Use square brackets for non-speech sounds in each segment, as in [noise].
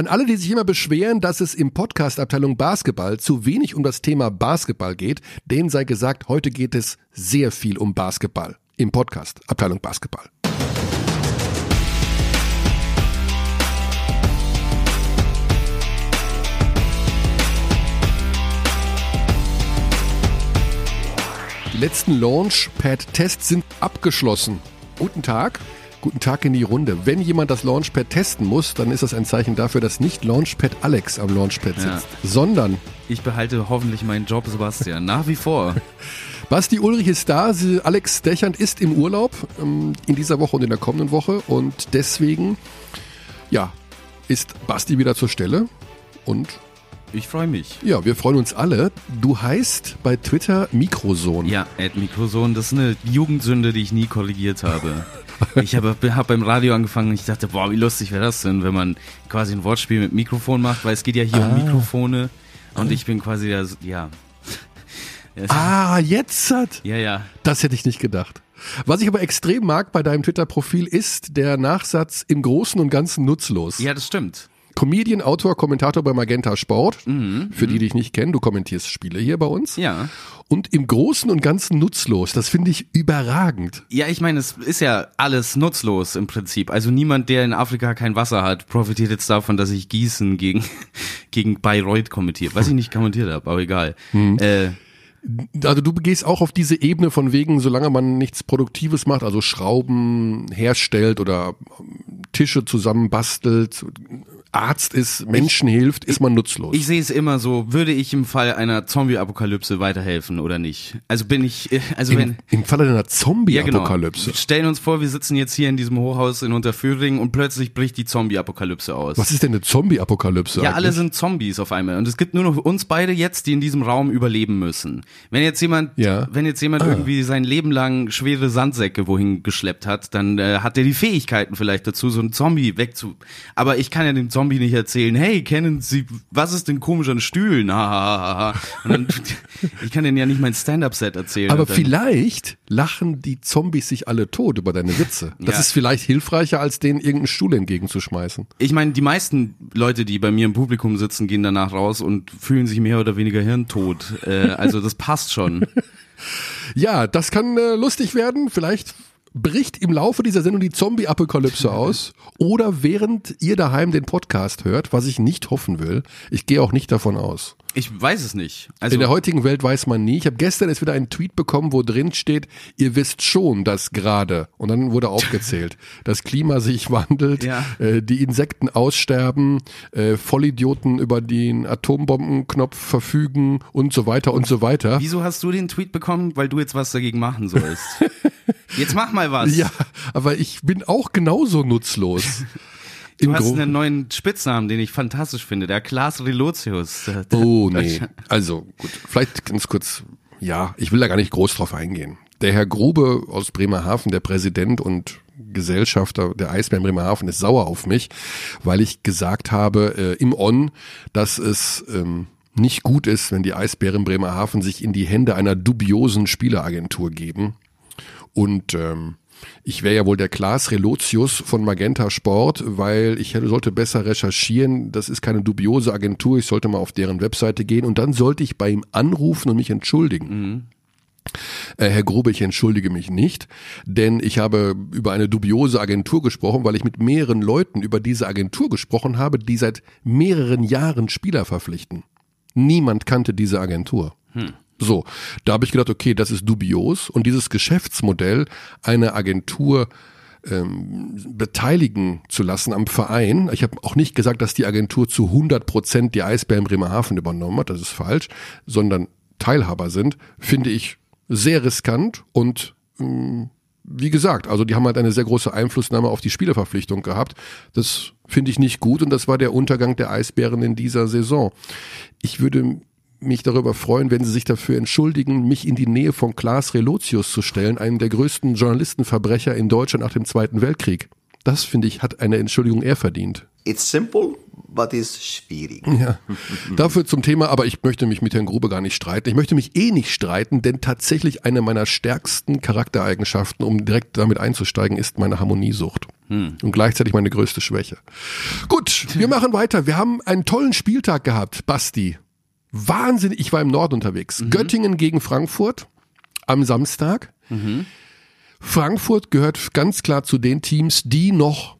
An alle, die sich immer beschweren, dass es im Podcast-Abteilung Basketball zu wenig um das Thema Basketball geht, denen sei gesagt, heute geht es sehr viel um Basketball. Im Podcast Abteilung Basketball. Die letzten Launchpad-Tests sind abgeschlossen. Guten Tag. Guten Tag in die Runde. Wenn jemand das Launchpad testen muss, dann ist das ein Zeichen dafür, dass nicht Launchpad Alex am Launchpad sitzt, Ja. sondern Ich behalte hoffentlich meinen Job, Sebastian. Nach wie vor. [laughs] Basti Ulrich ist da, Alex Dechand ist im Urlaub ähm, in dieser Woche und in der kommenden Woche und deswegen, ja, ist Basti wieder zur Stelle und Ich freue mich. ja, wir freuen uns alle. Du heißt bei Twitter Mikroson. Ja, Ed Mikroson, das ist eine Jugendsünde, die ich nie korrigiert habe. [laughs] Ich habe hab beim Radio angefangen und ich dachte, boah, wie lustig wäre das denn, wenn man quasi ein Wortspiel mit Mikrofon macht, weil es geht ja hier um Mikrofone und ich bin quasi der, ja. [laughs] Ah, jetzt hat. Ja, ja. Das hätte ich nicht gedacht. Was ich aber extrem mag bei deinem Twitter-Profil ist der Nachsatz im Großen und Ganzen nutzlos. Ja, das stimmt. Comedian, Autor, Kommentator bei Magenta Sport. Für die, die dich nicht kennen, du kommentierst Spiele hier bei uns. Ja. Und im Großen und Ganzen nutzlos. Das finde ich überragend. Ja, ich meine, es ist ja alles nutzlos im Prinzip. Also niemand, der in Afrika kein Wasser hat, profitiert jetzt davon, dass ich Gießen gegen, [laughs] gegen Bayreuth kommentiere. Was ich nicht kommentiert habe, aber egal. Äh, Also du gehst auch auf diese Ebene von wegen, solange man nichts Produktives macht, also Schrauben herstellt oder Tische zusammenbastelt, Arzt ist, Menschen hilft, ist man nutzlos. Ich sehe es immer so, würde ich im Fall einer Zombie-Apokalypse weiterhelfen oder nicht? Also bin ich, äh, also wenn, Im, Im Falle einer ja genau. Zombie-Apokalypse. Wir stellen uns vor, wir sitzen jetzt hier in diesem Hochhaus in Unterföhring und plötzlich bricht die Zombie-Apokalypse aus. Was ist denn eine Zombie-Apokalypse? Ja, alle eigentlich? sind Zombies auf einmal. Und es gibt nur noch uns beide jetzt, die in diesem Raum überleben müssen. Wenn jetzt jemand, Ja. wenn jetzt jemand irgendwie sein Leben lang schwere Sandsäcke wohin geschleppt hat, dann äh, hat er die Fähigkeiten vielleicht dazu, so einen Zombie wegzu. Aber ich kann ja dem Zombie nicht erzählen, hey, kennen Sie, was ist denn komisch an Stühlen? Und dann, [laughs] ich kann denen ja nicht mein Stand-up-Set erzählen. Aber vielleicht lachen die Zombies sich alle tot über deine Witze. Das Ja. ist vielleicht hilfreicher, als denen irgendeinen Stuhl entgegenzuschmeißen. Ich meine, die meisten Leute, die bei mir im Publikum sitzen, gehen danach raus und fühlen sich mehr oder weniger hirntot. Äh, also das passt schon. [laughs] Ja, das kann äh, lustig werden. Vielleicht bricht im Laufe dieser Sendung die Zombie-Apokalypse aus. Oder während ihr daheim den Podcast hört, was ich nicht hoffen will. Ich gehe auch nicht davon aus. Ich weiß es nicht. Also In der heutigen Welt weiß man nie. Ich habe gestern erst wieder einen Tweet bekommen, wo drin steht, ihr wisst schon, dass gerade, und dann wurde aufgezählt, [laughs] das Klima sich wandelt, Ja. äh, die Insekten aussterben, äh, Vollidioten über den Atombombenknopf verfügen und so weiter und so weiter. Wieso hast du den Tweet bekommen? Weil du jetzt was dagegen machen sollst. [laughs] jetzt mach mal was. Ja, aber ich bin auch genauso nutzlos. [laughs] du Im hast Gro- einen neuen Spitznamen, den ich fantastisch finde. Der Klaas Relotius. Der- der- Oh [laughs] nee. Also gut, vielleicht ganz kurz. Ja, ich will da gar nicht groß drauf eingehen. Der Herr Grube aus Bremerhaven, der Präsident und Gesellschafter der Eisbären Bremerhaven, ist sauer auf mich, weil ich gesagt habe äh, im On, dass es ähm, nicht gut ist, wenn die Eisbären Bremerhaven sich in die Hände einer dubiosen Spieleragentur geben. Und ähm, ich wäre ja wohl der Klaas Relotius von Magenta Sport, weil ich sollte besser recherchieren. Das ist keine dubiose Agentur. Ich sollte mal auf deren Webseite gehen und dann sollte ich bei ihm anrufen und mich entschuldigen. Äh, Herr Grube, ich entschuldige mich nicht, denn ich habe über eine dubiose Agentur gesprochen, weil ich mit mehreren Leuten über diese Agentur gesprochen habe, die seit mehreren Jahren Spieler verpflichten. Niemand kannte diese Agentur. So, da habe ich gedacht, okay, das ist dubios und dieses Geschäftsmodell, eine Agentur ähm, beteiligen zu lassen am Verein. Ich habe auch nicht gesagt, dass die Agentur zu 100 Prozent die Eisbären Bremerhaven übernommen hat, das ist falsch, sondern Teilhaber sind, finde ich sehr riskant und ähm, wie gesagt, also die haben halt eine sehr große Einflussnahme auf die Spielerverpflichtung gehabt. Das finde ich nicht gut und das war der Untergang der Eisbären in dieser Saison. Ich würde mich darüber freuen, wenn Sie sich dafür entschuldigen, mich in die Nähe von Klaas Relotius zu stellen, einem der größten Journalistenverbrecher in Deutschland nach dem Zweiten Weltkrieg. Das, finde ich, hat eine Entschuldigung eher verdient. It's simple, but it's schwierig. Ja, dafür zum Thema, aber ich möchte mich mit Herrn Grube gar nicht streiten. Ich möchte mich eh nicht streiten, denn tatsächlich eine meiner stärksten Charaktereigenschaften, um direkt damit einzusteigen, ist meine Harmoniesucht. Und gleichzeitig meine größte Schwäche. Gut, wir [laughs] machen weiter. Wir haben einen tollen Spieltag gehabt, Basti. Wahnsinnig, ich war im Norden unterwegs. Göttingen gegen Frankfurt am Samstag. Frankfurt gehört ganz klar zu den Teams, die noch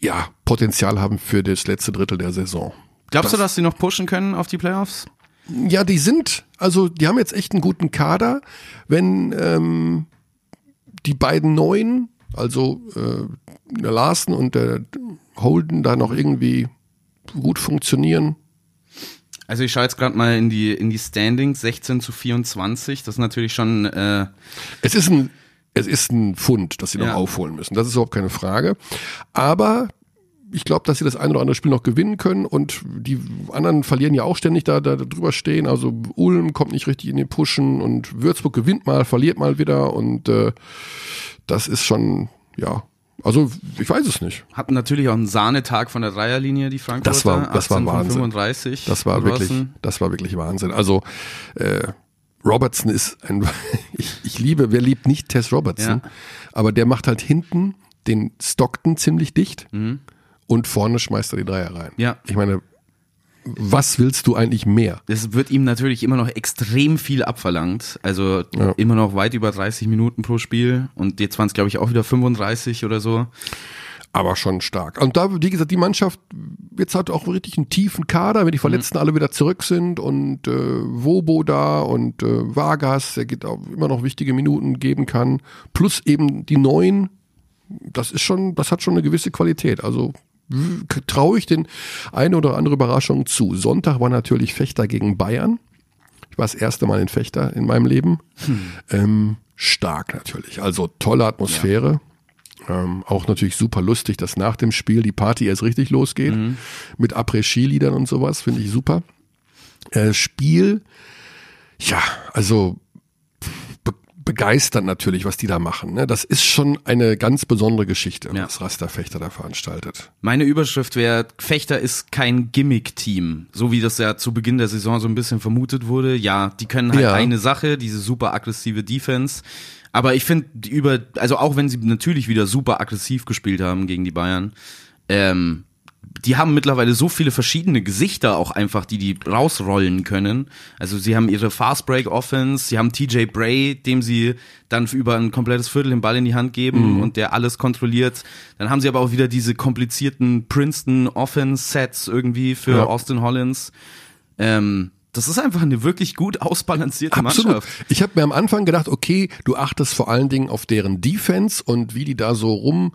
ja, Potenzial haben für das letzte Drittel der Saison. Glaubst du, dass sie noch pushen können auf die Playoffs? Ja, die sind, also die haben jetzt echt einen guten Kader. Wenn ähm, die beiden Neuen, also äh, der Larsen und der Holden, da noch irgendwie gut funktionieren. Also ich schaue jetzt gerade mal in die in die Standings 16 zu 24. Das ist natürlich schon äh, Es ist ein, es ist ein Fund, das sie noch Ja. aufholen müssen. Das ist überhaupt keine Frage. Aber ich glaube, dass sie das ein oder andere Spiel noch gewinnen können und die anderen verlieren ja auch ständig da, da drüber stehen. Also Ulm kommt nicht richtig in den Pushen und Würzburg gewinnt mal, verliert mal wieder und äh, das ist schon, ja, also ich weiß es nicht. hatten natürlich auch einen Sahnetag von der Dreierlinie die Frankfurter. Das war- das war 18 von Wahnsinn. 35. Das war wirklich, das war wirklich Wahnsinn. Also äh, Robertson ist ein, [laughs] ich, ich liebe, wer liebt nicht Tess Robertson, Ja. aber der macht halt hinten den Stockton ziemlich dicht und vorne schmeißt er die Dreier rein. Mhm. Ja. Ich meine, was willst du eigentlich mehr? Es wird ihm natürlich immer noch extrem viel abverlangt. Also Ja. immer noch weit über 30 Minuten pro Spiel. Und jetzt waren es, glaube ich, auch wieder 35 oder so. Aber schon stark. Und da, wie gesagt, die Mannschaft jetzt hat auch richtig einen tiefen Kader, wenn die Verletzten alle wieder zurück sind und äh, Wobo da und äh, Vargas, der geht auch immer noch wichtige Minuten geben kann, plus eben die neuen, das ist schon, das hat schon eine gewisse Qualität. Also traue ich den eine oder andere Überraschung zu. Sonntag war natürlich Fechter gegen Bayern. Ich war das erste Mal in Fechter in meinem Leben. Ähm, stark natürlich. Also tolle Atmosphäre. Ähm, auch natürlich super lustig, dass nach dem Spiel die Party erst richtig losgeht. Mit Après-Ski-Liedern und sowas. Finde ich super. Äh, Spiel, ja, also begeistert natürlich, was die da machen. Ne? Das ist schon eine ganz besondere Geschichte, Ja. was Rasterfechter da veranstaltet. Meine Überschrift wäre, Fechter ist kein Gimmick-Team. So wie das ja zu Beginn der Saison so ein bisschen vermutet wurde. Ja, die können halt Ja. eine Sache, diese super aggressive Defense. Aber ich finde, über, also auch wenn sie natürlich wieder super aggressiv gespielt haben gegen die Bayern, ähm, die haben mittlerweile so viele verschiedene Gesichter auch einfach, die die rausrollen können. Also sie haben ihre Fast Break Offense, sie haben TJ Bray, dem sie dann über ein komplettes Viertel den Ball in die Hand geben und der alles kontrolliert. Dann haben sie aber auch wieder diese komplizierten Princeton Offense Sets irgendwie für Ja. Austin Hollins. Ähm, das ist einfach eine wirklich gut ausbalancierte Absolut. Mannschaft. Ich habe mir am Anfang gedacht, okay, du achtest vor allen Dingen auf deren Defense und wie die da so rum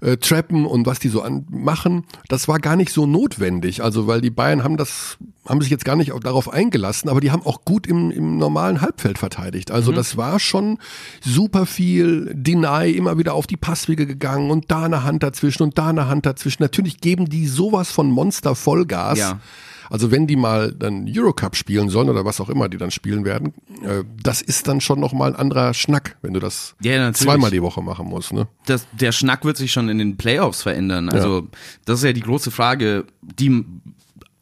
äh, und was die so an machen. Das war gar nicht so notwendig. Also weil die Bayern haben das, haben sich jetzt gar nicht darauf eingelassen, aber die haben auch gut im, im normalen Halbfeld verteidigt. Also das war schon super viel Deny, immer wieder auf die Passwege gegangen und da eine Hand dazwischen und da eine Hand dazwischen. Natürlich geben die sowas von Monster Vollgas. Ja. Also wenn die mal dann Eurocup spielen sollen oder was auch immer die dann spielen werden, äh, das ist dann schon nochmal ein anderer Schnack, wenn du das Ja, zweimal die Woche machen musst. Ne? das, der Schnack wird sich schon in den Playoffs verändern. Also das ist ja die große Frage, die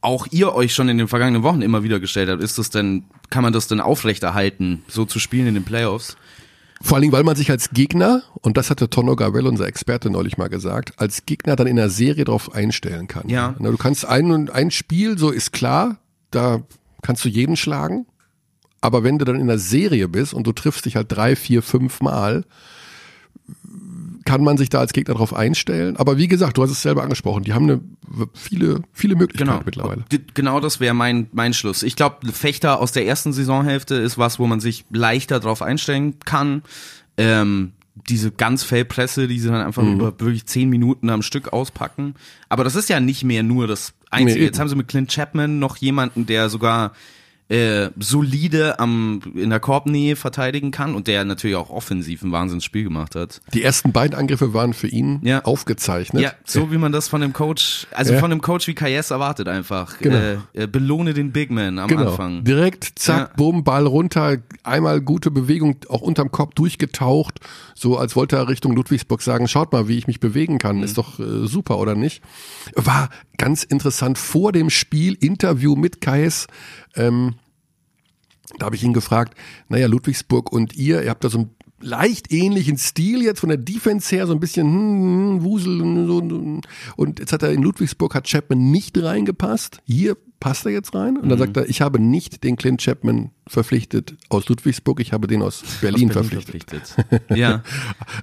auch ihr euch schon in den vergangenen Wochen immer wieder gestellt habt. Ist das denn, kann man das denn aufrechterhalten, so zu spielen in den Playoffs? Vor allen Dingen, weil man sich als Gegner, und das hatte Tono Gabel, unser Experte, neulich mal gesagt, als Gegner dann in der Serie darauf einstellen kann. Ja. Na, Du kannst ein, ein Spiel, so ist klar, da kannst du jeden schlagen. Aber wenn du dann in der Serie bist und du triffst dich halt drei, vier, fünf Mal, kann man sich da als Gegner darauf einstellen. Aber wie gesagt, du hast es selber angesprochen, die haben eine, viele, viele Möglichkeiten Genau. mittlerweile. Genau das wäre mein, mein Schluss. Ich glaube, Fechter aus der ersten Saisonhälfte ist was, wo man sich leichter drauf einstellen kann. Ähm, diese ganz Feldpresse, die sie dann einfach Mhm. über wirklich zehn Minuten am Stück auspacken. Aber das ist ja nicht mehr nur das Einzige. Nee, Jetzt haben sie mit Clint Chapman noch jemanden, der sogar äh, solide am, in der Korbnähe verteidigen kann und der natürlich auch offensiv ein Wahnsinnsspiel gemacht hat. Die ersten beiden Angriffe waren für ihn Ja. aufgezeichnet. Ja, so wie man das von dem Coach, also Ja. von dem Coach wie Kayes erwartet einfach. Genau. Äh, äh, belohne den Big Man am Genau. Anfang. Direkt, zack, bumm, Ball runter, einmal gute Bewegung, auch unterm Kopf durchgetaucht, so als wollte er Richtung Ludwigsburg sagen, schaut mal, wie ich mich bewegen kann, Mhm. ist doch äh, super, oder nicht? War ganz interessant, vor dem Spiel, Interview mit Kais, ähm, da habe ich ihn gefragt, naja, Ludwigsburg und ihr, ihr habt da so ein leicht ähnlichen Stil jetzt von der Defense her, so ein bisschen hm, hm, Wusel und so. Und jetzt hat er in Ludwigsburg hat Chapman nicht reingepasst. Hier passt er jetzt rein? Und dann sagt er, ich habe nicht den Clint Chapman verpflichtet aus Ludwigsburg, ich habe den aus Berlin, Berlin verpflichtet. verpflichtet. [laughs] ja.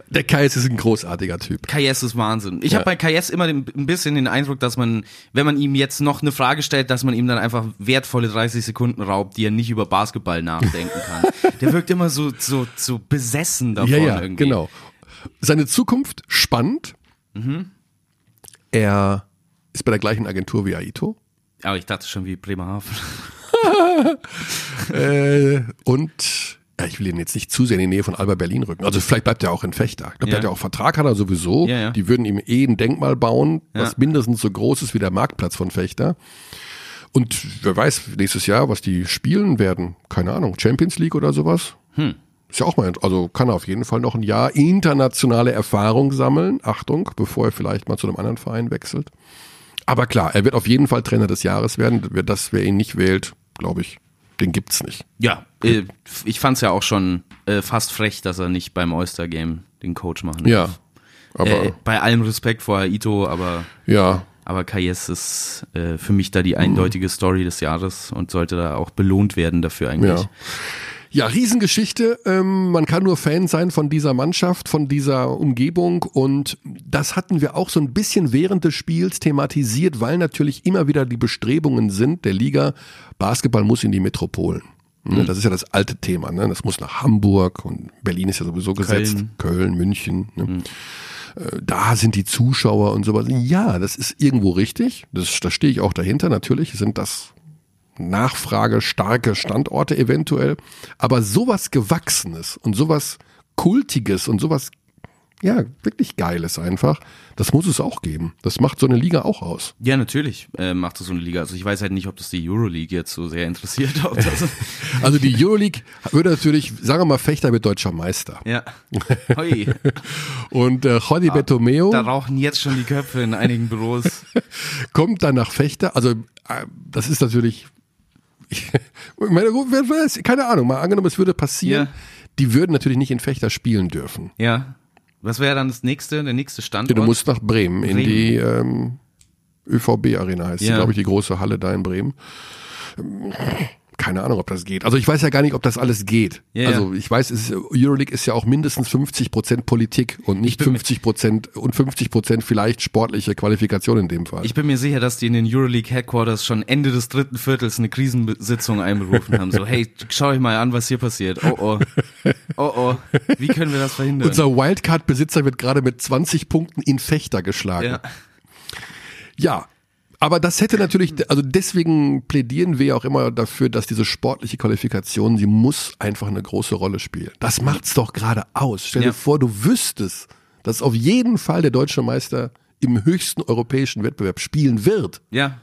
Der Kais ist ein großartiger Typ. Kayes ist Wahnsinn. Ich Ja. habe bei Kayes immer den, ein bisschen den Eindruck, dass man, wenn man ihm jetzt noch eine Frage stellt, dass man ihm dann einfach wertvolle 30 Sekunden raubt, die er nicht über Basketball nachdenken kann. [laughs] Der wirkt immer so, so, so besessen davon Ja, ja, irgendwie. genau. Seine Zukunft spannend. Mhm. Er ist bei der gleichen Agentur wie Aito. Aber ich dachte schon wie Bremerhaven. [laughs] äh, und ja, ich will ihn jetzt nicht zu sehr in die Nähe von Alba Berlin rücken. Also vielleicht bleibt er auch in Fechter. Ich glaube, Ja. der hat ja auch Vertrag, hat er sowieso. Ja, ja. Die würden ihm eh ein Denkmal bauen, was mindestens so groß ist wie der Marktplatz von Fechter. Und wer weiß, nächstes Jahr, was die spielen werden. Keine Ahnung, Champions League oder sowas. Hm. Ist ja auch mal, also kann er auf jeden Fall noch ein Jahr internationale Erfahrung sammeln. Achtung, bevor er vielleicht mal zu einem anderen Verein wechselt. Aber klar, er wird auf jeden Fall Trainer des Jahres werden. Wer das, wer ihn nicht wählt, glaube ich, den gibt's nicht. Ja, äh, ich fand's ja auch schon äh, fast frech, dass er nicht beim Oyster Game den Coach machen Ja. darf. Aber Äh, bei allem Respekt vor Ito, aber ja, aber Kayes ist äh, für mich da die eindeutige Story des Jahres und sollte da auch belohnt werden dafür eigentlich. ja. Ja, Riesengeschichte. Ähm, man kann nur Fan sein von dieser Mannschaft, von dieser Umgebung. Und das hatten wir auch so ein bisschen während des Spiels thematisiert, weil natürlich immer wieder die Bestrebungen sind der Liga, Basketball muss in die Metropolen. Ne, Das ist ja das alte Thema. Ne? Das muss nach Hamburg und Berlin ist ja sowieso gesetzt. Köln, München. Ne? Äh, Da sind die Zuschauer und sowas. Ja, das ist irgendwo richtig. Das, da stehe ich auch dahinter. Natürlich sind das nachfragestarke Standorte eventuell. Aber sowas Gewachsenes und sowas Kultiges und sowas, ja, wirklich Geiles einfach, das muss es auch geben. Das macht so eine Liga auch aus. Ja, natürlich äh, macht das so eine Liga. Also ich weiß halt nicht, ob das die Euroleague jetzt so sehr interessiert. [laughs] Also die Euroleague würde natürlich, sagen wir mal, Fechter wird deutscher Meister. ja. Hoi. [laughs] Und äh, Jordi Betomeo Da rauchen jetzt schon die Köpfe in einigen Büros. [laughs] kommt dann nach Fechter. Also äh, das ist natürlich, [laughs] ich meine, wer weiß, keine Ahnung, mal angenommen, es würde passieren. Ja. Die würden natürlich nicht in Fechter spielen dürfen. Ja. Was wäre dann das nächste, der nächste Standort? Du musst nach Bremen, in Bremen. die ähm, ÖVB-Arena heißt Ja. glaube ich, die große Halle da in Bremen. Keine Ahnung, ob das geht. Also ich weiß ja gar nicht, ob das alles geht. Ja, also ich weiß, es ist, Euroleague ist ja auch mindestens 50 Prozent Politik und nicht 50 Prozent und 50 Prozent vielleicht sportliche Qualifikation in dem Fall. Ich bin mir sicher, dass die in den Euroleague Headquarters schon Ende des dritten Viertels eine Krisensitzung einberufen haben. So, hey, schau euch mal an, was hier passiert. Oh oh. Oh oh. Wie können wir das verhindern? Unser Wildcard-Besitzer wird gerade mit 20 Punkten in Fechter geschlagen. ja. Ja, aber das hätte natürlich, also deswegen plädieren wir ja auch immer dafür, dass diese sportliche Qualifikation, sie muss einfach eine große Rolle spielen. Das macht's doch gerade aus. Stell dir Ja. vor, du wüsstest, dass auf jeden Fall der deutsche Meister im höchsten europäischen Wettbewerb spielen wird. Ja.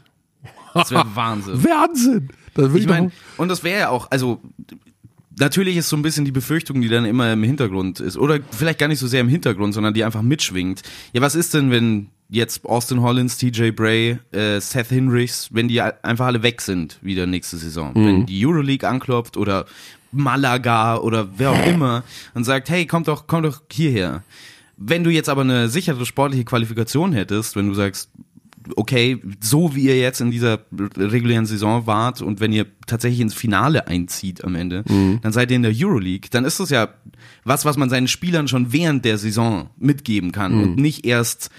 Das wäre Wahnsinn. [laughs] Wahnsinn! Da würde ich, Ich meine, doch, und das wäre ja auch, also natürlich ist so ein bisschen die Befürchtung, die dann immer im Hintergrund ist, oder vielleicht gar nicht so sehr im Hintergrund, sondern die einfach mitschwingt. Ja, was ist denn, wenn jetzt Austin Hollins, TJ Bray, äh, Seth Hinrichs, wenn die einfach alle weg sind wieder nächste Saison? Wenn die Euroleague anklopft oder Malaga oder wer auch immer und sagt, hey, komm doch, komm doch hierher. Wenn du jetzt aber eine sichere sportliche Qualifikation hättest, wenn du sagst, okay, so wie ihr jetzt in dieser regulären Saison wart und wenn ihr tatsächlich ins Finale einzieht am Ende, dann seid ihr in der Euroleague, dann ist das ja was, was man seinen Spielern schon während der Saison mitgeben kann und nicht erst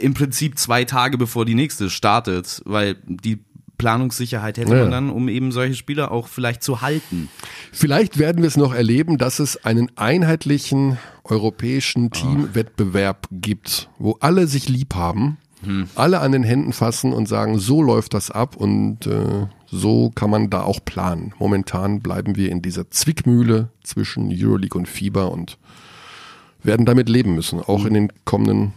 im Prinzip zwei Tage bevor die nächste startet, weil die Planungssicherheit hätte Ja. man dann, um eben solche Spieler auch vielleicht zu halten. vielleicht werden wir es noch erleben, dass es einen einheitlichen europäischen Teamwettbewerb gibt, wo alle sich lieb haben, alle an den Händen fassen und sagen, so läuft das ab und äh, so kann man da auch planen. Momentan bleiben wir in dieser Zwickmühle zwischen Euroleague und FIBA und werden damit leben müssen, auch in den kommenden,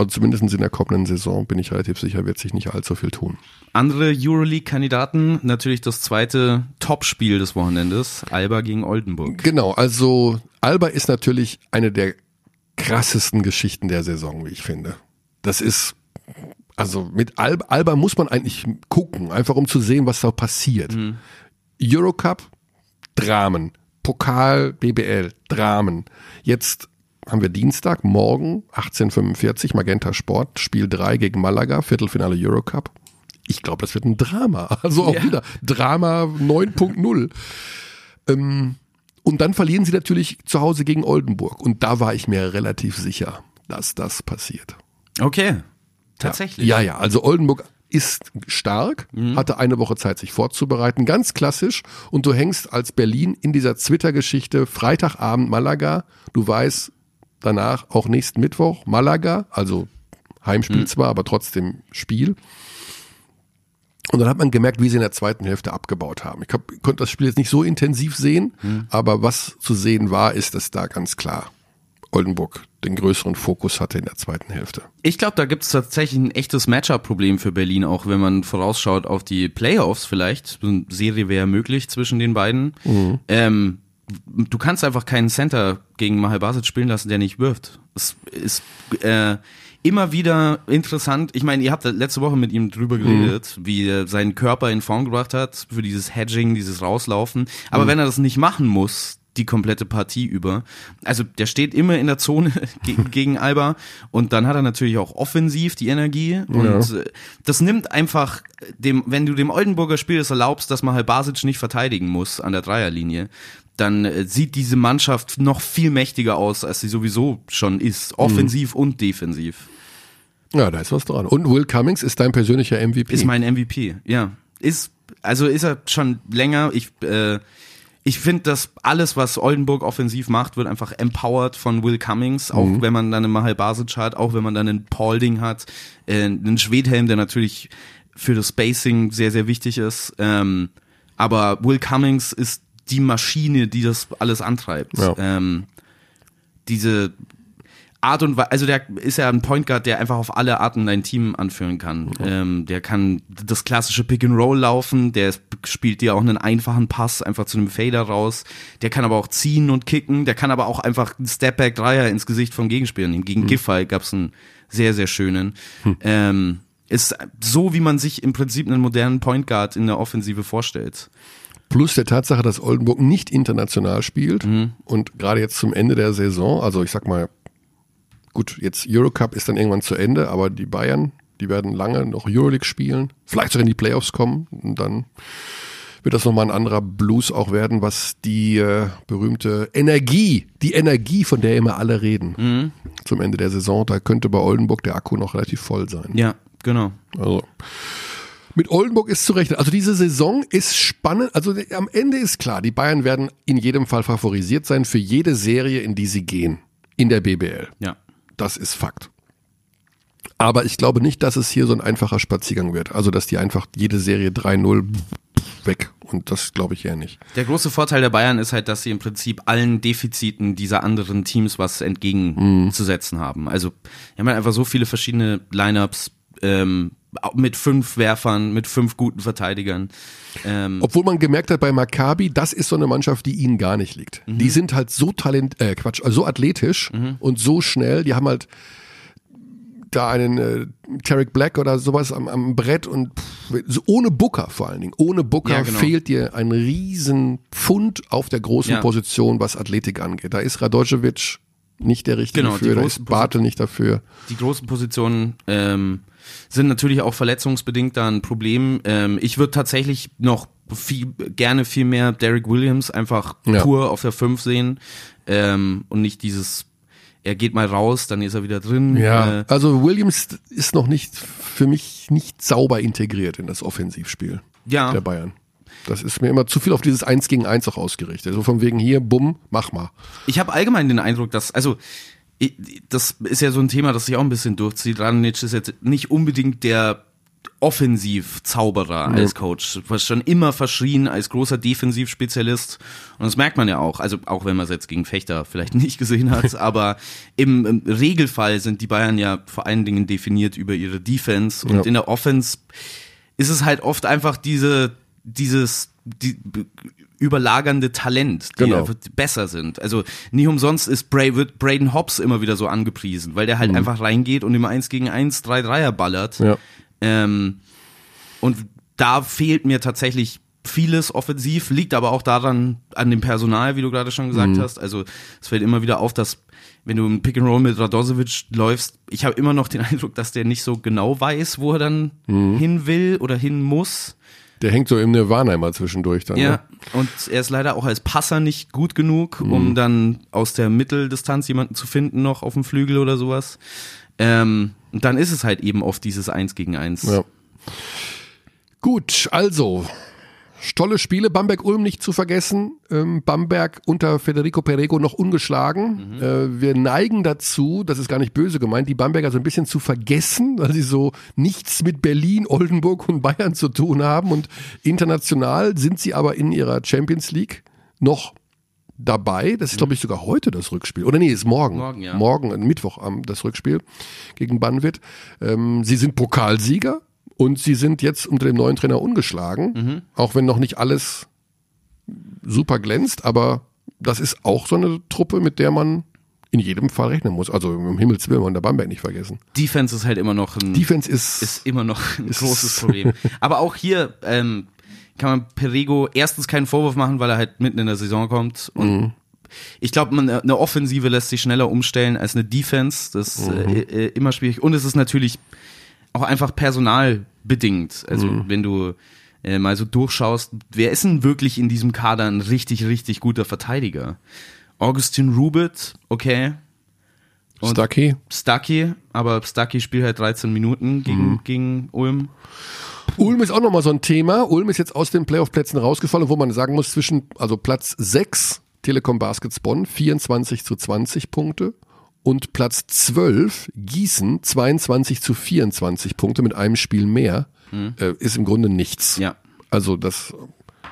also zumindest in der kommenden Saison bin ich relativ sicher, wird sich nicht allzu viel tun. Andere Euroleague-Kandidaten, natürlich das zweite Topspiel des Wochenendes, Alba gegen Oldenburg. Genau, also Alba ist natürlich eine der krassesten Geschichten der Saison, wie ich finde. Das ist, also mit Alba, Alba muss man eigentlich gucken, einfach um zu sehen, was da passiert. Eurocup, Dramen. Pokal, BBL, Dramen. Jetzt haben wir Dienstag, morgen, 18.45 Magenta Sport, Spiel 3 gegen Malaga, Viertelfinale Eurocup. Ich glaube, das wird ein Drama. [laughs] Also auch Ja. wieder Drama 9.0. Ähm, und dann verlieren sie natürlich zu Hause gegen Oldenburg. Und da war ich mir relativ sicher, dass das passiert. Okay. Tatsächlich. Ja, ja, also Oldenburg ist stark, hatte eine Woche Zeit, sich vorzubereiten, ganz klassisch. Und du hängst als Berlin in dieser Twitter-Geschichte Freitagabend Malaga. Du weißt danach auch nächsten Mittwoch Malaga, also Heimspiel zwar, aber trotzdem Spiel. Und dann hat man gemerkt, wie sie in der zweiten Hälfte abgebaut haben. Ich hab, konnte das Spiel jetzt nicht so intensiv sehen, aber was zu sehen war, ist, dass da ganz klar Oldenburg den größeren Fokus hatte in der zweiten Hälfte. Ich glaube, da gibt es tatsächlich ein echtes Matchup-Problem für Berlin, auch wenn man vorausschaut auf die Playoffs vielleicht. Eine Serie wäre möglich zwischen den beiden. Ähm, du kannst einfach keinen Center gegen Mahal Basic spielen lassen, der nicht wirft. Es ist äh, immer wieder interessant. Ich meine, ihr habt letzte Woche mit ihm drüber geredet, wie er seinen Körper in Form gebracht hat für dieses Hedging, dieses Rauslaufen. Aber wenn er das nicht machen muss, die komplette Partie über. Also der steht immer in der Zone [laughs] gegen, gegen Alba und dann hat er natürlich auch offensiv die Energie und äh, das nimmt einfach dem, wenn du dem Oldenburger Spiel es erlaubst, dass man halt Basic nicht verteidigen muss an der Dreierlinie, dann äh, sieht diese Mannschaft noch viel mächtiger aus, als sie sowieso schon ist, offensiv und defensiv. Ja, da ist was dran. Und Will Cummings ist dein persönlicher MVP. Ist mein MVP, ja. Ist, also ist er schon länger. Ich, äh, ich finde, dass alles, was Oldenburg offensiv macht, wird einfach empowered von Will Cummings, auch wenn man dann einen Mahal Basic hat, auch wenn man dann einen Paulding hat, äh, einen Schwedhelm, der natürlich für das Spacing sehr, sehr wichtig ist. Ähm, aber Will Cummings ist die Maschine, die das alles antreibt. Ja. Ähm, diese Art und Weise, also der ist ja ein Point Guard, der einfach auf alle Arten dein Team anführen kann. Ähm, der kann das klassische Pick and Roll laufen, der spielt dir auch einen einfachen Pass einfach zu einem Fader raus. Der kann aber auch ziehen und kicken, der kann aber auch einfach einen Stepback Dreier ins Gesicht vom Gegenspieler nehmen. Gegen Giffey gab's einen sehr sehr schönen. Ähm, ist so, wie man sich im Prinzip einen modernen Point Guard in der Offensive vorstellt. Plus der Tatsache, dass Oldenburg nicht international spielt Mhm. und gerade jetzt zum Ende der Saison, also ich sag mal, gut, jetzt Eurocup ist dann irgendwann zu Ende, aber die Bayern, die werden lange noch Euroleague spielen, vielleicht sogar in die Playoffs kommen und dann wird das nochmal ein anderer Blues auch werden, was die äh, berühmte Energie, die Energie, von der immer alle reden, Mhm. zum Ende der Saison, da könnte bei Oldenburg der Akku noch relativ voll sein. Ja, genau. Also mit Oldenburg ist zu rechnen. Also diese Saison ist spannend. Also am Ende ist klar, die Bayern werden in jedem Fall favorisiert sein für jede Serie, in die sie gehen. In der BBL. Ja. Das ist Fakt. Aber ich glaube nicht, dass es hier so ein einfacher Spaziergang wird. Also, dass die einfach jede Serie 3-0 weg. Und das glaube ich eher nicht. Der große Vorteil der Bayern ist halt, dass sie im Prinzip allen Defiziten dieser anderen Teams was entgegenzusetzen haben. Also, wir haben halt einfach so viele verschiedene Lineups ähm, mit fünf Werfern, mit fünf guten Verteidigern. Ähm, Obwohl man gemerkt hat bei Maccabi, das ist so eine Mannschaft, die ihnen gar nicht liegt. Die sind halt so talent, äh, Quatsch, also so athletisch und so schnell. Die haben halt da einen äh, Tarek Black oder sowas am, am Brett und pff, so ohne Booker vor allen Dingen. Ohne Booker Ja, genau. fehlt dir ein riesen Pfund auf der großen Ja. Position, was Athletik angeht. Da ist Radojevic nicht der richtige Genau, für, da ist Bartel nicht dafür. die großen Positionen ähm, sind natürlich auch verletzungsbedingt da ein Problem. Ähm, ich würde tatsächlich noch viel, gerne viel mehr Derek Williams einfach Ja. pur auf der 5 sehen ähm, und nicht dieses, er geht mal raus, dann ist er wieder drin. Ja, Äh, also Williams ist noch nicht für mich nicht sauber integriert in das Offensivspiel ja. der Bayern. Das ist mir immer zu viel auf dieses Eins gegen Eins auch ausgerichtet. So von wegen hier, bumm, mach mal. Ich habe allgemein den Eindruck, dass, also, das ist ja so ein Thema, das sich auch ein bisschen durchzieht. Radonic ist jetzt nicht unbedingt der Offensiv-Zauberer als Coach. Was schon immer verschrien als großer Defensivspezialist. Und das merkt man ja auch. Also, auch wenn man es jetzt gegen Fechter vielleicht [laughs] nicht gesehen hat. [laughs] aber im, im Regelfall sind die Bayern ja vor allen Dingen definiert über ihre Defense. Und Ja. in der Offense ist es halt oft einfach diese, dieses, die, überlagernde Talent, die Genau. besser sind. Also nicht umsonst ist Bra wird Braden Hobbs immer wieder so angepriesen, weil der halt einfach reingeht und immer eins gegen eins drei Dreier ballert. Ja. Ähm, und da fehlt mir tatsächlich vieles offensiv, liegt aber auch daran, an dem Personal, wie du gerade schon gesagt hast. Also es fällt immer wieder auf, dass wenn du im Pick and Roll mit Radosevic läufst, ich habe immer noch den [laughs] Eindruck, dass der nicht so genau weiß, wo er dann hin will oder hin muss. Der hängt so im Nirvana immer zwischendurch dann. Ja, Ne? und er ist leider auch als Passer nicht gut genug, um dann aus der Mitteldistanz jemanden zu finden noch auf dem Flügel oder sowas. Ähm, und dann ist es halt eben oft dieses Eins gegen Eins. Ja. Gut, also tolle Spiele. Bamberg-Ulm nicht zu vergessen. Ähm, Bamberg unter Federico Perego noch ungeschlagen. Äh, wir neigen dazu, das ist gar nicht böse gemeint, die Bamberger so ein bisschen zu vergessen, weil sie so nichts mit Berlin, Oldenburg und Bayern zu tun haben. Und international sind sie aber in ihrer Champions League noch dabei. Das ist, glaube ich, sogar heute das Rückspiel. Oder nee, ist morgen. Morgen, ja. Morgen, Mittwoch am das Rückspiel gegen Banwit. Ähm, sie sind Pokalsieger und sie sind jetzt unter dem neuen Trainer ungeschlagen. Mhm. Auch wenn noch nicht alles super glänzt, aber das ist auch so eine Truppe, mit der man in jedem Fall rechnen muss. Also im Himmels Willen und der Bamberg nicht vergessen. Defense ist halt immer noch ein Defense ist, ist immer noch ein großes Problem. [laughs] Aber auch hier ähm, kann man Perego erstens keinen Vorwurf machen, weil er halt mitten in der Saison kommt. Und ich glaube, eine Offensive lässt sich schneller umstellen als eine Defense. Das ist äh, äh, immer schwierig. Und es ist natürlich auch einfach personalbedingt. Also wenn du äh, mal so durchschaust, wer ist denn wirklich in diesem Kader ein richtig, richtig guter Verteidiger? Augustin Rubit, okay. Und Stucky. Stucky, aber Stucky spielt halt 13 Minuten gegen, gegen Ulm. Ulm ist auch nochmal so ein Thema. Ulm ist jetzt aus den Playoff-Plätzen rausgefallen, wo man sagen muss, zwischen, also Platz 6, Telekom Baskets Bonn, 24 zu 20 Punkte. Und Platz 12, Gießen, 22 zu 24 Punkte mit einem Spiel mehr, äh, ist im Grunde nichts. Ja. Also das,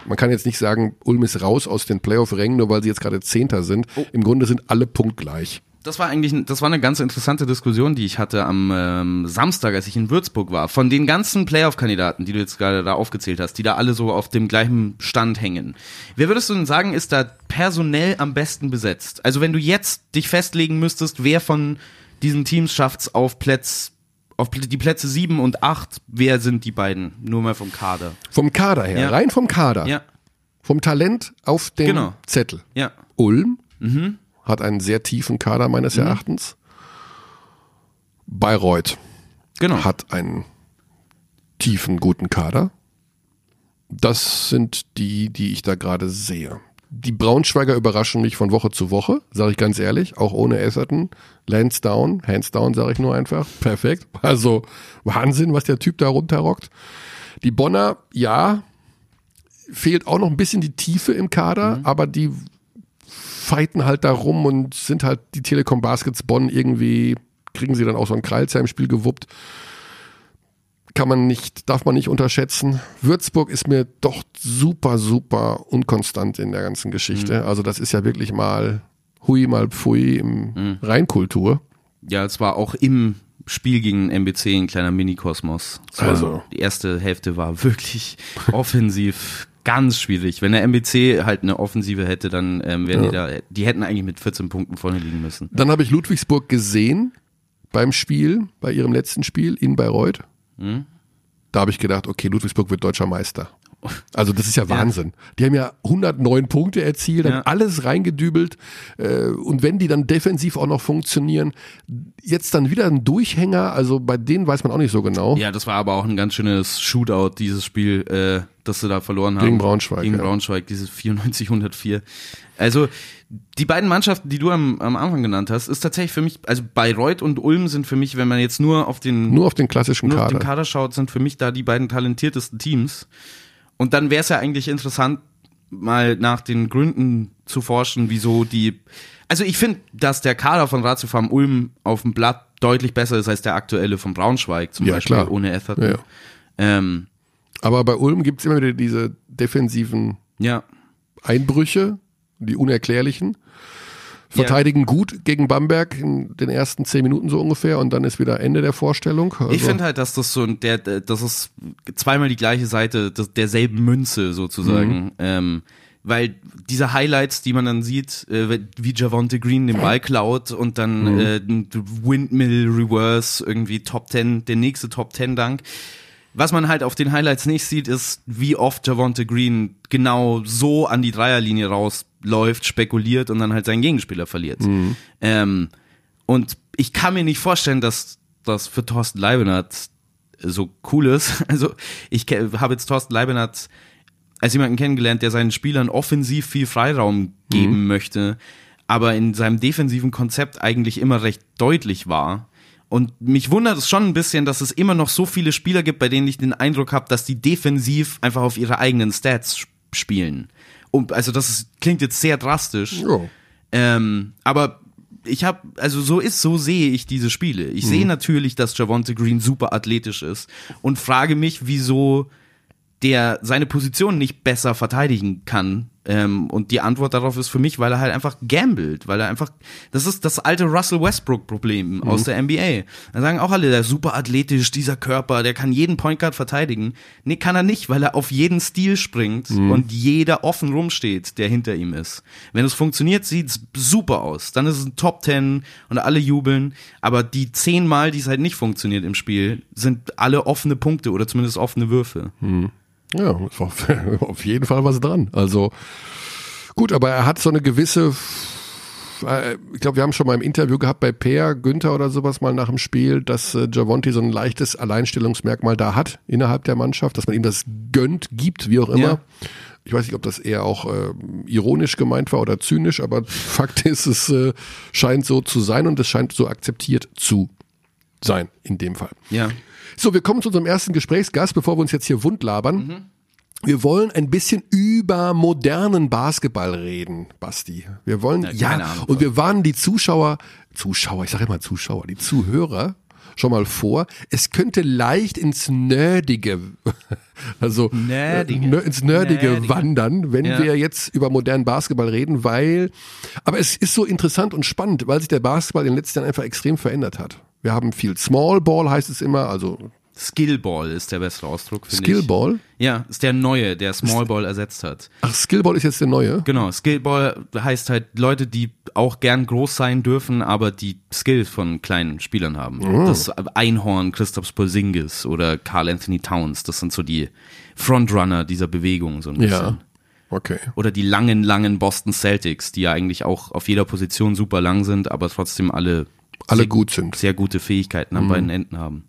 man kann jetzt nicht sagen, Ulm ist raus aus den Playoff-Rängen, nur weil sie jetzt gerade Zehnter sind. Im Grunde sind alle punktgleich. Das war eigentlich, das war eine ganz interessante Diskussion, die ich hatte am ähm, Samstag, als ich in Würzburg war. Von den ganzen Playoff-Kandidaten, die du jetzt gerade da aufgezählt hast, die da alle so auf dem gleichen Stand hängen. Wer würdest du denn sagen, ist da personell am besten besetzt? Also wenn du jetzt dich festlegen müsstest, wer von diesen Teams schafft's auf Plätz, auf die Plätze sieben und acht, wer sind die beiden? Nur mal vom Kader. Vom Kader her, Ja. rein vom Kader, Ja, vom Talent auf den Genau. Zettel. ja. Ulm hat einen sehr tiefen Kader meines Erachtens. Bayreuth Genau. hat einen tiefen, guten Kader. Das sind die, die ich da gerade sehe. Die Braunschweiger überraschen mich von Woche zu Woche, sage ich ganz ehrlich, auch ohne Esserton. Lance down, hands down, sage ich nur einfach. Perfekt. Also Wahnsinn, was der Typ da runterrockt. Die Bonner, ja, fehlt auch noch ein bisschen die Tiefe im Kader, aber die fighten halt da rum und sind halt die Telekom Baskets Bonn irgendwie, kriegen sie dann auch so ein Kreilsheim-Spiel gewuppt. Kann man nicht, darf man nicht unterschätzen. Würzburg ist mir doch super, super unkonstant in der ganzen Geschichte. Also das ist ja wirklich mal hui, mal pfui im Reinkultur. Ja, es war auch im Spiel gegen MBC ein kleiner Mini-Kosmos. Also. Die erste Hälfte war wirklich [laughs] offensiv ganz schwierig. Wenn der MBC halt eine Offensive hätte, dann ähm, wären die da, die hätten eigentlich mit 14 Punkten vorne liegen müssen. Dann habe ich Ludwigsburg gesehen beim Spiel, bei ihrem letzten Spiel in Bayreuth. Da habe ich gedacht, okay, Ludwigsburg wird deutscher Meister. Also das ist ja [laughs] Wahnsinn. Die haben ja 109 Punkte erzielt, haben Ja. alles reingedübelt. Äh, und wenn die dann defensiv auch noch funktionieren, jetzt dann wieder ein Durchhänger, also bei denen weiß man auch nicht so genau. Ja, das war aber auch ein ganz schönes Shootout, dieses Spiel, äh, das sie da verloren haben. Gegen Braunschweig, Gegen ja. Braunschweig, dieses 94-104. Also, die beiden Mannschaften, die du am, am Anfang genannt hast, ist tatsächlich für mich, also Bayreuth und Ulm sind für mich, wenn man jetzt nur auf den Nur auf den klassischen nur auf Kader. den Kader schaut, sind für mich da die beiden talentiertesten Teams. Und dann wäre es ja eigentlich interessant, mal nach den Gründen zu forschen, wieso die. Also ich finde, dass der Kader von Ratio Farm Ulm auf dem Blatt deutlich besser ist als der aktuelle von Braunschweig, zum Ja, Beispiel klar. ohne Etherton. Ja, ja. Ähm, Aber bei Ulm gibt es immer wieder diese defensiven ja. Einbrüche, die unerklärlichen. Verteidigen gut gegen Bamberg in den ersten zehn Minuten so ungefähr und dann ist wieder Ende der Vorstellung. Also, Ich finde halt, dass das so ein, der, der- das ist zweimal die gleiche Seite derselben Münze sozusagen. Mhm. Ähm, weil diese Highlights, die man dann sieht, äh, wie Javonte Green den Ball klaut und dann Mhm. äh, Windmill Reverse, irgendwie Top 10, der nächste Top 10 Dank. Was man halt auf den Highlights nicht sieht, ist, wie oft Javonte Green genau so an die Dreierlinie rausläuft, spekuliert und dann halt seinen Gegenspieler verliert. Mhm. Ähm, und ich kann mir nicht vorstellen, dass das für Thorsten Leibenhardt so cool ist. [laughs] Also ich habe jetzt Thorsten Leibenhardt als jemanden kennengelernt, der seinen Spielern offensiv viel Freiraum geben möchte, aber in seinem defensiven Konzept eigentlich immer recht deutlich war. Und mich wundert es schon ein bisschen, dass es immer noch so viele Spieler gibt, bei denen ich den Eindruck habe, dass die defensiv einfach auf ihre eigenen Stats sp- spielen. Und also das ist, klingt jetzt sehr drastisch. Ja. Ähm, aber ich habe, also so ist, so sehe ich diese Spiele. Ich sehe natürlich, dass Javonte Green super athletisch ist und frage mich, wieso der seine Position nicht besser verteidigen kann. Ähm, und die Antwort darauf ist für mich, weil er halt einfach gambelt, weil er einfach, das ist das alte Russell Westbrook-Problem aus der NBA. Da sagen auch alle, der ist super athletisch, dieser Körper, der kann jeden Point Guard verteidigen. Nee, kann er nicht, weil er auf jeden Stil springt und jeder offen rumsteht, der hinter ihm ist. Wenn es funktioniert, sieht's super aus. Dann ist es ein Top Ten und alle jubeln. Aber die zehn Mal, die es halt nicht funktioniert im Spiel, sind alle offene Punkte oder zumindest offene Würfe. Ja, [laughs] auf jeden Fall was dran. Also gut, aber er hat so eine gewisse, äh, ich glaube, wir haben schon mal im Interview gehabt bei Peer, Günther oder sowas mal nach dem Spiel, dass äh, Javonti so ein leichtes Alleinstellungsmerkmal da hat innerhalb der Mannschaft, dass man ihm das gönnt, gibt, wie auch immer. Ja. Ich weiß nicht, ob das eher auch äh, ironisch gemeint war oder zynisch, aber [laughs] Fakt ist, es äh, scheint so zu sein und es scheint so akzeptiert zu sein in dem Fall. Ja. So, wir kommen zu unserem ersten Gesprächsgast, bevor wir uns jetzt hier wund labern. Wir wollen ein bisschen über modernen Basketball reden, Basti. Wir wollen, Ja, ja, Ahnung und wir warnen die Zuschauer, Zuschauer, ich sage immer Zuschauer, die Zuhörer schon mal vor. Es könnte leicht ins Nerdige, [laughs] also Nerdige. äh, ins Nerdige, Nerdige. wandern, wenn Ja. wir jetzt über modernen Basketball reden, weil, aber es ist so interessant und spannend, weil sich der Basketball in den letzten Jahren einfach extrem verändert hat. Wir haben viel Small Ball, heißt es immer, also Skillball ist der bessere Ausdruck, finde ich. Skillball. Ja, ist der neue, der Smallball ersetzt hat. Ach, Skillball ist jetzt der neue. Genau, Skillball heißt halt Leute, die auch gern groß sein dürfen, aber die Skills von kleinen Spielern haben. Das Einhorn, Christoph Porzingis oder Carl Anthony Towns, das sind so die Frontrunner dieser Bewegung so ein bisschen. Ja. Okay. Oder die langen, langen Boston Celtics, die ja eigentlich auch auf jeder Position super lang sind, aber trotzdem alle, Alle sehr, gut sind. sehr gute Fähigkeiten an beiden Enden haben.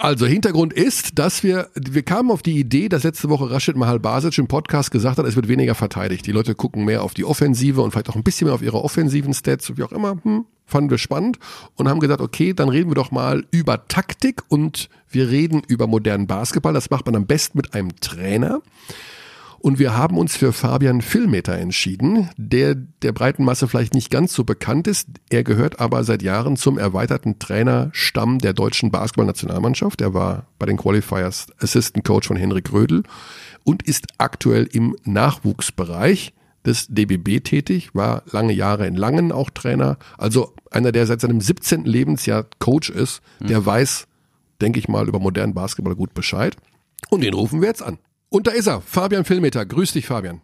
Also Hintergrund ist, dass wir, wir kamen auf die Idee, dass letzte Woche Rashid Mahal Basic im Podcast gesagt hat, es wird weniger verteidigt. Die Leute gucken mehr auf die Offensive und vielleicht auch ein bisschen mehr auf ihre offensiven Stats, wie auch immer. Hm, fanden wir spannend und haben gesagt, okay, dann reden wir doch mal über Taktik und wir reden über modernen Basketball. Das macht man am besten mit einem Trainer. Und wir haben uns für Fabian Filmeter entschieden, der der breiten Masse vielleicht nicht ganz so bekannt ist. Er gehört aber seit Jahren zum erweiterten Trainerstamm der deutschen Basketballnationalmannschaft. Er war bei den Qualifiers Assistant Coach von Henrik Rödel und ist aktuell im Nachwuchsbereich des DBB tätig, war lange Jahre in Langen auch Trainer. Also einer, der seit seinem 17. Lebensjahr Coach ist, der weiß, denke ich mal, über modernen Basketball gut Bescheid. Und den rufen wir jetzt an. Und da ist er, Fabian Filmeter. Grüß dich, Fabian.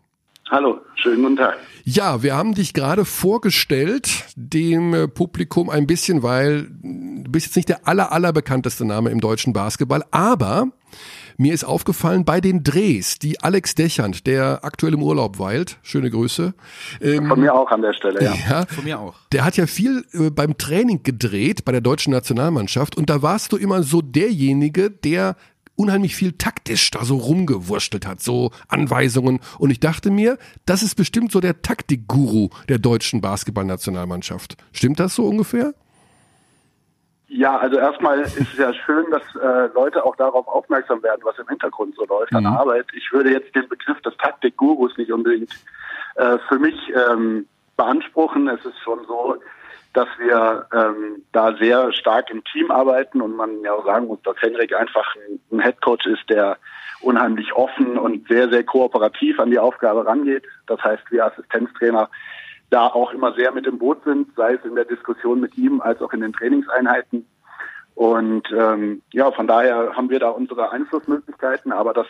Hallo, schönen guten Tag. Ja, wir haben dich gerade vorgestellt, dem äh, Publikum ein bisschen, weil du bist jetzt nicht der aller, aller bekannteste Name im deutschen Basketball, aber mir ist aufgefallen, bei den Drehs, die Alex Dechand, der aktuell im Urlaub weilt, schöne Grüße, ähm, Von mir auch an der Stelle, ja. ja, Von mir auch. der hat ja viel äh, beim Training gedreht bei der deutschen Nationalmannschaft und da warst du immer so derjenige, der unheimlich viel taktisch da so rumgewurstelt hat, so Anweisungen. Und ich dachte mir, das ist bestimmt so der Taktikguru der deutschen Basketballnationalmannschaft. Stimmt das so ungefähr? Ja, also erstmal ist es ja schön, dass äh, Leute auch darauf aufmerksam werden, was im Hintergrund so läuft an Arbeit. Ich würde jetzt den Begriff des Taktikgurus nicht unbedingt äh, für mich ähm, beanspruchen. Es ist schon so, dass wir ähm, da sehr stark im Team arbeiten und man ja auch sagen muss, dass Henrik einfach ein, Headcoach ist, der unheimlich offen und sehr, sehr kooperativ an die Aufgabe rangeht. Das heißt, wir Assistenztrainer da auch immer sehr mit im Boot sind, sei es in der Diskussion mit ihm als auch in den Trainingseinheiten. Und ähm, ja, von daher haben wir da unsere Einflussmöglichkeiten, aber das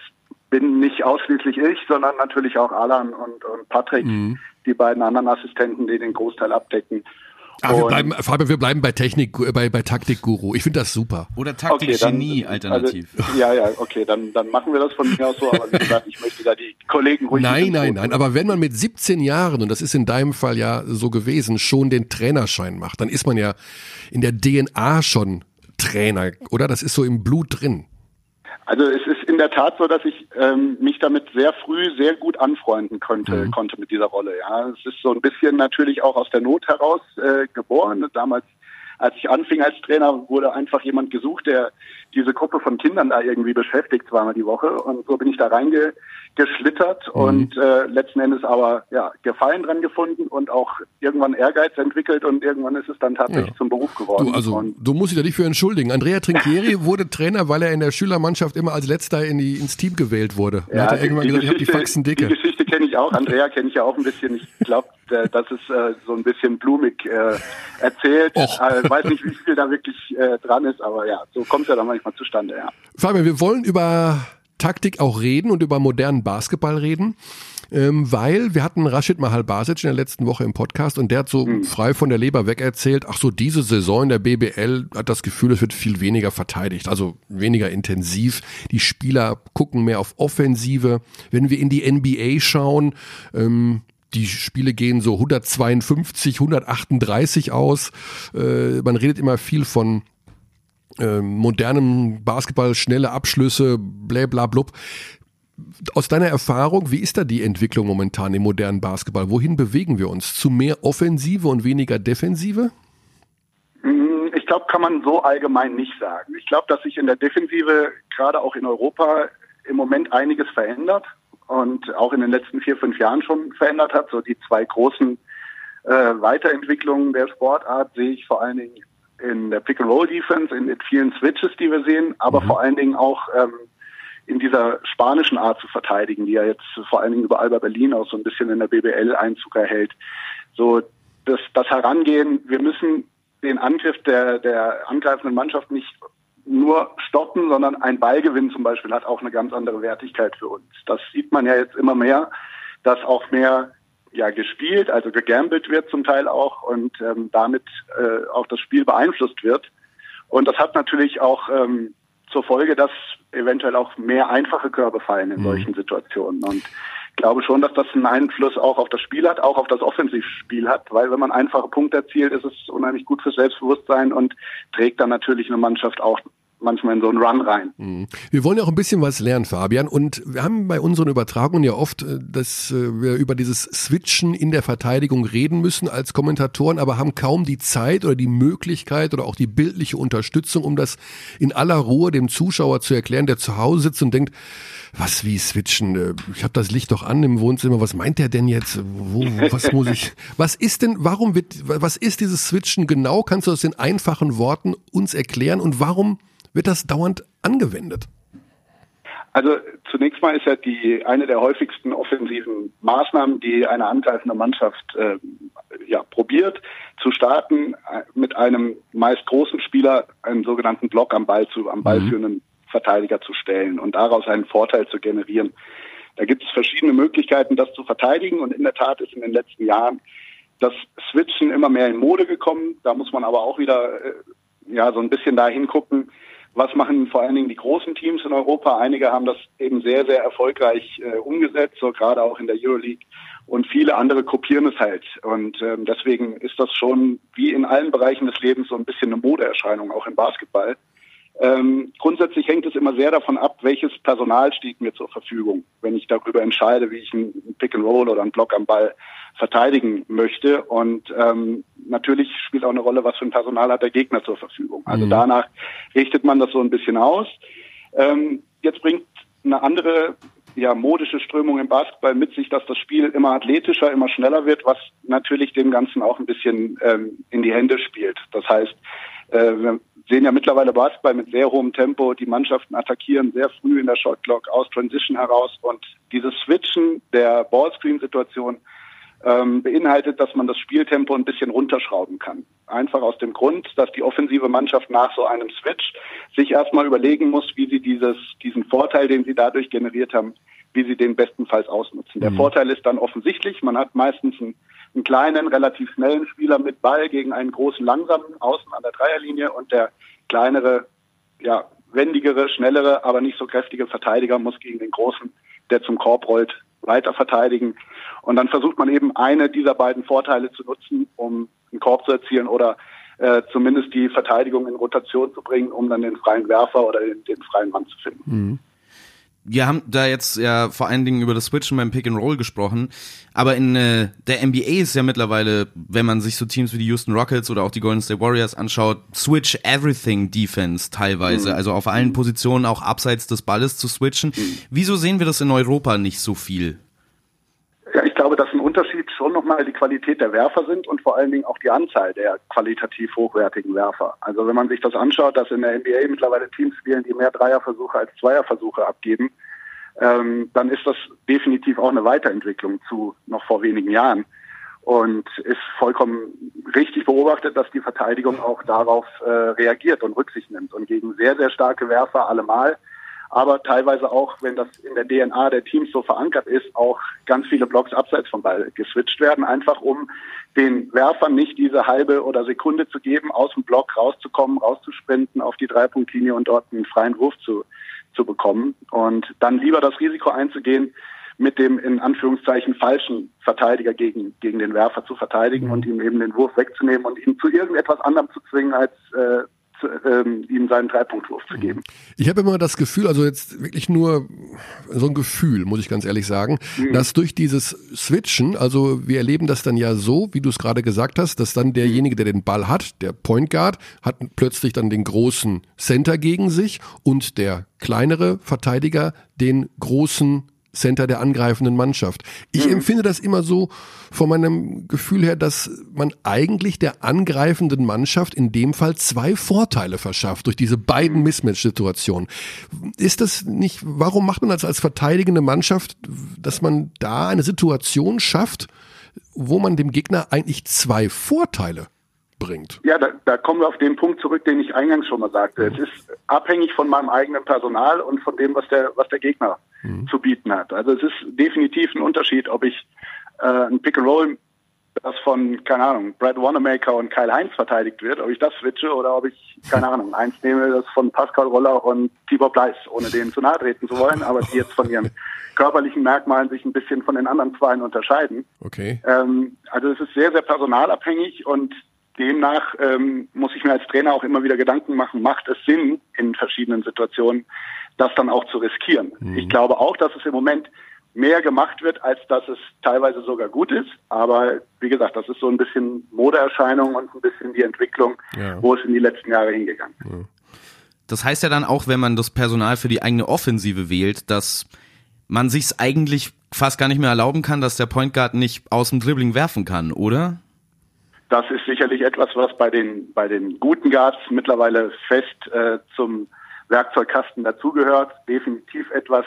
bin nicht ausschließlich ich, sondern natürlich auch Alan und, und Patrick, die beiden anderen Assistenten, die den Großteil abdecken. Ah, wir bleiben, Fabian, wir bleiben bei Technik, äh, bei, bei Taktikguru. Ich finde das super. Oder Taktikgenie okay, alternativ. Also, [laughs] ja, ja, okay, dann, dann machen wir das von mir aus so, aber wie gesagt, ich möchte da die Kollegen ruhig. Nein, nein, nein, aber wenn man mit 17 Jahren, und das ist in deinem Fall ja so gewesen, schon den Trainerschein macht, dann ist man ja in der DNA schon Trainer, oder? Das ist so im Blut drin. Also es ist in der Tat so, dass ich ähm, mich damit sehr früh sehr gut anfreunden konnte, mhm. konnte mit dieser Rolle. Ja, es ist so ein bisschen natürlich auch aus der Not heraus äh, geboren. Damals, als ich anfing als Trainer, wurde einfach jemand gesucht, der diese Gruppe von Kindern da irgendwie beschäftigt zweimal die Woche. Und so bin ich da reinge geschlittert mhm. und äh, letzten Endes aber ja Gefallen dran gefunden und auch irgendwann Ehrgeiz entwickelt und irgendwann ist es dann tatsächlich ja. zum Beruf geworden. Du, also und du musst dich da nicht für entschuldigen. Andrea Trinchieri [laughs] wurde Trainer, weil er in der Schülermannschaft immer als letzter in die, ins Team gewählt wurde. Ja, hat er irgendwann gesagt, ich habe die Faxen dicke. Die Geschichte kenne ich auch. Andrea kenne ich ja auch ein bisschen. Ich glaube, äh, das ist äh, so ein bisschen blumig äh, erzählt. Ich äh, weiß nicht, wie viel da wirklich äh, dran ist, aber ja, so kommt es ja dann manchmal zustande. Ja. Fabian, wir wollen über Taktik auch reden und über modernen Basketball reden. Ähm, weil wir hatten Rashid Mahal Basic in der letzten Woche im Podcast und der hat so mhm. frei von der Leber weg erzählt, ach so, diese Saison in der BBL hat das Gefühl, es wird viel weniger verteidigt, also weniger intensiv. Die Spieler gucken mehr auf Offensive. Wenn wir in die NBA schauen, ähm, die Spiele gehen so 152, 138 aus. Äh, man redet immer viel von äh, modernem Basketball, schnelle Abschlüsse, bla bla blub. Aus deiner Erfahrung, wie ist da die Entwicklung momentan im modernen Basketball? Wohin bewegen wir uns? Zu mehr Offensive und weniger Defensive? Mm, ich glaube, kann man so allgemein nicht sagen. Ich glaube, dass sich in der Defensive gerade auch in Europa im Moment einiges verändert und auch in den letzten vier, fünf Jahren schon verändert hat. So die zwei großen äh, Weiterentwicklungen der Sportart sehe ich vor allen Dingen in der Pick-and-Roll-Defense, in den vielen Switches, die wir sehen, aber mhm. vor allen Dingen auch ähm, in dieser spanischen Art zu verteidigen, die ja jetzt vor allen Dingen überall bei Berlin auch so ein bisschen in der BBL Einzug erhält. So das, das Herangehen, wir müssen den Angriff der, der angreifenden Mannschaft nicht nur stoppen, sondern ein Ballgewinn zum Beispiel hat auch eine ganz andere Wertigkeit für uns. Das sieht man ja jetzt immer mehr, dass auch mehr ja gespielt, also gegambelt wird zum Teil auch und ähm, damit äh, auch das Spiel beeinflusst wird. Und das hat natürlich auch ähm, zur Folge, dass eventuell auch mehr einfache Körbe fallen in mhm. solchen Situationen. Und ich glaube schon, dass das einen Einfluss auch auf das Spiel hat, auch auf das Offensivspiel hat, weil wenn man einfache Punkte erzielt, ist es unheimlich gut fürs Selbstbewusstsein und trägt dann natürlich eine Mannschaft auch manchmal in so einen Run rein. Mhm. Wir wollen ja auch ein bisschen was lernen, Fabian. Und wir haben bei unseren Übertragungen ja oft, äh, dass äh, wir über dieses Switchen in der Verteidigung reden müssen als Kommentatoren, aber haben kaum die Zeit oder die Möglichkeit oder auch die bildliche Unterstützung, um das in aller Ruhe dem Zuschauer zu erklären, der zu Hause sitzt und denkt, was wie switchen? Äh, ich habe das Licht doch an im Wohnzimmer. Was meint der denn jetzt? Wo, was muss ich? [laughs] Was ist denn? Warum wird? Was ist dieses Switchen genau? Kannst du das in einfachen Worten uns erklären? Und warum wird das dauernd angewendet? Also zunächst mal ist ja die eine der häufigsten offensiven Maßnahmen, die eine angreifende Mannschaft äh, ja, probiert, zu starten, äh, mit einem meist großen Spieler einen sogenannten Block am Ball zu, am Ball mhm. führenden Verteidiger zu stellen und daraus einen Vorteil zu generieren. Da gibt es verschiedene Möglichkeiten, das zu verteidigen und in der Tat ist in den letzten Jahren das Switchen immer mehr in Mode gekommen. Da muss man aber auch wieder äh, ja so ein bisschen da hingucken, was machen vor allen Dingen die großen Teams in Europa? Einige haben das eben sehr, sehr erfolgreich äh, umgesetzt, so gerade auch in der Euroleague. Und viele andere kopieren es halt. Und ähm, deswegen ist das schon wie in allen Bereichen des Lebens so ein bisschen eine Modeerscheinung, auch im Basketball. Ähm, grundsätzlich hängt es immer sehr davon ab, welches Personal steht mir zur Verfügung, wenn ich darüber entscheide, wie ich einen Pick and Roll oder einen Block am Ball verteidigen möchte. Und ähm, natürlich spielt auch eine Rolle, was für ein Personal hat der Gegner zur Verfügung. Also mhm. danach richtet man das so ein bisschen aus. Ähm, jetzt bringt eine andere ja, modische Strömung im Basketball mit sich, dass das Spiel immer athletischer, immer schneller wird, was natürlich dem Ganzen auch ein bisschen ähm, in die Hände spielt. Das heißt, äh, wir sehen ja mittlerweile Basketball mit sehr hohem Tempo. Die Mannschaften attackieren sehr früh in der Shotclock aus Transition heraus und dieses Switchen der Ballscreen-Situation ähm, beinhaltet, dass man das Spieltempo ein bisschen runterschrauben kann. Einfach aus dem Grund, dass die offensive Mannschaft nach so einem Switch sich erstmal überlegen muss, wie sie dieses, diesen Vorteil, den sie dadurch generiert haben, wie sie den bestenfalls ausnutzen. Der mhm. Vorteil ist dann offensichtlich, man hat meistens einen einen kleinen, relativ schnellen Spieler mit Ball gegen einen großen, langsamen Außen an der Dreierlinie und der kleinere, ja, wendigere, schnellere, aber nicht so kräftige Verteidiger muss gegen den großen, der zum Korb rollt, weiter verteidigen. Und dann versucht man eben eine dieser beiden Vorteile zu nutzen, um einen Korb zu erzielen oder äh, zumindest die Verteidigung in Rotation zu bringen, um dann den freien Werfer oder den, den freien Mann zu finden. Mhm wir haben da jetzt ja vor allen Dingen über das Switchen beim Pick and Roll gesprochen, aber in äh, der NBA ist ja mittlerweile, wenn man sich so Teams wie die Houston Rockets oder auch die Golden State Warriors anschaut, Switch Everything Defense teilweise, mhm. also auf allen Positionen auch abseits des Balles zu switchen. Mhm. Wieso sehen wir das in Europa nicht so viel? Ja, ich glaube, Unterschied schon nochmal die Qualität der Werfer sind und vor allen Dingen auch die Anzahl der qualitativ hochwertigen Werfer. Also wenn man sich das anschaut, dass in der NBA mittlerweile Teams spielen, die mehr Dreierversuche als Zweierversuche abgeben, ähm, dann ist das definitiv auch eine Weiterentwicklung zu noch vor wenigen Jahren. Und ist vollkommen richtig beobachtet, dass die Verteidigung auch darauf äh, reagiert und Rücksicht nimmt und gegen sehr, sehr starke Werfer allemal aber teilweise auch, wenn das in der DNA der Teams so verankert ist, auch ganz viele Blocks abseits vom Ball geswitcht werden, einfach um den Werfern nicht diese halbe oder Sekunde zu geben, aus dem Block rauszukommen, rauszusprinten auf die Dreipunktlinie und dort einen freien Wurf zu, zu bekommen und dann lieber das Risiko einzugehen, mit dem in Anführungszeichen falschen Verteidiger gegen, gegen den Werfer zu verteidigen mhm. und ihm eben den Wurf wegzunehmen und ihn zu irgendetwas anderem zu zwingen, als äh, ähm, ihm seinen Dreipunktwurf zu geben. Ich habe immer das Gefühl, also jetzt wirklich nur so ein Gefühl, muss ich ganz ehrlich sagen, mhm. dass durch dieses Switchen, also wir erleben das dann ja so, wie du es gerade gesagt hast, dass dann derjenige, der den Ball hat, der Point Guard, hat plötzlich dann den großen Center gegen sich und der kleinere Verteidiger den großen Center der angreifenden Mannschaft. Ich mhm. empfinde das immer so von meinem Gefühl her, dass man eigentlich der angreifenden Mannschaft in dem Fall zwei Vorteile verschafft durch diese beiden Mismatch-Situationen. Ist das nicht, warum macht man das als verteidigende Mannschaft, dass man da eine Situation schafft, wo man dem Gegner eigentlich zwei Vorteile bringt. Ja, da, da kommen wir auf den Punkt zurück, den ich eingangs schon mal sagte. Mhm. Es ist abhängig von meinem eigenen Personal und von dem, was der, was der Gegner mhm. zu bieten hat. Also es ist definitiv ein Unterschied, ob ich äh, ein Pick and Roll, das von, keine Ahnung, Brad Wanamaker und Kyle Heinz verteidigt wird, ob ich das switche oder ob ich, keine Ahnung, eins nehme, das von Pascal Roller und Tibor Bleiss, ohne denen zu nahe treten zu wollen, aber die jetzt von ihren körperlichen Merkmalen sich ein bisschen von den anderen Zweien unterscheiden. Okay. Ähm, also es ist sehr, sehr personalabhängig und demnach ähm, muss ich mir als Trainer auch immer wieder Gedanken machen, macht es Sinn in verschiedenen Situationen, das dann auch zu riskieren. Mhm. Ich glaube auch, dass es im Moment mehr gemacht wird, als dass es teilweise sogar gut ist. Aber wie gesagt, das ist so ein bisschen Modeerscheinung und ein bisschen die Entwicklung, ja. wo es in die letzten Jahre hingegangen ist. Ja. Das heißt ja dann auch, wenn man das Personal für die eigene Offensive wählt, dass man sich eigentlich fast gar nicht mehr erlauben kann, dass der Point Guard nicht aus dem Dribbling werfen kann, oder? Das ist sicherlich etwas, was bei den bei den guten Guards mittlerweile fest äh, zum Werkzeugkasten dazugehört. Definitiv etwas,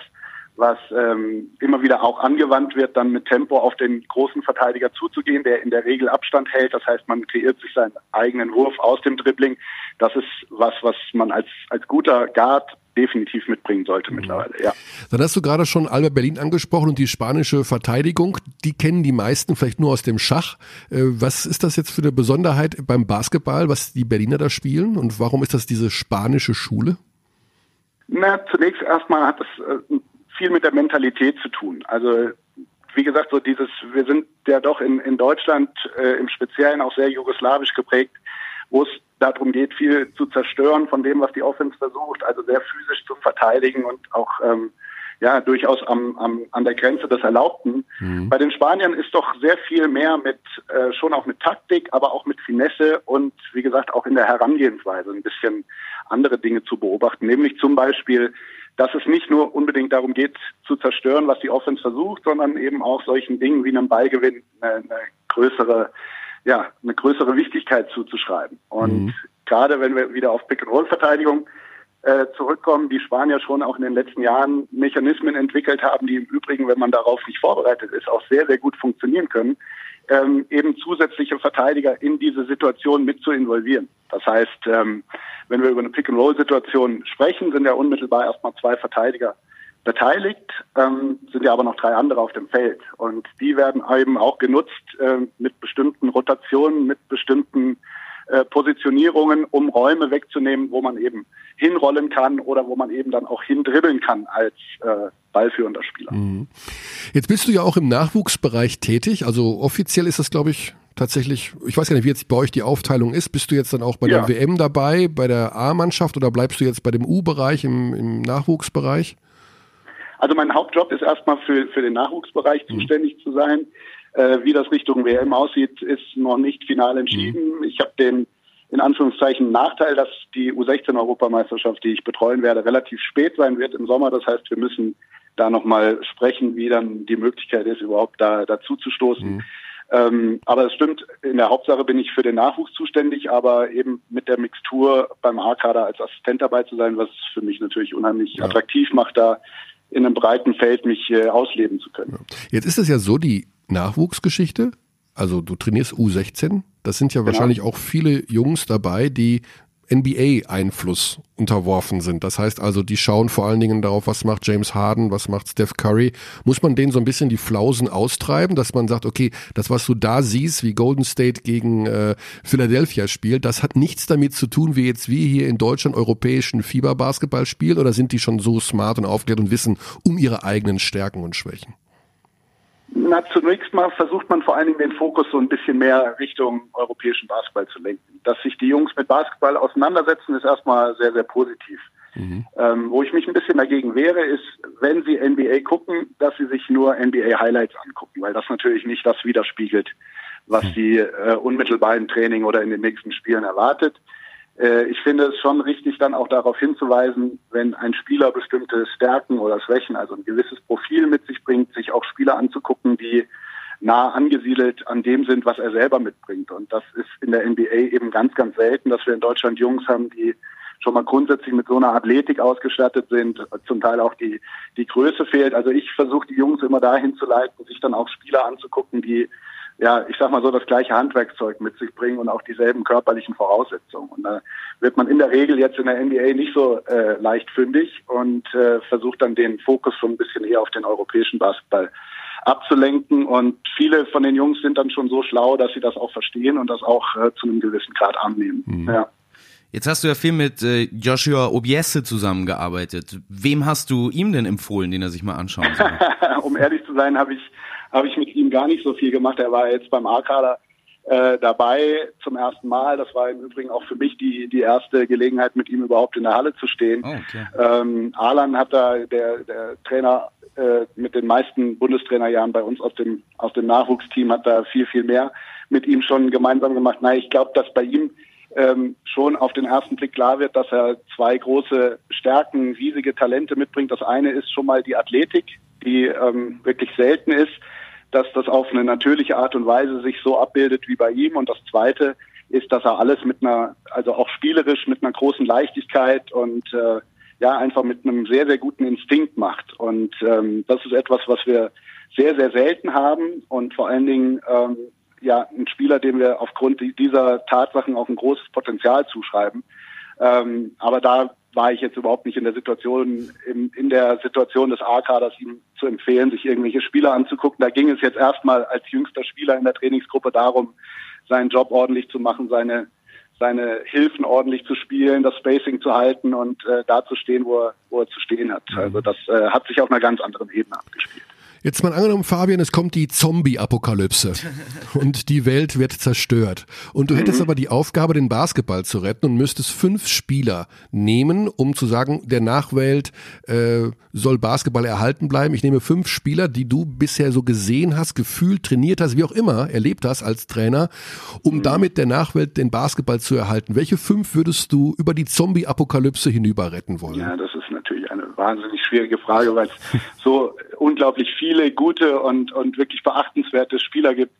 was ähm, immer wieder auch angewandt wird, dann mit Tempo auf den großen Verteidiger zuzugehen, der in der Regel Abstand hält. Das heißt, man kreiert sich seinen eigenen Wurf aus dem Dribbling. Das ist was, was man als, als guter Guard definitiv mitbringen sollte mhm. mittlerweile, ja. Dann hast du gerade schon Albert Berlin angesprochen und die spanische Verteidigung. Die kennen die meisten vielleicht nur aus dem Schach. Äh, was ist das jetzt für eine Besonderheit beim Basketball, was die Berliner da spielen und warum ist das diese spanische Schule? Na, zunächst erstmal hat das äh, viel mit der Mentalität zu tun. Also wie gesagt, so dieses, wir sind ja doch in, in Deutschland äh, im Speziellen auch sehr jugoslawisch geprägt, es geht, viel zu zerstören von dem, was die Offense versucht, also sehr physisch zu verteidigen und auch ähm, ja durchaus am, am, an der Grenze des Erlaubten. Mhm. Bei den Spaniern ist doch sehr viel mehr mit äh, schon auch mit Taktik, aber auch mit Finesse und wie gesagt auch in der Herangehensweise ein bisschen andere Dinge zu beobachten, nämlich zum Beispiel dass es nicht nur unbedingt darum geht, zu zerstören, was die Offense versucht, sondern eben auch solchen Dingen wie einem Ballgewinn eine, eine größere, ja, eine größere Wichtigkeit zuzuschreiben. Und mhm. Gerade wenn wir wieder auf Pick-and-Roll-Verteidigung äh, zurückkommen, die Spanier schon auch in den letzten Jahren Mechanismen entwickelt haben, die im Übrigen, wenn man darauf nicht vorbereitet ist, auch sehr, sehr gut funktionieren können, ähm, eben zusätzliche Verteidiger in diese Situation mit zu involvieren. Das heißt, ähm, wenn wir über eine Pick-and-Roll-Situation sprechen, sind ja unmittelbar erstmal zwei Verteidiger beteiligt, ähm, sind ja aber noch drei andere auf dem Feld. Und die werden eben auch genutzt äh, mit bestimmten Rotationen, mit bestimmten äh, Positionierungen, um Räume wegzunehmen, wo man eben hinrollen kann oder wo man eben dann auch hindribbeln kann als äh, ballführender Spieler. Mhm. Jetzt bist du ja auch im Nachwuchsbereich tätig. Also offiziell ist das, glaube ich, tatsächlich, ich weiß gar nicht, wie jetzt bei euch die Aufteilung ist. Bist du jetzt dann auch bei ja. der WM dabei, bei der A-Mannschaft oder bleibst du jetzt bei dem U-Bereich, im, im Nachwuchsbereich? Also mein Hauptjob ist erstmal für, für den Nachwuchsbereich zuständig zu sein. Äh, wie das Richtung WM aussieht, ist noch nicht final entschieden. Mhm. Ich habe den in Anführungszeichen Nachteil, dass die U16-Europameisterschaft, die ich betreuen werde, relativ spät sein wird im Sommer. Das heißt, wir müssen da nochmal sprechen, wie dann die Möglichkeit ist, überhaupt da dazu zu stoßen. Mhm. Ähm, aber es stimmt, in der Hauptsache bin ich für den Nachwuchs zuständig, aber eben mit der Mixtur beim A-Kader als Assistent dabei zu sein, was für mich natürlich unheimlich ja. attraktiv macht, da in einem breiten Feld mich äh, ausleben zu können. Jetzt ist es ja so, die Nachwuchsgeschichte, also du trainierst U16, das sind ja genau. wahrscheinlich auch viele Jungs dabei, die NBA-Einfluss unterworfen sind. Das heißt also, die schauen vor allen Dingen darauf, was macht James Harden, was macht Steph Curry. Muss man denen so ein bisschen die Flausen austreiben, dass man sagt, okay, das, was du da siehst, wie Golden State gegen äh, Philadelphia spielt, das hat nichts damit zu tun, wie jetzt wir hier in Deutschland europäischen Fieberbasketball spielen, oder sind die schon so smart und aufklärt und wissen um ihre eigenen Stärken und Schwächen? Na, zunächst mal versucht man vor allen Dingen den Fokus so ein bisschen mehr Richtung europäischen Basketball zu lenken. Dass sich die Jungs mit Basketball auseinandersetzen, ist erstmal sehr, sehr positiv. Mhm. Ähm, wo ich mich ein bisschen dagegen wehre, ist, wenn sie NBA gucken, dass sie sich nur NBA Highlights angucken, weil das natürlich nicht das widerspiegelt, was mhm. sie äh, unmittelbar im Training oder in den nächsten Spielen erwartet. Äh, ich finde es schon richtig, dann auch darauf hinzuweisen, wenn ein Spieler bestimmte Stärken oder Schwächen, also ein gewisses Profil mit sich bringt, sich auch Spieler anzugucken, die nah angesiedelt an dem sind, was er selber mitbringt. Und das ist in der NBA eben ganz, ganz selten, dass wir in Deutschland Jungs haben, die schon mal grundsätzlich mit so einer Athletik ausgestattet sind, zum Teil auch die, die Größe fehlt. Also ich versuche die Jungs immer dahin zu leiten, sich dann auch Spieler anzugucken, die ja, ich sag mal so, das gleiche Handwerkszeug mit sich bringen und auch dieselben körperlichen Voraussetzungen. Und da wird man in der Regel jetzt in der NBA nicht so äh, leicht fündig und äh, versucht dann den Fokus so ein bisschen eher auf den europäischen Basketball abzulenken. Und viele von den Jungs sind dann schon so schlau, dass sie das auch verstehen und das auch äh, zu einem gewissen Grad annehmen. Mhm. Ja. Jetzt hast du ja viel mit äh, Joshua Obiese zusammengearbeitet. Wem hast du ihm denn empfohlen, den er sich mal anschauen soll? [laughs] um ehrlich zu sein, habe ich habe ich mit ihm gar nicht so viel gemacht. Er war jetzt beim A-Kader äh, dabei zum ersten Mal. Das war im Übrigen auch für mich die, die erste Gelegenheit, mit ihm überhaupt in der Halle zu stehen. Oh, okay. ähm, Alan hat da, der, der Trainer äh, mit den meisten Bundestrainerjahren bei uns aus dem, aus dem Nachwuchsteam, hat da viel, viel mehr mit ihm schon gemeinsam gemacht. Na, ich glaube, dass bei ihm ähm, schon auf den ersten Blick klar wird, dass er zwei große Stärken, riesige Talente mitbringt. Das eine ist schon mal die Athletik, die ähm, wirklich selten ist dass das auf eine natürliche Art und Weise sich so abbildet wie bei ihm. Und das Zweite ist, dass er alles mit einer, also auch spielerisch mit einer großen Leichtigkeit und äh, ja einfach mit einem sehr, sehr guten Instinkt macht. Und ähm, das ist etwas, was wir sehr, sehr selten haben und vor allen Dingen ähm, ja ein Spieler, dem wir aufgrund dieser Tatsachen auch ein großes Potenzial zuschreiben. Ähm, aber da war ich jetzt überhaupt nicht in der Situation, in, in der Situation des A-Kaders ihm zu empfehlen, sich irgendwelche Spieler anzugucken. Da ging es jetzt erstmal als jüngster Spieler in der Trainingsgruppe darum, seinen Job ordentlich zu machen, seine seine Hilfen ordentlich zu spielen, das Spacing zu halten und äh, da zu stehen, wo er, wo er zu stehen hat. Also das äh, hat sich auf einer ganz anderen Ebene abgespielt. Jetzt mal angenommen, Fabian, es kommt die Zombie-Apokalypse [laughs] und die Welt wird zerstört. Und du hättest mhm. aber die Aufgabe, den Basketball zu retten und müsstest fünf Spieler nehmen, um zu sagen, der Nachwelt äh, soll Basketball erhalten bleiben. Ich nehme fünf Spieler, die du bisher so gesehen hast, gefühlt, trainiert hast, wie auch immer, erlebt hast als Trainer, um mhm. damit der Nachwelt den Basketball zu erhalten. Welche fünf würdest du über die Zombie-Apokalypse hinüber retten wollen? Ja, das ist natürlich eine wahnsinnig schwierige Frage, weil es [laughs] so unglaublich viele gute und, und wirklich beachtenswerte Spieler gibt.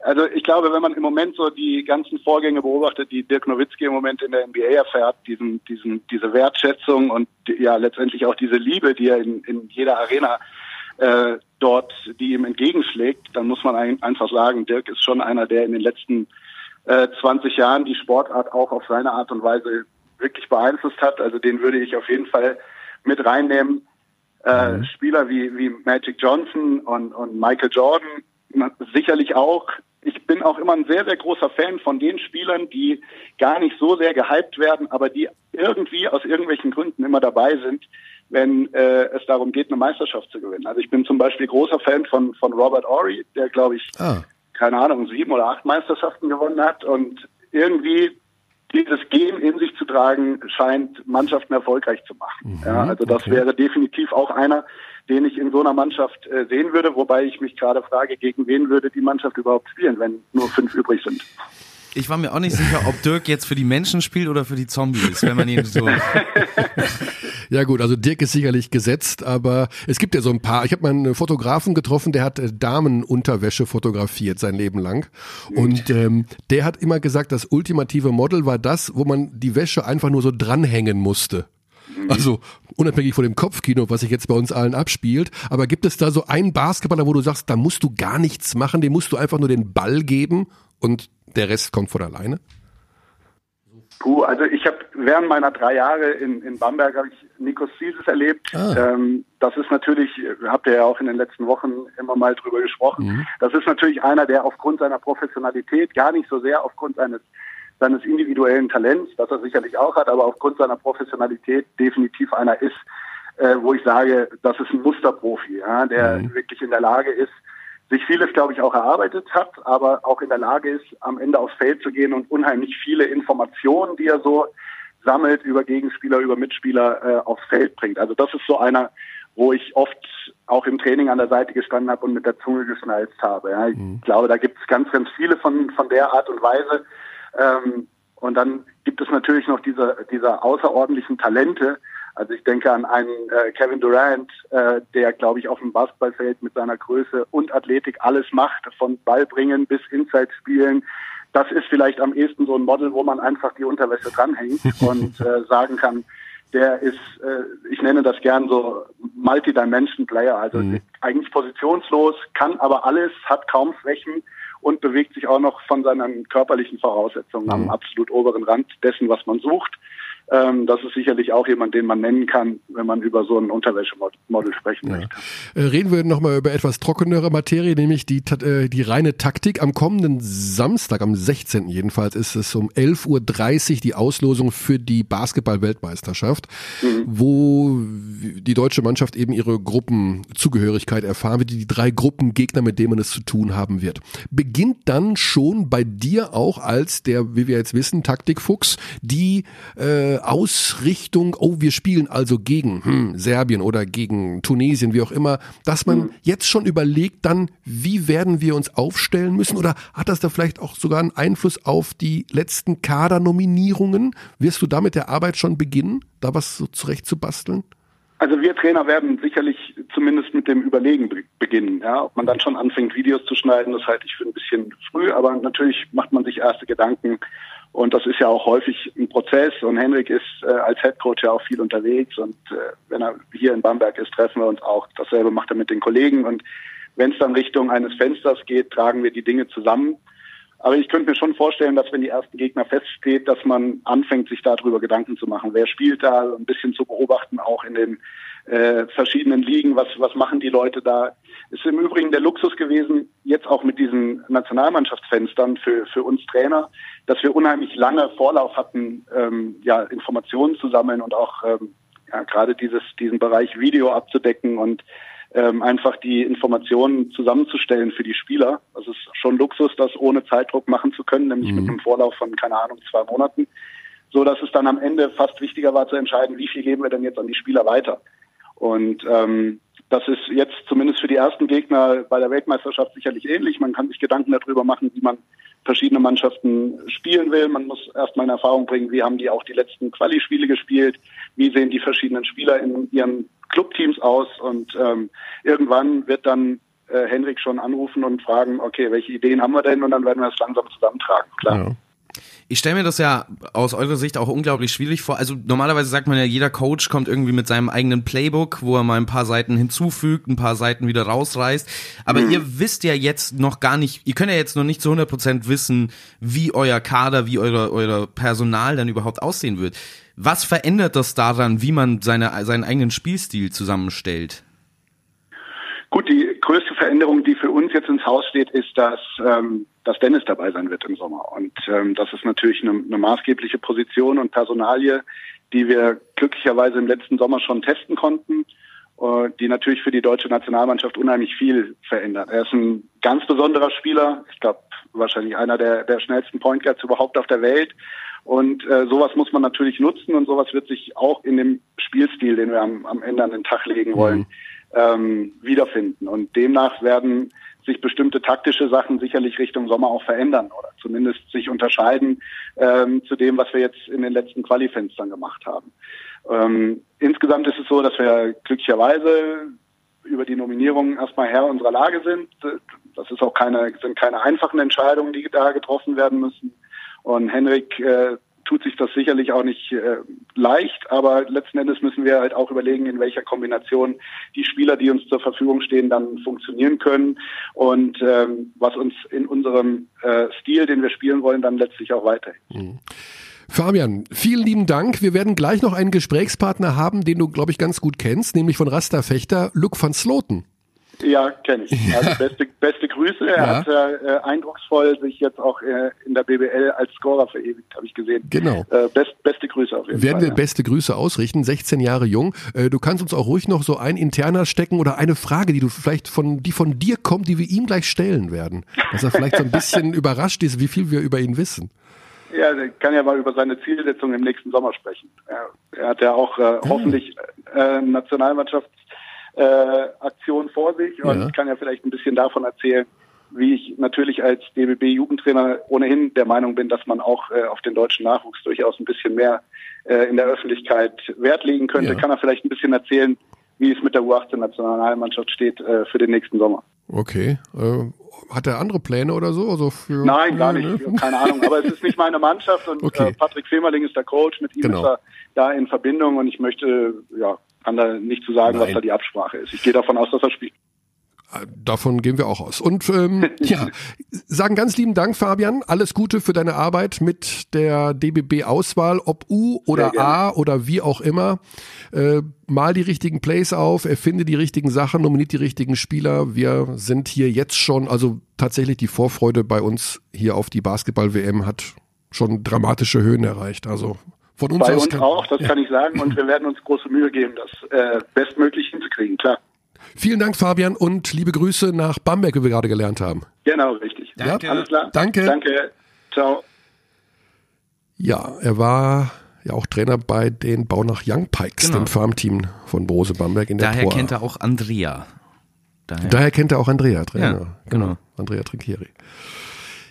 Also ich glaube, wenn man im Moment so die ganzen Vorgänge beobachtet, die Dirk Nowitzki im Moment in der NBA erfährt, diesen, diesen, diese Wertschätzung und ja letztendlich auch diese Liebe, die er in, in jeder Arena äh, dort, die ihm entgegenschlägt, dann muss man ein, einfach sagen, Dirk ist schon einer, der in den letzten äh, 20 Jahren die Sportart auch auf seine Art und Weise wirklich beeinflusst hat. Also den würde ich auf jeden Fall mit reinnehmen. Äh, mhm. Spieler wie, wie Magic Johnson und, und Michael Jordan sicherlich auch. Ich bin auch immer ein sehr, sehr großer Fan von den Spielern, die gar nicht so sehr gehypt werden, aber die irgendwie aus irgendwelchen Gründen immer dabei sind, wenn äh, es darum geht, eine Meisterschaft zu gewinnen. Also ich bin zum Beispiel großer Fan von, von Robert Ory, der, glaube ich, ah. keine Ahnung, sieben oder acht Meisterschaften gewonnen hat und irgendwie dieses Gen in sich zu tragen, scheint Mannschaften erfolgreich zu machen. Mhm, ja, also das okay. wäre definitiv auch einer, den ich in so einer Mannschaft äh, sehen würde, wobei ich mich gerade frage, gegen wen würde die Mannschaft überhaupt spielen, wenn nur fünf übrig sind. Ich war mir auch nicht sicher, ob Dirk jetzt für die Menschen spielt oder für die Zombies, wenn man ihn so. ja gut, also Dirk ist sicherlich gesetzt, aber es gibt ja so ein paar. Ich habe mal einen Fotografen getroffen, der hat äh, Damenunterwäsche fotografiert sein Leben lang und ähm, der hat immer gesagt, das ultimative Model war das, wo man die Wäsche einfach nur so dranhängen musste. Also unabhängig von dem Kopfkino, was sich jetzt bei uns allen abspielt, aber gibt es da so einen Basketballer, wo du sagst, da musst du gar nichts machen, dem musst du einfach nur den Ball geben und der Rest kommt von alleine? Puh, also ich habe während meiner drei Jahre in, in Bamberg habe ich Nikos Zises erlebt. Ah. Ähm, das ist natürlich, habt ihr ja auch in den letzten Wochen immer mal drüber gesprochen. Mhm. Das ist natürlich einer, der aufgrund seiner Professionalität, gar nicht so sehr aufgrund seines seines individuellen Talents, das er sicherlich auch hat, aber aufgrund seiner Professionalität definitiv einer ist, äh, wo ich sage, das ist ein Musterprofi, ja, der mhm. wirklich in der Lage ist, sich vieles, glaube ich, auch erarbeitet hat, aber auch in der Lage ist, am Ende aufs Feld zu gehen und unheimlich viele Informationen, die er so sammelt über Gegenspieler, über Mitspieler äh, aufs Feld bringt. Also das ist so einer, wo ich oft auch im Training an der Seite gestanden habe und mit der Zunge geschnalzt habe. Ja. Ich mhm. glaube, da gibt es ganz, ganz viele von, von der Art und Weise. Ähm, und dann gibt es natürlich noch diese, diese außerordentlichen Talente, also ich denke an einen äh, Kevin Durant, äh, der, glaube ich, auf dem Basketballfeld mit seiner Größe und Athletik alles macht, von Ballbringen bis Inside spielen. Das ist vielleicht am ehesten so ein Model, wo man einfach die Unterwäsche dranhängt [laughs] und äh, sagen kann, der ist, äh, ich nenne das gern so Multi-Dimension Player, also mhm. eigentlich positionslos, kann aber alles, hat kaum Schwächen und bewegt sich auch noch von seinen körperlichen Voraussetzungen mhm. am absolut oberen Rand dessen, was man sucht. Ähm, das ist sicherlich auch jemand, den man nennen kann, wenn man über so ein Unterwäschemodel sprechen ja. möchte. Äh, reden wir nochmal über etwas trockenere Materie, nämlich die, äh, die reine Taktik. Am kommenden Samstag, am 16. jedenfalls, ist es um 11.30 Uhr die Auslosung für die Basketball-Weltmeisterschaft, mhm. wo die deutsche Mannschaft eben ihre Gruppenzugehörigkeit erfahren wird, die drei Gruppengegner, mit denen man es zu tun haben wird. Beginnt dann schon bei dir auch als der, wie wir jetzt wissen, Taktikfuchs, die äh, Ausrichtung, oh, wir spielen also gegen hm, Serbien oder gegen Tunesien, wie auch immer, dass man mhm. jetzt schon überlegt dann, wie werden wir uns aufstellen müssen oder hat das da vielleicht auch sogar einen Einfluss auf die letzten Kadernominierungen? Wirst du damit der Arbeit schon beginnen, da was so zurecht zu basteln? Also wir Trainer werden sicherlich zumindest mit dem Überlegen beginnen. Ja, ob man dann schon anfängt, Videos zu schneiden, das halte ich für ein bisschen früh, aber natürlich macht man sich erste Gedanken, und das ist ja auch häufig ein Prozess. Und Henrik ist äh, als Headcoach ja auch viel unterwegs. Und äh, wenn er hier in Bamberg ist, treffen wir uns auch. Dasselbe macht er mit den Kollegen. Und wenn es dann Richtung eines Fensters geht, tragen wir die Dinge zusammen. Aber ich könnte mir schon vorstellen, dass wenn die ersten Gegner feststeht, dass man anfängt, sich darüber Gedanken zu machen. Wer spielt da? Ein bisschen zu beobachten, auch in den äh, verschiedenen Ligen. Was, was machen die Leute da? Ist im Übrigen der Luxus gewesen, jetzt auch mit diesen Nationalmannschaftsfenstern für, für uns Trainer, dass wir unheimlich lange Vorlauf hatten, ähm, ja, Informationen zu sammeln und auch ähm, ja, gerade dieses, diesen Bereich Video abzudecken und ähm, einfach die Informationen zusammenzustellen für die Spieler. Das ist schon Luxus, das ohne Zeitdruck machen zu können, nämlich mhm. mit einem Vorlauf von, keine Ahnung, zwei Monaten. So dass es dann am Ende fast wichtiger war zu entscheiden, wie viel geben wir denn jetzt an die Spieler weiter. Und ähm, das ist jetzt zumindest für die ersten Gegner bei der Weltmeisterschaft sicherlich ähnlich. Man kann sich Gedanken darüber machen, wie man verschiedene Mannschaften spielen will. Man muss erstmal in Erfahrung bringen, wie haben die auch die letzten Quali-Spiele gespielt, wie sehen die verschiedenen Spieler in ihren Clubteams aus und ähm, irgendwann wird dann äh, Henrik schon anrufen und fragen, okay, welche Ideen haben wir denn und dann werden wir es langsam zusammentragen, klar. Ja. Ich stelle mir das ja aus eurer Sicht auch unglaublich schwierig vor. Also normalerweise sagt man ja, jeder Coach kommt irgendwie mit seinem eigenen Playbook, wo er mal ein paar Seiten hinzufügt, ein paar Seiten wieder rausreißt. Aber mhm. ihr wisst ja jetzt noch gar nicht, ihr könnt ja jetzt noch nicht zu 100% wissen, wie euer Kader, wie euer, euer Personal dann überhaupt aussehen wird. Was verändert das daran, wie man seine, seinen eigenen Spielstil zusammenstellt? Gut, die größte Veränderung, die für uns jetzt ins Haus steht, ist, dass, ähm, dass Dennis dabei sein wird im Sommer. Und ähm, das ist natürlich eine, eine maßgebliche Position und Personalie, die wir glücklicherweise im letzten Sommer schon testen konnten, äh, die natürlich für die deutsche Nationalmannschaft unheimlich viel verändert. Er ist ein ganz besonderer Spieler, ich glaube wahrscheinlich einer der, der schnellsten Point Guards überhaupt auf der Welt. Und äh, sowas muss man natürlich nutzen und sowas wird sich auch in dem Spielstil, den wir am, am Ende an den Tag legen wollen, mhm ähm, wiederfinden. Und demnach werden sich bestimmte taktische Sachen sicherlich Richtung Sommer auch verändern oder zumindest sich unterscheiden ähm, zu dem, was wir jetzt in den letzten Qualifenstern gemacht haben. Ähm, insgesamt ist es so, dass wir glücklicherweise über die Nominierung erstmal Herr unserer Lage sind. Das ist auch keine, sind keine einfachen Entscheidungen, die da getroffen werden müssen. Und Henrik äh, tut sich das sicherlich auch nicht äh, leicht, aber letzten Endes müssen wir halt auch überlegen, in welcher Kombination die Spieler, die uns zur Verfügung stehen, dann funktionieren können und ähm, was uns in unserem äh, Stil, den wir spielen wollen, dann letztlich auch weiterhilft. Mhm. Fabian, vielen lieben Dank. Wir werden gleich noch einen Gesprächspartner haben, den du, glaube ich, ganz gut kennst, nämlich von Rasterfechter, Luke van Sloten. Ja, kenne ich. Also beste, beste Grüße. Er ja. hat äh, eindrucksvoll sich jetzt auch äh, in der BBL als Scorer verewigt, habe ich gesehen. Genau. Äh, best, beste Grüße auf jeden Werden Fall. wir ja. beste Grüße ausrichten, 16 Jahre jung. Äh, du kannst uns auch ruhig noch so ein interner stecken oder eine Frage, die du vielleicht von, die von dir kommt, die wir ihm gleich stellen werden. Dass er vielleicht so ein [laughs] bisschen überrascht ist, wie viel wir über ihn wissen. Ja, der kann ja mal über seine Zielsetzung im nächsten Sommer sprechen. Er, er hat ja auch äh, ah. hoffentlich äh, Nationalmannschafts äh, Aktion vor sich und ja. kann ja vielleicht ein bisschen davon erzählen, wie ich natürlich als DBB-Jugendtrainer ohnehin der Meinung bin, dass man auch äh, auf den deutschen Nachwuchs durchaus ein bisschen mehr äh, in der Öffentlichkeit Wert legen könnte. Ja. Kann er vielleicht ein bisschen erzählen, wie es mit der U18-Nationalmannschaft steht äh, für den nächsten Sommer. Okay. Äh, hat er andere Pläne oder so? Also für, Nein, gar nicht. Ne? Keine Ahnung. Aber es ist nicht meine Mannschaft und [laughs] okay. äh, Patrick Femerling ist der Coach. Mit ihm genau. ist er da in Verbindung und ich möchte ja kann da nicht zu sagen, Nein. was da die Absprache ist. Ich gehe davon aus, dass er spielt. Davon gehen wir auch aus. Und ähm, [laughs] ja, sagen ganz lieben Dank, Fabian. Alles Gute für deine Arbeit mit der DBB-Auswahl, ob U oder A oder wie auch immer. Äh, mal die richtigen Plays auf, erfinde die richtigen Sachen, nominiert die richtigen Spieler. Wir sind hier jetzt schon, also tatsächlich die Vorfreude bei uns hier auf die Basketball-WM hat schon dramatische Höhen erreicht. Also von uns Bei uns kann, auch, das ja. kann ich sagen. Und wir werden uns große Mühe geben, das äh, bestmöglich hinzukriegen, klar. Vielen Dank, Fabian, und liebe Grüße nach Bamberg, wie wir gerade gelernt haben. Genau, richtig. Danke. Ja, alles klar. Danke. Danke. Ciao. Ja, er war ja auch Trainer bei den Baunach Young Pikes, genau. dem Farmteam von Brose Bamberg in der Daher Tor. kennt er auch Andrea. Daher, Daher kennt er auch Andrea, Trainer. Ja, genau. genau. Andrea Trinkieri.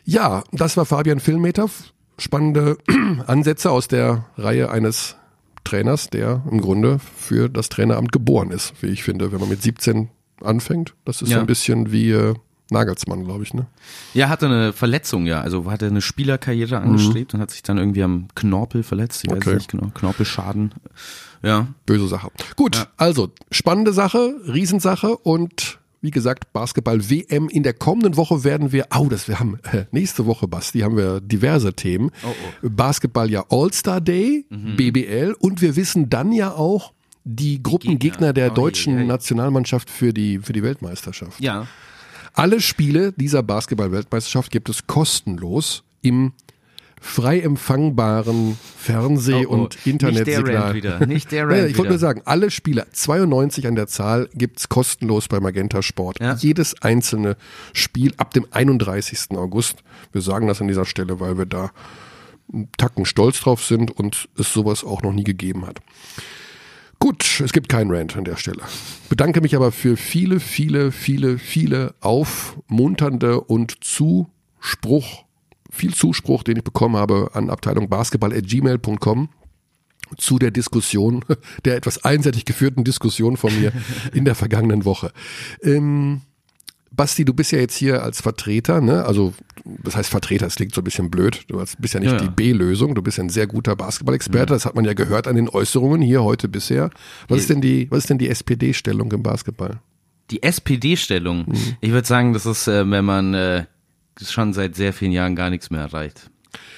Ja, das war Fabian Filmmeter spannende [clears throat] Ansätze aus der Reihe eines Trainers, der im Grunde für das Traineramt geboren ist, wie ich finde, wenn man mit 17 anfängt. Das ist ja. so ein bisschen wie äh, Nagelsmann, glaube ich, ne? Ja, hatte eine Verletzung, ja. Also hatte eine Spielerkarriere angestrebt mhm. und hat sich dann irgendwie am Knorpel verletzt. Ich okay. weiß nicht genau. Knorpelschaden. Ja. Böse Sache. Gut, ja. also spannende Sache, Riesensache und wie gesagt, Basketball-WM. In der kommenden Woche werden wir, oh, das wir haben, äh, nächste Woche, Basti, haben wir diverse Themen. Oh, oh. Basketball ja All-Star Day, mhm. BBL und wir wissen dann ja auch die Gruppengegner der oh, deutschen je, je. Nationalmannschaft für die, für die Weltmeisterschaft. Ja. Alle Spiele dieser Basketball-Weltmeisterschaft gibt es kostenlos im frei empfangbaren Fernseh- oh, oh. und Internetsignal. Nicht der Rand wieder. Nicht der [laughs] Rand naja, ich wollte nur sagen, alle Spiele, 92 an der Zahl, gibt's kostenlos bei Magenta Sport. Ja. Jedes einzelne Spiel ab dem 31. August. Wir sagen das an dieser Stelle, weil wir da einen Tacken stolz drauf sind und es sowas auch noch nie gegeben hat. Gut, es gibt keinen Rant an der Stelle. Bedanke mich aber für viele, viele, viele, viele aufmunternde und Zuspruch viel Zuspruch, den ich bekommen habe an Abteilung basketball.gmail.com zu der Diskussion, [laughs] der etwas einseitig geführten Diskussion von mir [laughs] in der vergangenen Woche. Ähm, Basti, du bist ja jetzt hier als Vertreter, ne? Also, das heißt Vertreter, das klingt so ein bisschen blöd. Du bist ja nicht ja, ja. die B-Lösung, du bist ja ein sehr guter Basketball-Experte. Das hat man ja gehört an den Äußerungen hier heute bisher. Was ist denn die, was ist denn die SPD-Stellung im Basketball? Die SPD-Stellung? Mhm. Ich würde sagen, das ist, äh, wenn man äh, schon seit sehr vielen Jahren gar nichts mehr erreicht.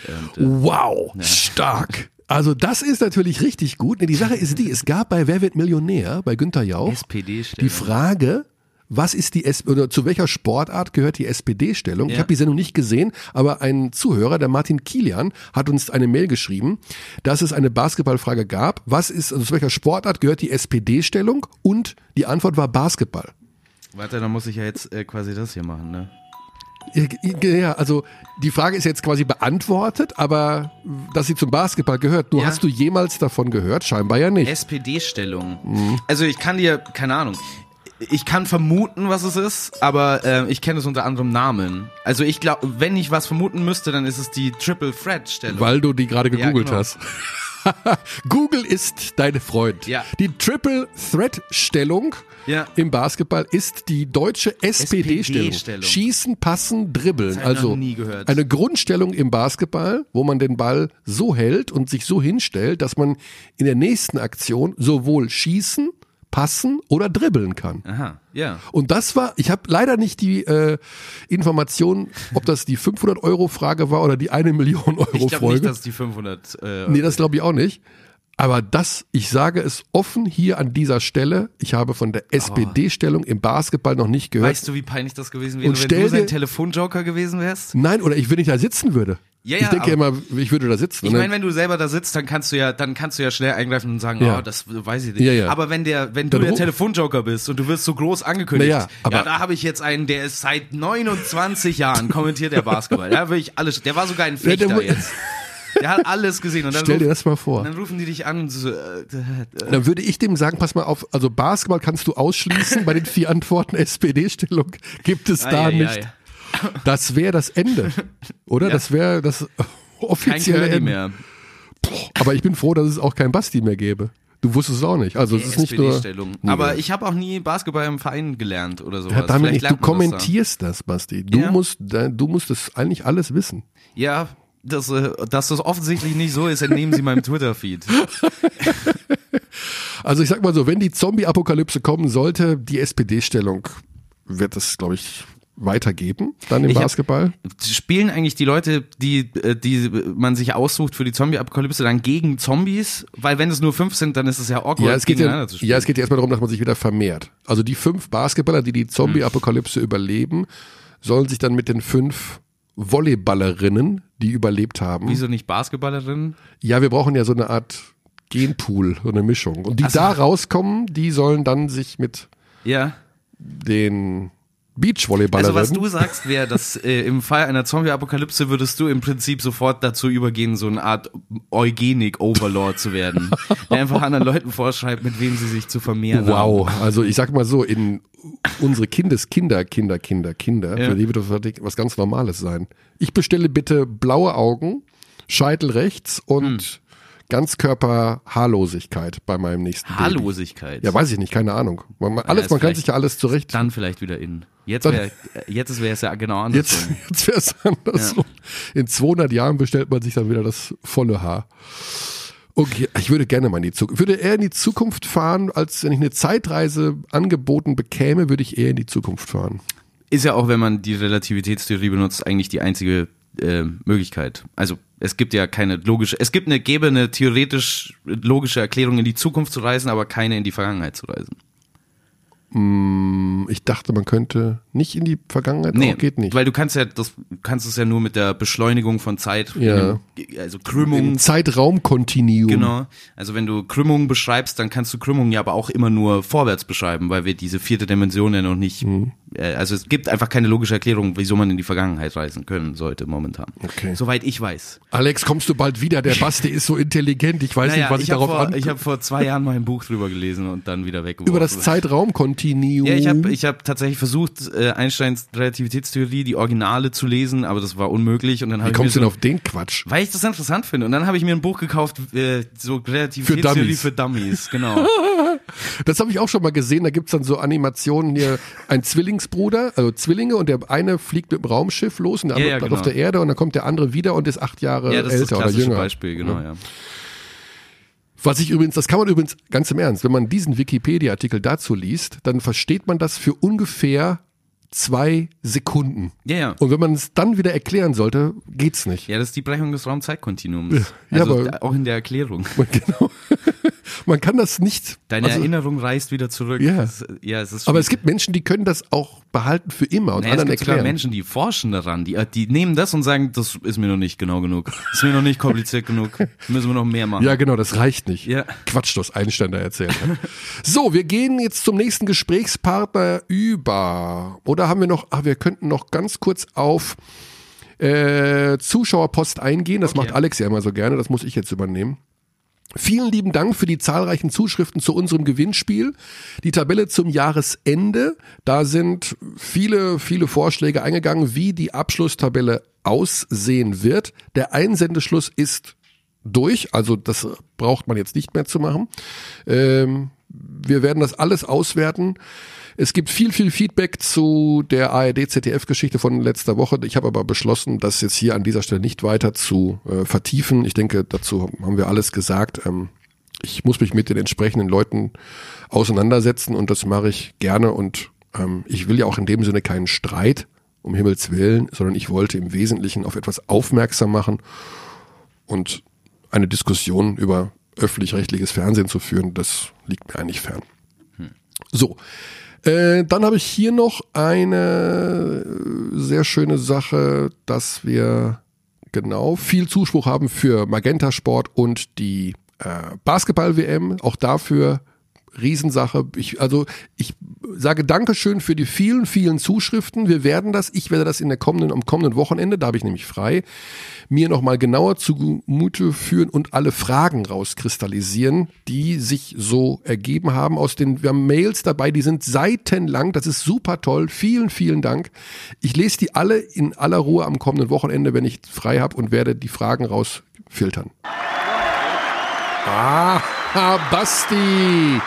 Und, äh, wow, ja. stark. [laughs] Also das ist natürlich richtig gut. Nee, die Sache ist die, es gab bei Wer wird Millionär, bei Günther Jauch, die Frage, was ist die S oder zu welcher Sportart gehört die SPD-Stellung? Ich Ja. habe die Sendung nicht gesehen, aber ein Zuhörer, der Martin Kilian, hat uns eine Mail geschrieben, dass es eine Basketballfrage gab. Was ist, also zu welcher Sportart gehört die SPD-Stellung? Und die Antwort war Basketball. Warte, dann muss ich ja jetzt äh, quasi das hier machen, ne? Ja, also die Frage ist jetzt quasi beantwortet, aber dass sie zum Basketball gehört, nur Ja. hast du jemals davon gehört? Scheinbar ja nicht. SPD-Stellung. Mhm. Also ich kann dir, keine Ahnung, ich kann vermuten, was es ist, aber äh, ich kenne es unter anderem Namen. Also ich glaube, wenn ich was vermuten müsste, dann ist es die Triple Threat Stellung. Weil du die gerade Ja, gegoogelt genau. hast. [laughs] Google ist dein Freund. Ja. Die Triple Threat Stellung Ja. im Basketball ist die deutsche SPD-Stellung. SPD-Stellung. Schießen, passen, dribbeln. Also eine Grundstellung im Basketball, wo man den Ball so hält und sich so hinstellt, dass man in der nächsten Aktion sowohl schießen, passen oder dribbeln kann. Aha, ja. Und das war, ich habe leider nicht die äh, Information, ob das die 500 Euro Frage war oder die eine Million Euro Ich glaube Folge. nicht, dass die 500. Äh, nee, das glaube ich auch nicht. Aber das, ich sage es offen hier an dieser Stelle, ich habe von der SPD-Stellung im Basketball noch nicht gehört. weißt du, wie peinlich das gewesen wäre, Und wenn du sein Telefonjoker gewesen wärst? Nein, oder ich, wenn ich da sitzen würde. Ja, ich ja, denke aber- immer, ich würde da sitzen. Ich dann- meine, wenn du selber da sitzt, dann kannst du ja, dann kannst du ja schnell eingreifen und sagen, Ja. oh, das weiß ich nicht. Ja, ja. Aber wenn der, wenn du Dann der Telefonjoker bist und du wirst so groß angekündigt, ja, aber- ja, da habe ich jetzt einen, der ist seit 29 Jahren kommentiert der Basketball. Da will ich alles, der war sogar ein [laughs] Ja, der Fechter mu- jetzt. Der hat alles gesehen und dann, Stell dir das mal vor. dann rufen die dich an und so, äh, äh, Dann würde ich dem sagen, pass mal auf, also Basketball kannst du ausschließen, bei den vier Antworten SPD-Stellung gibt es da ei, ei, nicht. ei. Das wäre das Ende, oder? [laughs] Ja. Das wäre das offizielle Ende. mehr. Aber ich bin froh, dass es auch kein Basti mehr gäbe. Du wusstest es auch nicht. Also es ist nicht nur. Aber ich habe auch nie Basketball im Verein gelernt oder sowas. Ja, damit nicht. Du man das da. kommentierst das, Basti. Du Ja. musst, du musst das eigentlich alles wissen. Ja, dass, äh, dass das offensichtlich nicht so ist, entnehmen sie meinem Twitter-Feed. [laughs] Also ich sag mal so, wenn die Zombie-Apokalypse kommen sollte, die SPD-Stellung wird es, glaube ich, weitergeben, dann im Ich hab- Basketball. Spielen eigentlich die Leute, die, äh, die man sich aussucht für die Zombie-Apokalypse, dann gegen Zombies? Weil wenn es nur fünf sind, dann ist es ja awkward, Ja, es geht ja, zu spielen. ja, es geht ja erstmal darum, dass man sich wieder vermehrt. Also die fünf Basketballer, die die Zombie-Apokalypse überleben, sollen sich dann mit den fünf Volleyballerinnen, die überlebt haben. Wieso nicht Basketballerinnen? Ja, wir brauchen ja so eine Art Genpool, so eine Mischung. Und die Ach so. da rauskommen, die sollen dann sich mit Ja. den Also Beachvolleyballerinnen. was du sagst, wäre, dass [laughs] äh, im Fall einer Zombie-Apokalypse würdest du im Prinzip sofort dazu übergehen, so eine Art Eugenik-Overlord zu werden. der einfach anderen Leuten vorschreibt, mit wem sie sich zu vermehren Wow, haben. also ich sag mal so, in unsere Kindeskinder, Kinder, Kinder, Kinder, Ja. für die wird das was ganz Normales sein. Ich bestelle bitte blaue Augen, Scheitel rechts und Hm. Ganzkörper-Haarlosigkeit bei meinem nächsten Baby. Haarlosigkeit. Ja, weiß ich nicht, keine Ahnung. Man, man- alles, man kann sich ja alles zurecht. Dann vielleicht wieder in. Jetzt wäre jetzt wäre es ja genau Jetzt, andersrum. [laughs] jetzt wäre es andersrum. In 200 Jahren bestellt man sich dann wieder das volle Haar. Okay, ich würde gerne mal in die Zukunft. Würde eher in die Zukunft fahren, als wenn ich eine Zeitreise angeboten bekäme, würde ich eher in die Zukunft fahren. Ist ja auch, wenn man die Relativitätstheorie benutzt, eigentlich die einzige äh, Möglichkeit. Also es gibt ja keine logische, es gibt eine, gäbe theoretisch logische Erklärung, in die Zukunft zu reisen, aber keine in die Vergangenheit zu reisen. Ich dachte, man könnte nicht in die Vergangenheit, Nee, auch geht nicht. weil du kannst ja, das du kannst es ja nur mit der Beschleunigung von Zeit, Ja. also Krümmung, Zeitraumkontinuum. Genau. Also wenn du Krümmungen beschreibst, dann kannst du Krümmungen ja aber auch immer nur vorwärts beschreiben, weil wir diese vierte Dimension ja noch nicht. Mhm. Äh, also es gibt einfach keine logische Erklärung, wieso man in die Vergangenheit reisen können sollte momentan. Okay. Soweit ich weiß. Alex, kommst du bald wieder? Der Basti ist so intelligent. Ich weiß nicht, was ich, ich habe darauf vor, an. ich hab vor zwei Jahren mal ein Buch drüber gelesen und dann wieder weggeworfen. über das Zeitraumkontinuum. Ja, ich habe ich hab tatsächlich versucht, äh, Einsteins Relativitätstheorie, die Originale zu lesen, aber das war unmöglich. Und dann Wie kommst du so, denn auf den Quatsch? Weil ich das interessant finde. Und dann habe ich mir ein Buch gekauft, äh, so Relativitätstheorie Dummies. für Dummies, genau. [laughs] Das habe ich auch schon mal gesehen. Da gibt's dann so Animationen hier, ein Zwillingsbruder, also Zwillinge und der eine fliegt mit dem Raumschiff los und der andere Ja, bleibt auf genau. der Erde und dann kommt der andere wieder und ist acht Jahre Ja, das ist älter das oder jünger. Beispiel, genau, ja. Was ich übrigens, das kann man übrigens ganz im Ernst, wenn man diesen Wikipedia-Artikel dazu liest, dann versteht man das für ungefähr zwei Sekunden. Ja, ja. Und wenn man es dann wieder erklären sollte, geht's nicht. Ja, das ist die Brechung des Raumzeitkontinuums. Ja, also aber- auch in der Erklärung. [laughs] Genau. Man kann das nicht. Deine also, Erinnerung reist wieder zurück. Ja. Das, ja, es ist aber es gibt Menschen, die können das auch behalten für immer und Naja, es anderen gibt sogar erklären. Menschen, die forschen daran, die, die nehmen das und sagen, das ist mir noch nicht genau genug. Das ist mir noch nicht kompliziert genug. [laughs] Müssen wir noch mehr machen. Ja, genau, das reicht nicht. Ja. Quatsch, was Einstein da erzählt hat. so, wir gehen jetzt zum nächsten Gesprächspartner über. Oder haben wir noch, ah, wir könnten noch ganz kurz auf äh, Zuschauerpost eingehen. Das macht Alex ja immer so gerne, das muss ich jetzt übernehmen. Vielen lieben Dank für die zahlreichen Zuschriften zu unserem Gewinnspiel. Die Tabelle zum Jahresende, da sind viele, viele Vorschläge eingegangen, wie die Abschlusstabelle aussehen wird. Der Einsendeschluss ist durch, also das braucht man jetzt nicht mehr zu machen. Ähm, wir werden das alles auswerten. Es gibt viel, viel Feedback zu der ARD-ZDF-Geschichte von letzter Woche. Ich habe aber beschlossen, das jetzt hier an dieser Stelle nicht weiter zu äh, vertiefen. Ich denke, dazu haben wir alles gesagt. Ähm, ich muss mich mit den entsprechenden Leuten auseinandersetzen und das mache ich gerne. Und ähm, ich will ja auch in dem Sinne keinen Streit, um Himmels Willen, sondern ich wollte im Wesentlichen auf etwas aufmerksam machen und eine Diskussion über öffentlich-rechtliches Fernsehen zu führen, das liegt mir eigentlich fern. So, äh, dann habe ich hier noch eine äh, sehr schöne Sache, dass wir genau viel Zuspruch haben für Magenta Sport und die äh, Basketball-WM. Auch dafür Riesensache. Ich, also ich sage Dankeschön für die vielen, vielen Zuschriften. Wir werden das, ich werde das in der kommenden, am kommenden Wochenende, da habe ich nämlich frei, mir nochmal genauer zugute führen und alle Fragen rauskristallisieren, die sich so ergeben haben aus den, wir haben Mails dabei, die sind seitenlang, das ist super toll. Vielen, vielen Dank. Ich lese die alle in aller Ruhe am kommenden Wochenende, wenn ich frei habe und werde die Fragen rausfiltern. Ah, Basti.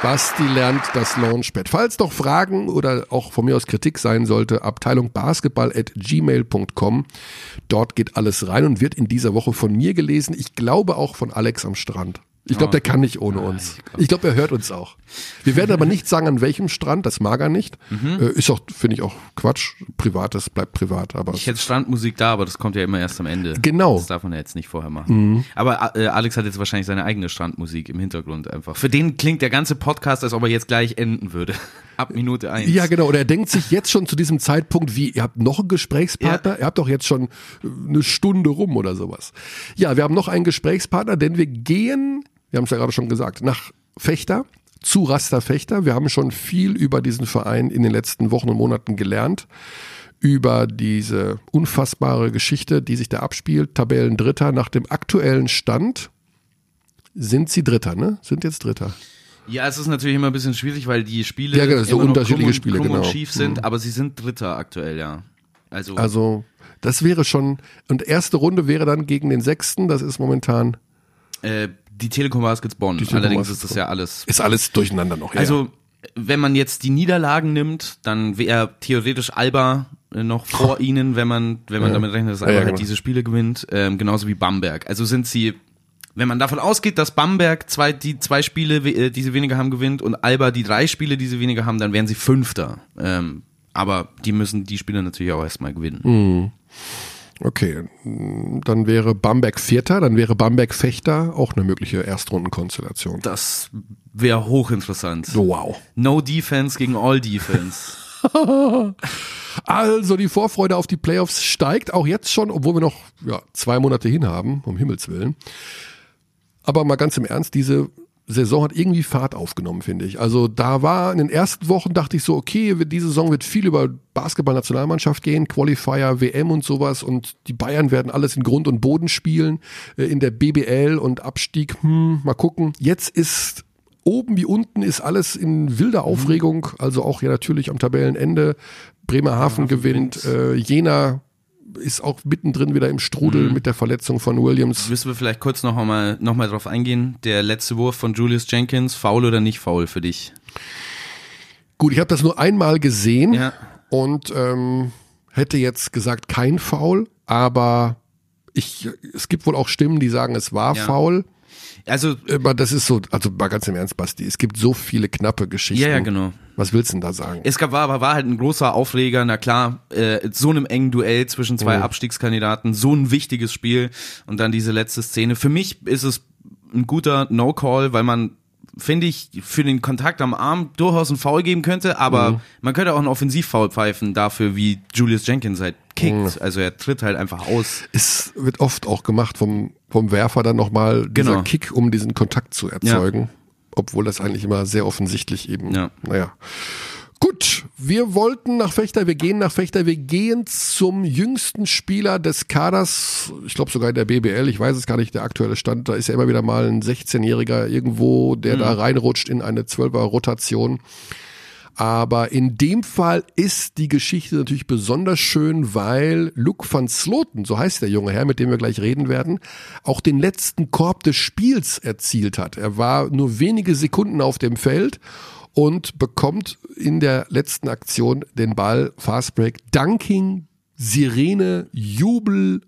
Basti lernt das Launchpad. Falls noch Fragen oder auch von mir aus Kritik sein sollte, Abteilung basketball at gmail.com. Dort geht alles rein und wird in dieser Woche von mir gelesen. Ich glaube auch von Alex am Strand. Ich glaube, der kann nicht ohne uns. Ich glaube, er hört uns auch. Wir werden aber nicht sagen, an welchem Strand, das mag er nicht. Äh, Ist auch, finde ich auch Quatsch. Privates bleibt privat, aber Ich hätte Strandmusik da, aber das kommt ja immer erst am Ende. Genau. Das darf man ja jetzt nicht vorher machen. Aber äh, Alex hat jetzt wahrscheinlich seine eigene Strandmusik im Hintergrund einfach. Für den klingt der ganze Podcast, als ob er jetzt gleich enden würde. [laughs] Ab Minute eins. Ja, genau. Oder er denkt sich jetzt schon zu diesem Zeitpunkt, wie, ihr habt noch einen Gesprächspartner? Ihr habt doch jetzt schon äh, eine Stunde rum oder sowas. Ja, wir haben noch einen Gesprächspartner, denn wir gehen, wir haben es ja gerade schon gesagt, nach Fechter, zu Raster Fechter. Wir haben schon viel über diesen Verein in den letzten Wochen und Monaten gelernt. Über diese unfassbare Geschichte, die sich da abspielt. Tabellen Dritter nach dem aktuellen Stand. Sind sie Dritter, ne? Sind jetzt Dritter. Ja, es ist natürlich immer ein bisschen schwierig, weil die Spiele Ja, genau, so unterschiedliche und, Spiele, genau. schief sind, aber sie sind Dritter aktuell, ja. Also, Also, das wäre schon, und erste Runde wäre dann gegen den Sechsten, das ist momentan, äh, die Telekom Baskets Bonn. Telekom Allerdings ist das ja alles ist alles durcheinander noch. Ja. Also, wenn man jetzt die Niederlagen nimmt, dann wäre theoretisch Alba äh, noch vor ihnen, wenn man, wenn man Ja. damit rechnet, dass Alba ja, halt genau. diese Spiele gewinnt, ähm, genauso wie Bamberg. Also sind sie, wenn man davon ausgeht, dass Bamberg zwei, die zwei Spiele, äh, die sie weniger haben, gewinnt und Alba die drei Spiele, die sie weniger haben, dann wären sie Fünfter. Ähm, aber die müssen die Spiele natürlich auch erstmal gewinnen. Mhm. Okay, dann wäre Bamberg Vierter, dann wäre Bamberg Fechter auch eine mögliche Erstrundenkonstellation. Das wäre hochinteressant. So, wow. No Defense gegen All Defense. [laughs] [laughs] Also die Vorfreude auf die Playoffs steigt auch jetzt schon, obwohl wir noch ja, zwei Monate hin haben, um Himmels Willen. Aber mal ganz im Ernst, diese Saison hat irgendwie Fahrt aufgenommen, finde ich. Also da war in den ersten Wochen dachte ich so, okay, diese Saison wird viel über Basketball-Nationalmannschaft gehen, Qualifier, WM und sowas und die Bayern werden alles in Grund und Boden spielen, äh, in der BBL und Abstieg, hm, mal gucken. Jetzt ist oben wie unten ist alles in wilder Aufregung, also auch ja natürlich am Tabellenende. Bremerhaven gewinnt, äh, Jena ist auch mittendrin wieder im Strudel mit der Verletzung von Williams. Müssen wir vielleicht kurz noch mal, noch mal drauf eingehen. Der letzte Wurf von Julius Jenkins, faul oder nicht faul für dich? Gut, ich habe das nur einmal gesehen Ja. und ähm, hätte jetzt gesagt kein Foul, aber ich, es gibt wohl auch Stimmen, die sagen, es war Ja. Foul. Also, Aber das ist so, also mal ganz im Ernst, Basti, es gibt so viele knappe Geschichten. ja, ja, genau. Was willst du denn da sagen? Es gab, war, aber war halt ein großer Aufreger, na klar, äh, so einem engen Duell zwischen zwei Mhm. Abstiegskandidaten, so ein wichtiges Spiel und dann diese letzte Szene. Für mich ist es ein guter No-Call, weil man, finde ich, für den Kontakt am Arm durchaus einen Foul geben könnte, aber Mhm. man könnte auch einen Offensivfoul pfeifen dafür, wie Julius Jenkins halt kickt. Mhm. Also er tritt halt einfach aus. Es wird oft auch gemacht vom, vom Werfer dann nochmal dieser Genau. Kick, um diesen Kontakt zu erzeugen. Obwohl das eigentlich immer sehr offensichtlich eben, Ja. naja. Gut, wir wollten nach Fechter, wir gehen nach Fechter, wir gehen zum jüngsten Spieler des Kaders, ich glaube sogar in der BBL, ich weiß es gar nicht, der aktuelle Stand, da ist ja immer wieder mal ein 16-Jähriger irgendwo, der da reinrutscht in eine 12er Rotation. Aber in dem Fall ist die Geschichte natürlich besonders schön, weil Luke van Sloten, so heißt der junge Herr, mit dem wir gleich reden werden, auch den letzten Korb des Spiels erzielt hat. Er war nur wenige Sekunden auf dem Feld und bekommt in der letzten Aktion den Ball Fastbreak, Dunking, Sirene, Jubel,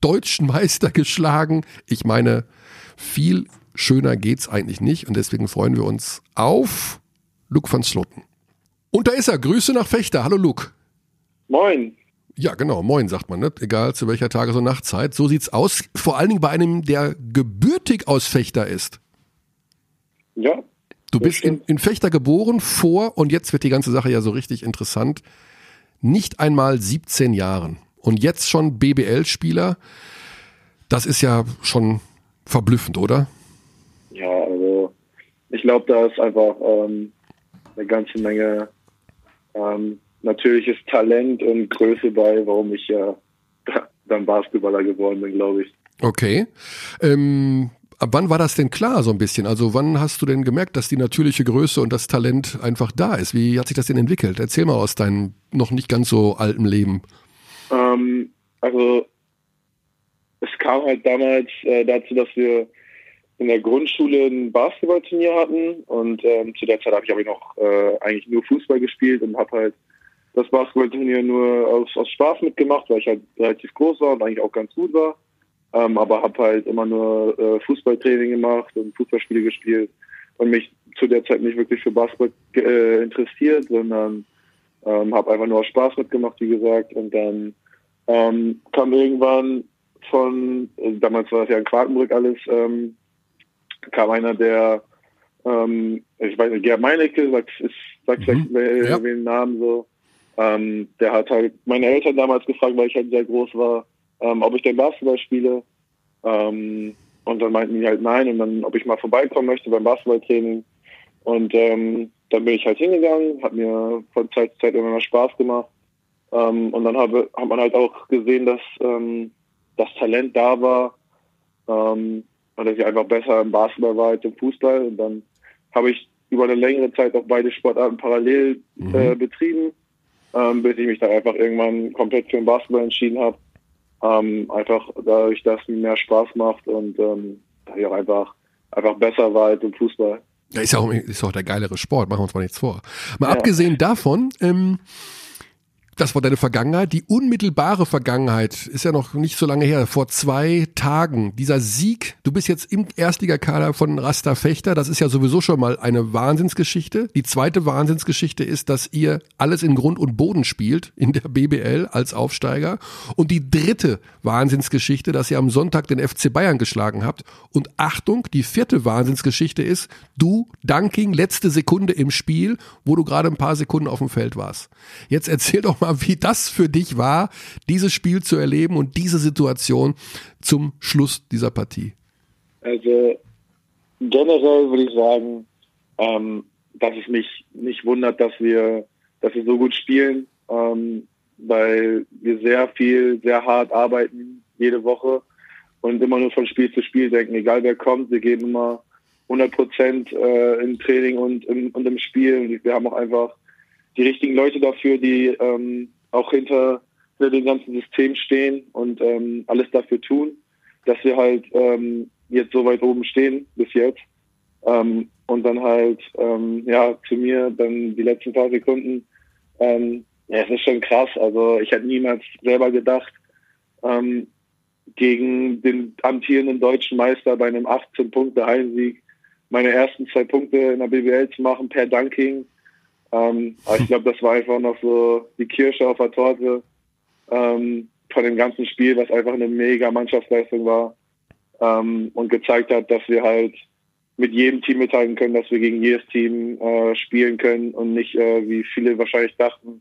deutschen Meister geschlagen. Ich meine, viel schöner geht's eigentlich nicht und deswegen freuen wir uns auf Luke van Sloten. Und da ist er. Grüße nach Fechter. Hallo Luke. Moin. Ja, genau. Moin, sagt man, ne? Egal zu welcher Tages- und Nachtzeit. So sieht's aus. Vor allen Dingen bei einem, der gebürtig aus Fechter ist. Ja, Du bist in, in Fechter geboren vor, und jetzt wird die ganze Sache ja so richtig interessant, nicht einmal 17 Jahren. Und jetzt schon BBL-Spieler. Das ist ja schon verblüffend, oder? ja, also ich glaube, da ist einfach ähm, eine ganze Menge ähm, natürliches Talent und Größe bei, warum ich ja dann Basketballer geworden bin, glaube ich. Okay. Ähm, ab wann war das denn klar so ein bisschen? Also wann hast du denn gemerkt, dass die natürliche Größe und das Talent einfach da ist? Wie hat sich das denn entwickelt? Erzähl mal aus deinem noch nicht ganz so alten Leben. Ähm, also es kam halt damals äh, dazu, dass wir in der Grundschule ein Basketballturnier hatten und ähm, zu der Zeit habe ich aber noch äh, eigentlich nur Fußball gespielt und habe halt das Basketballturnier nur aus, aus Spaß mitgemacht, weil ich halt relativ groß war und eigentlich auch ganz gut war. Ähm, aber habe halt immer nur äh, Fußballtraining gemacht und Fußballspiele gespielt und mich zu der Zeit nicht wirklich für Basketball äh, interessiert, sondern ähm, habe einfach nur Spaß mitgemacht, wie gesagt. Und dann ähm, kam irgendwann von, äh, damals war das ja in Quakenbrück alles, ähm, kam einer, der, ähm, ich weiß nicht, Gerd Meinecke, sagt, ist, sagt vielleicht äh, ja. den Namen so, ähm, der hat halt meine Eltern damals gefragt, weil ich halt sehr groß war, ähm, ob ich denn Basketball spiele. Ähm, und dann meinten die halt nein und dann, ob ich mal vorbeikommen möchte beim Basketballtraining. Und ähm, dann bin ich halt hingegangen, hat mir von Zeit zu Zeit immer mal Spaß gemacht. Ähm, und dann habe, hat man halt auch gesehen, dass ähm, das Talent da war ähm, und dass ich einfach besser im Basketball war als im Fußball. Und dann habe ich über eine längere Zeit auch beide Sportarten parallel äh, betrieben, ähm, bis ich mich dann einfach irgendwann komplett für den Basketball entschieden habe. Ähm, einfach dadurch, dass es mir mehr Spaß macht und ähm, dass ich auch einfach, einfach besser war als im Fußball. Ja, ist ja auch, ist auch der geilere Sport, machen wir uns mal nichts vor. Mal Ja. abgesehen davon, ähm, das war deine Vergangenheit. Die unmittelbare Vergangenheit ist ja noch nicht so lange her. Vor zwei Tagen, dieser Sieg, du bist jetzt im Erstligakader von Rasta Fechter. Das ist ja sowieso schon mal eine Wahnsinnsgeschichte. Die zweite Wahnsinnsgeschichte ist, dass ihr alles in Grund und Boden spielt in der BBL als Aufsteiger. Und die dritte Wahnsinnsgeschichte, dass ihr am Sonntag den FC Bayern geschlagen habt. Und Achtung, die vierte Wahnsinnsgeschichte ist, du, Dunking, letzte Sekunde im Spiel, wo du gerade ein paar Sekunden auf dem Feld warst. Jetzt erzähl doch mal, wie das für dich war, dieses Spiel zu erleben und diese Situation zum Schluss dieser Partie. Also generell würde ich sagen, ähm, dass es mich nicht wundert, dass wir, dass wir so gut spielen, ähm, weil wir sehr viel, sehr hart arbeiten jede Woche und immer nur von Spiel zu Spiel denken, egal wer kommt, wir geben immer 100 Prozent äh, im Training und im, und im Spiel. Und wir haben auch einfach die richtigen Leute dafür, die ähm, auch hinter, hinter dem ganzen System stehen und ähm, alles dafür tun, dass wir halt ähm, jetzt so weit oben stehen bis jetzt. Ähm, und dann halt, ähm, ja, zu mir dann die letzten paar Sekunden, ähm, ja, es ist schon krass. Also ich hätte niemals selber gedacht, ähm, gegen den amtierenden deutschen Meister bei einem 18-Punkte-Heimsieg meine ersten zwei Punkte in der BBL zu machen per Dunking. Ähm, aber ich glaube, das war einfach noch so die Kirsche auf der Torte ähm, von dem ganzen Spiel, was einfach eine mega Mannschaftsleistung war ähm, und gezeigt hat, dass wir halt mit jedem Team mithalten können, dass wir gegen jedes Team äh, spielen können und nicht, äh, wie viele wahrscheinlich dachten,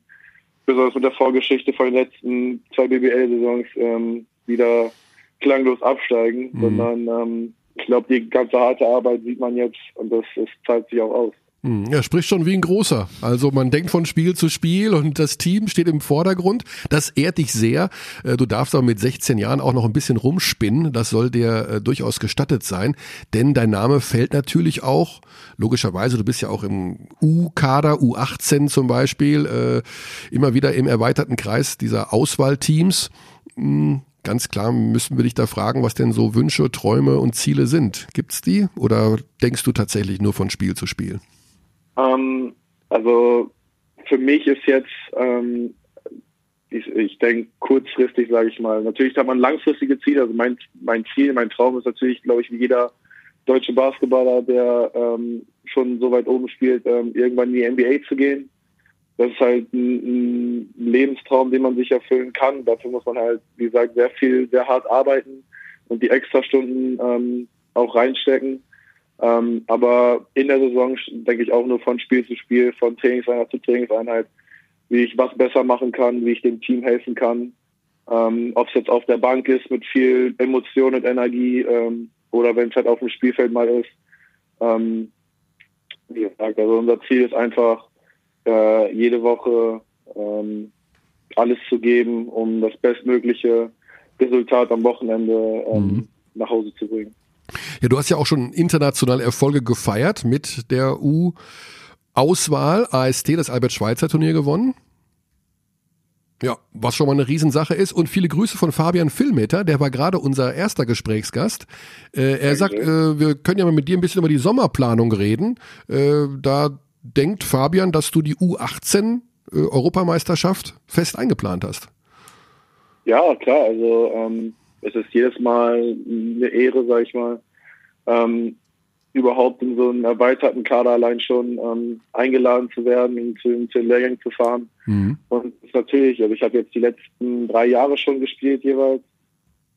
besonders mit der Vorgeschichte von den letzten zwei BBL-Saisons ähm, wieder klanglos absteigen, mhm. sondern ähm, ich glaube, die ganze harte Arbeit sieht man jetzt und das, das zahlt sich auch aus. Hm, er spricht schon wie ein großer. Also man denkt von Spiel zu Spiel und das Team steht im Vordergrund. Das ehrt dich sehr. Äh, du darfst aber mit 16 Jahren auch noch ein bisschen rumspinnen. Das soll dir äh, durchaus gestattet sein. Denn dein Name fällt natürlich auch, logischerweise, du bist ja auch im U-Kader, U18 zum Beispiel, äh, immer wieder im erweiterten Kreis dieser Auswahlteams. Hm, ganz klar müssen wir dich da fragen, was denn so Wünsche, Träume und Ziele sind. Gibt's die? Oder denkst du tatsächlich nur von Spiel zu Spiel? Ähm, also für mich ist jetzt, ähm, ich, ich denke kurzfristig, sage ich mal. Natürlich hat man langfristige Ziele. Also mein, mein Ziel, mein Traum ist natürlich, glaube ich, wie jeder deutsche Basketballer, der ähm, schon so weit oben spielt, ähm, irgendwann in die NBA zu gehen. Das ist halt ein, ein Lebenstraum, den man sich erfüllen kann. Dafür muss man halt, wie gesagt, sehr viel, sehr hart arbeiten und die Extrastunden ähm, auch reinstecken. Ähm, aber in der Saison denke ich auch nur von Spiel zu Spiel, von Trainingseinheit zu Trainingseinheit, wie ich was besser machen kann, wie ich dem Team helfen kann. Ähm, Ob es jetzt auf der Bank ist mit viel Emotion und Energie ähm, oder wenn es halt auf dem Spielfeld mal ist. Ähm, wie gesagt, also unser Ziel ist einfach, äh, jede Woche ähm, alles zu geben, um das bestmögliche Resultat am Wochenende ähm, mhm. nach Hause zu bringen. Ja, du hast ja auch schon internationale Erfolge gefeiert mit der U-Auswahl AST, das Albert-Schweitzer-Turnier gewonnen. Ja, was schon mal eine Riesensache ist. Und viele Grüße von Fabian Filmeter, der war gerade unser erster Gesprächsgast. Äh, er sagt, äh, wir können ja mal mit dir ein bisschen über die Sommerplanung reden. Äh, da denkt Fabian, dass du die U18 äh, Europameisterschaft fest eingeplant hast. Ja, klar. Also ähm, es ist jedes Mal eine Ehre, sag ich mal, ähm, überhaupt in so einen erweiterten Kader allein schon ähm, eingeladen zu werden und zu, zu den Lehrgängen zu fahren. Mhm. Und natürlich, also ich habe jetzt die letzten drei Jahre schon gespielt jeweils.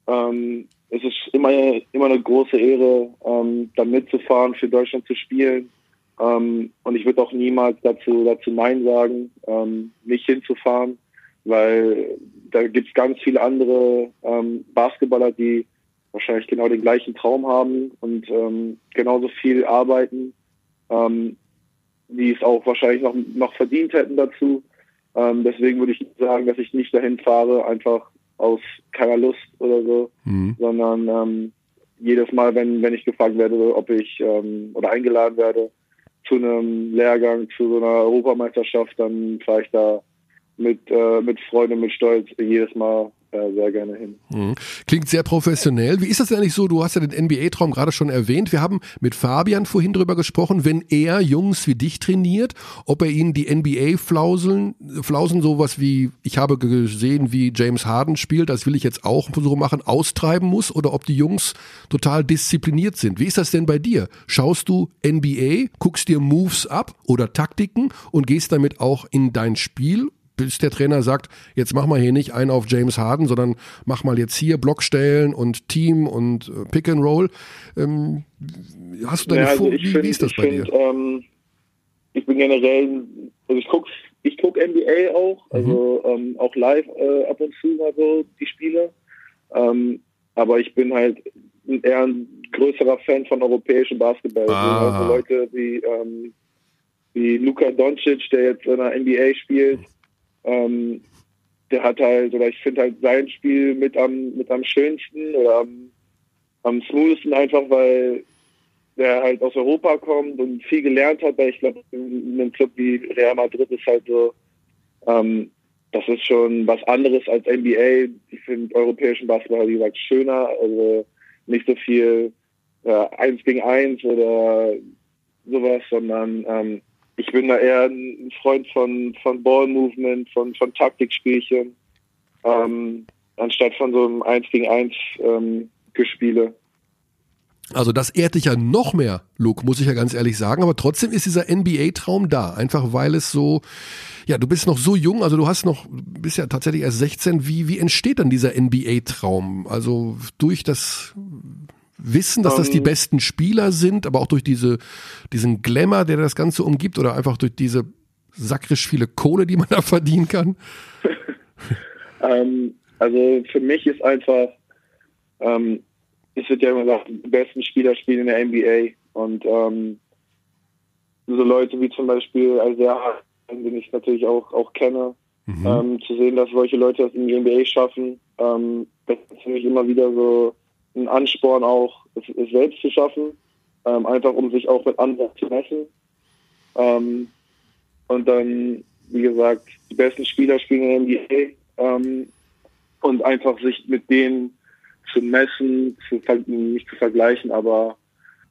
Ähm, es ist immer, immer eine große Ehre, ähm, da mitzufahren, für Deutschland zu spielen. Ähm, und ich würde auch niemals dazu, dazu Nein sagen, ähm, nicht hinzufahren, weil da gibt es ganz viele andere ähm, Basketballer, die wahrscheinlich genau den gleichen Traum haben und ähm, genauso viel arbeiten, ähm, die es auch wahrscheinlich noch, noch verdient hätten dazu. Ähm, deswegen würde ich sagen, dass ich nicht dahin fahre, einfach aus keiner Lust oder so, mhm. sondern ähm, jedes Mal, wenn, wenn ich gefragt werde, ob ich ähm, oder eingeladen werde, zu einem Lehrgang, zu so einer Europameisterschaft, dann fahre ich da mit, äh, mit Freude, mit Stolz jedes Mal äh, sehr gerne hin. Mhm. Klingt sehr professionell. Wie ist das denn eigentlich so? Du hast ja den NBA-Traum gerade schon erwähnt. Wir haben mit Fabian vorhin drüber gesprochen, wenn er Jungs wie dich trainiert, ob er ihnen die NBA-Flauseln, Flausen sowas wie, ich habe gesehen, wie James Harden spielt, das will ich jetzt auch so machen, austreiben muss oder ob die Jungs total diszipliniert sind. Wie ist das denn bei dir? Schaust du NBA, guckst dir Moves ab oder Taktiken und gehst damit auch in dein Spiel bis der Trainer sagt, jetzt mach mal hier nicht einen auf James Harden, sondern mach mal jetzt hier Blockstellen und Team und äh, Pick and Roll. Ähm, hast du deine ja, also wie, find, wie, ist das bei find, dir? Ähm, ich bin generell, also ich gucke ich guck NBA auch, mhm. also mhm. ähm, auch live äh, ab und zu mal so die Spiele. Ähm, aber ich bin halt eher ein größerer Fan von europäischem Basketball. Ah. Also Leute wie, ähm, wie Luka Doncic, der jetzt in der NBA spielt, ähm, der hat halt, oder ich finde halt sein Spiel mit am, mit am schönsten oder am, am smoothesten einfach, weil der halt aus Europa kommt und viel gelernt hat, weil ich glaube, in einem Club wie Real Madrid ist halt so, ähm, das ist schon was anderes als NBA. Ich finde europäischen Basketball, wie gesagt, schöner, also nicht so viel äh, eins gegen eins oder sowas, sondern ähm, ich bin da eher ein Freund von, von Ball Movement, von, von Taktikspielchen. Ähm, anstatt von so einem 1 gegen 1 ähm, Gespiele. Also das ehrt dich ja noch mehr, Luke, muss ich ja ganz ehrlich sagen. Aber trotzdem ist dieser NBA-Traum da, einfach weil es so, ja, du bist noch so jung, also du hast noch, bist ja tatsächlich erst 16. Wie, wie entsteht dann dieser NBA-Traum? Also durch das Wissen, dass das die Ähm. besten Spieler sind, aber auch durch diese, diesen Glamour, der das Ganze umgibt oder einfach durch diese sakrisch viele Kohle, die man [laughs] da verdienen kann? [laughs] Ähm, also für mich ist einfach, ähm, es wird ja immer gesagt, die besten Spieler spielen in der NBA und ähm, so Leute wie zum Beispiel Isaiah, den ich natürlich auch, auch kenne, ähm, zu sehen, dass solche Leute das in die NBA schaffen, ähm, das ist für mich immer wieder so ein Ansporn auch, es, es selbst zu schaffen, ähm, einfach um sich auch mit anderen zu messen. Ähm, und dann, wie gesagt, die besten Spieler spielen in der NBA ähm, und einfach sich mit denen zu messen, zu, nicht zu vergleichen, aber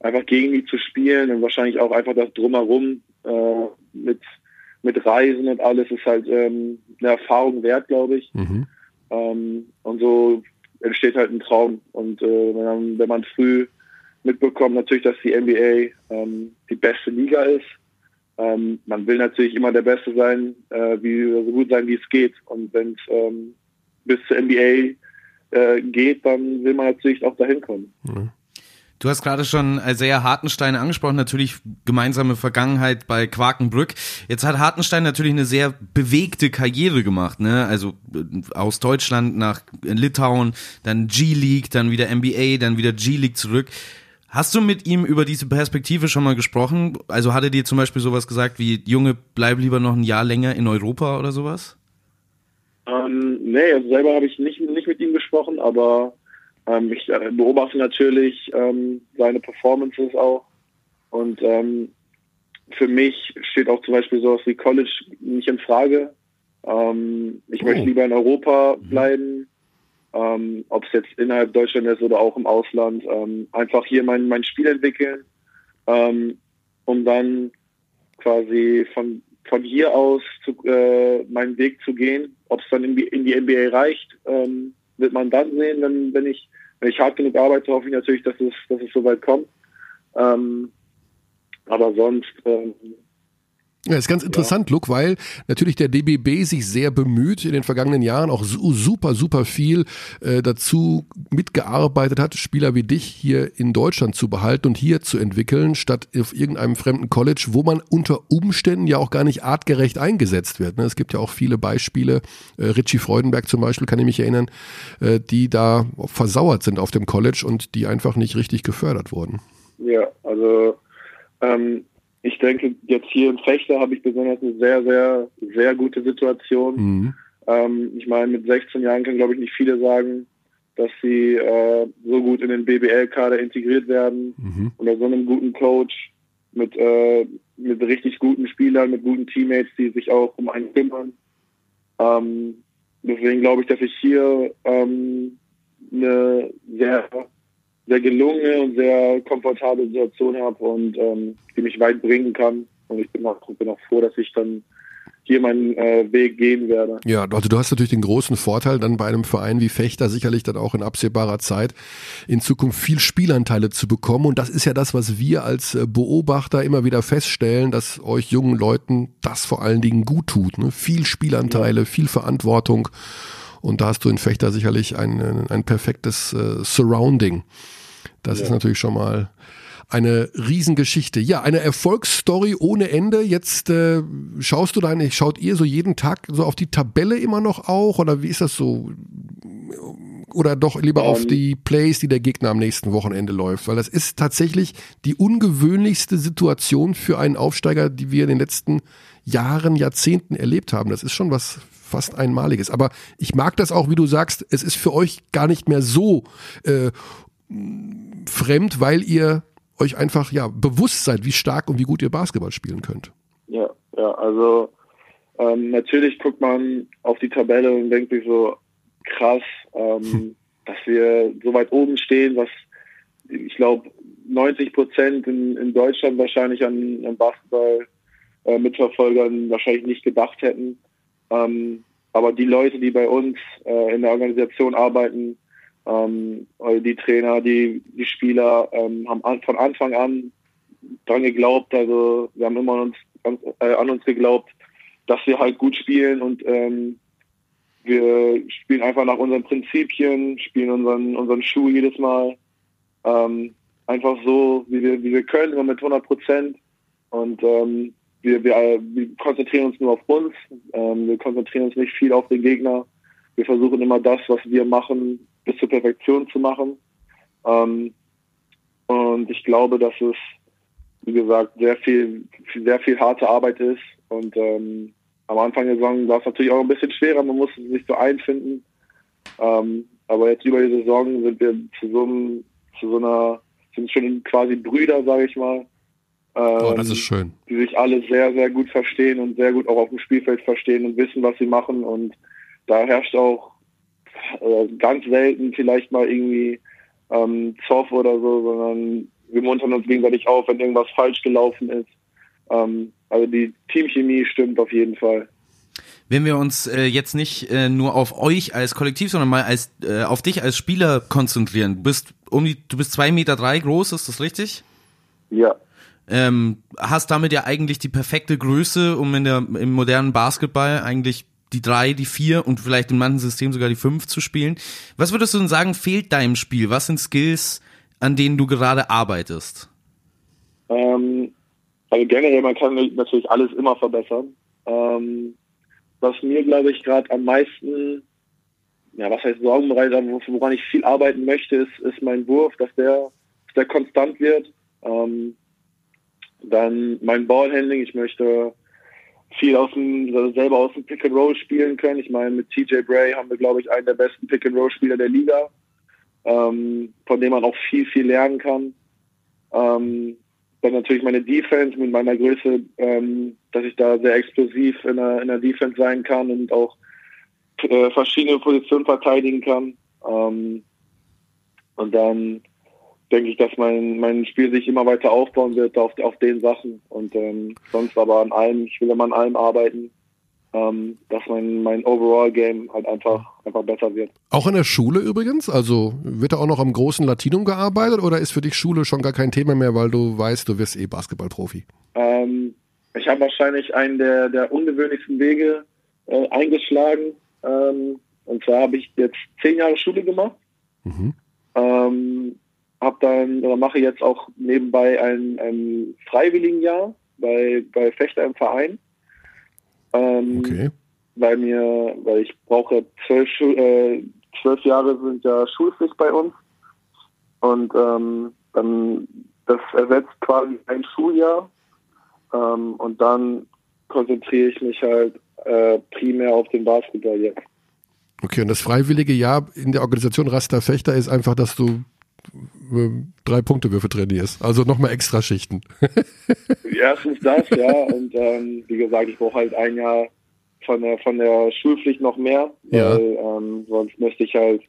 einfach gegen die zu spielen und wahrscheinlich auch einfach das Drumherum äh, mit, mit Reisen und alles ist halt ähm, eine Erfahrung wert, glaube ich. Mhm. Ähm, und so entsteht halt ein Traum. Und äh, wenn, man, wenn man früh mitbekommt, natürlich, dass die NBA ähm, die beste Liga ist, ähm, man will natürlich immer der Beste sein, äh, wie, so gut sein, wie es geht. Und wenn es ähm, bis zur NBA äh, geht, dann will man natürlich auch dahin kommen. Du hast gerade schon Isaiah Hartenstein angesprochen, natürlich gemeinsame Vergangenheit bei Quakenbrück. Jetzt hat Hartenstein natürlich eine sehr bewegte Karriere gemacht, ne? Also äh, aus Deutschland nach Litauen, dann G-League, dann wieder NBA, dann wieder G-League zurück. Hast du mit ihm über diese Perspektive schon mal gesprochen? Also hat er dir zum Beispiel sowas gesagt wie, Junge, bleib lieber noch ein Jahr länger in Europa oder sowas? Ähm, nee, also selber habe ich nicht, nicht mit ihm gesprochen, aber ähm, ich äh, beobachte natürlich ähm, seine Performances auch. Und ähm, für mich steht auch zum Beispiel sowas wie College nicht in Frage. Ähm, ich Oh. möchte lieber in Europa bleiben, ähm, ob es jetzt innerhalb Deutschland ist oder auch im Ausland. Ähm, einfach hier mein, mein Spiel entwickeln, ähm, um dann quasi von, von hier aus zu, äh, meinen Weg zu gehen. Ob es dann in die, in die NBA reicht, ähm, wird man dann sehen, wenn, wenn ich wenn ich hart genug arbeite, hoffe ich natürlich, dass es, dass es soweit kommt. Ähm, aber sonst, ähm, Ja, ist ganz interessant, Luke, weil natürlich der DBB sich sehr bemüht, in den vergangenen Jahren auch su super, super viel äh, dazu mitgearbeitet hat, Spieler wie dich hier in Deutschland zu behalten und hier zu entwickeln, statt auf irgendeinem fremden College, wo man unter Umständen ja auch gar nicht artgerecht eingesetzt wird. Ne? Es gibt ja auch viele Beispiele, äh, Richie Freudenberg zum Beispiel, kann ich mich erinnern, äh, die da versauert sind auf dem College und die einfach nicht richtig gefördert wurden. ja, also ähm, ich denke, jetzt hier in Fechter habe ich besonders eine sehr, sehr, sehr gute Situation. Mhm. Ähm, ich meine, mit 16 Jahren können, glaube ich, nicht viele sagen, dass sie äh, so gut in den BBL-Kader integriert werden, Mhm. unter so einem guten Coach, mit, äh, mit richtig guten Spielern, mit guten Teammates, die sich auch um einen kümmern. Ähm, deswegen glaube ich, dass ich hier ähm, eine sehr, sehr gelungene und sehr komfortable Situation habe und ähm, die mich weit bringen kann. Und ich bin auch, bin auch froh, dass ich dann hier meinen äh, Weg gehen werde. Ja, also du hast natürlich den großen Vorteil, dann bei einem Verein wie Fechter sicherlich dann auch in absehbarer Zeit in Zukunft viel Spielanteile zu bekommen. Und das ist ja das, was wir als äh, Beobachter immer wieder feststellen, dass euch jungen Leuten das vor allen Dingen gut tut. Ne? Viel Spielanteile, viel Verantwortung. Und da hast du in Fechter sicherlich ein, ein perfektes äh, Surrounding. Das ist natürlich schon mal eine Riesengeschichte. Ja, eine Erfolgsstory ohne Ende. Jetzt äh, schaust du deine, schaut ihr so jeden Tag so auf die Tabelle immer noch auch oder wie ist das so? Oder doch lieber auf Ähm. die Plays, die der Gegner am nächsten Wochenende läuft? Weil das ist tatsächlich die ungewöhnlichste Situation für einen Aufsteiger, die wir in den letzten Jahren, Jahrzehnten erlebt haben. Das ist schon was fast Einmaliges. Aber ich mag das auch, wie du sagst, es ist für euch gar nicht mehr so äh, fremd, weil ihr euch einfach ja bewusst seid, wie stark und wie gut ihr Basketball spielen könnt. Ja, ja, also ähm, natürlich guckt man auf die Tabelle und denkt sich so, krass, ähm, dass wir so weit oben stehen, was ich glaube 90 Prozent in, in Deutschland wahrscheinlich an, an Basketball äh, Mitverfolgern wahrscheinlich nicht gedacht hätten. Ähm, aber die Leute, die bei uns äh, in der Organisation arbeiten, ähm, die Trainer, die, die Spieler, ähm, haben an, von Anfang an dran geglaubt. Also wir haben immer an uns, an, äh, an uns geglaubt, dass wir halt gut spielen und ähm, wir spielen einfach nach unseren Prinzipien, spielen unseren, unseren Schuh jedes Mal. Ähm, einfach so, wie wir, wie wir können, immer mit 100 Prozent. Und ähm, wir, wir, wir konzentrieren uns nur auf uns. Ähm, wir konzentrieren uns nicht viel auf den Gegner. Wir versuchen immer das, was wir machen, bis zur Perfektion zu machen. Ähm, und ich glaube, dass es, wie gesagt, sehr viel, sehr viel harte Arbeit ist. Und ähm, am Anfang der Saison war es natürlich auch ein bisschen schwerer, man musste sich so einfinden. Ähm, aber jetzt über die Saison sind wir zu so, zu so einer, sind schon quasi Brüder, sage ich mal. Ähm, oh, das ist schön. Die sich alle sehr, sehr gut verstehen und sehr gut auch auf dem Spielfeld verstehen und wissen, was sie machen. Und da herrscht auch äh, ganz selten vielleicht mal irgendwie ähm, Zoff oder so, sondern wir muntern uns gegenseitig auf, wenn irgendwas falsch gelaufen ist. Ähm, also die Teamchemie stimmt auf jeden Fall. Wenn wir uns äh, jetzt nicht äh, nur auf euch als Kollektiv, sondern mal als äh, auf dich als Spieler konzentrieren. Du bist um die, du bist zwei Meter drei groß, ist das richtig? Ja. Ähm, hast damit ja eigentlich die perfekte Größe, um in der im modernen Basketball eigentlich die drei, die vier und vielleicht in manchen Systemen sogar die fünf zu spielen. Was würdest du denn sagen, fehlt deinem Spiel? Was sind Skills, an denen du gerade arbeitest? Ähm, also generell, man kann natürlich alles immer verbessern. Ähm, was mir, glaube ich, gerade am meisten, ja, was heißt Sorgen woran ich viel arbeiten möchte, ist, ist mein Wurf, dass der, dass der konstant wird. Ähm, dann mein Ballhandling, ich möchte viel aus dem, also selber aus dem Pick and Roll spielen können. Ich meine, mit TJ Bray haben wir, glaube ich, einen der besten Pick and Roll Spieler der Liga, ähm, von dem man auch viel, viel lernen kann. Ähm, dann natürlich meine Defense mit meiner Größe, ähm, dass ich da sehr explosiv in der, in der Defense sein kann und auch äh, verschiedene Positionen verteidigen kann. Ähm, und dann denke ich, dass mein, mein Spiel sich immer weiter aufbauen wird auf, auf den Sachen. Und ähm, sonst aber an allem, ich will immer an allem arbeiten, ähm, dass mein, mein Overall-Game halt einfach, einfach besser wird. Auch in der Schule übrigens? Also wird da auch noch am großen Latinum gearbeitet oder ist für dich Schule schon gar kein Thema mehr, weil du weißt, du wirst eh Basketballprofi? Ähm, ich habe wahrscheinlich einen der, der ungewöhnlichsten Wege äh, eingeschlagen. Ähm, und zwar habe ich jetzt zehn Jahre Schule gemacht. Mhm. Ähm, hab dann oder mache jetzt auch nebenbei ein, ein Freiwilligenjahr bei, bei Fechter im Verein. Ähm, okay. Weil mir, weil ich brauche zwölf, äh, zwölf Jahre sind ja Schulpflicht bei uns. Und ähm, dann das ersetzt quasi ein Schuljahr. Ähm, und dann konzentriere ich mich halt äh, primär auf den Basketball jetzt. Okay, und das freiwillige Jahr in der Organisation Raster Fechter ist einfach, dass du drei Punkte Würfe trainierst. Also nochmal extra Schichten. [laughs] Erstens das, ja. Und ähm, wie gesagt, ich brauche halt ein Jahr von der von der Schulpflicht noch mehr, ja. weil ähm, sonst müsste ich halt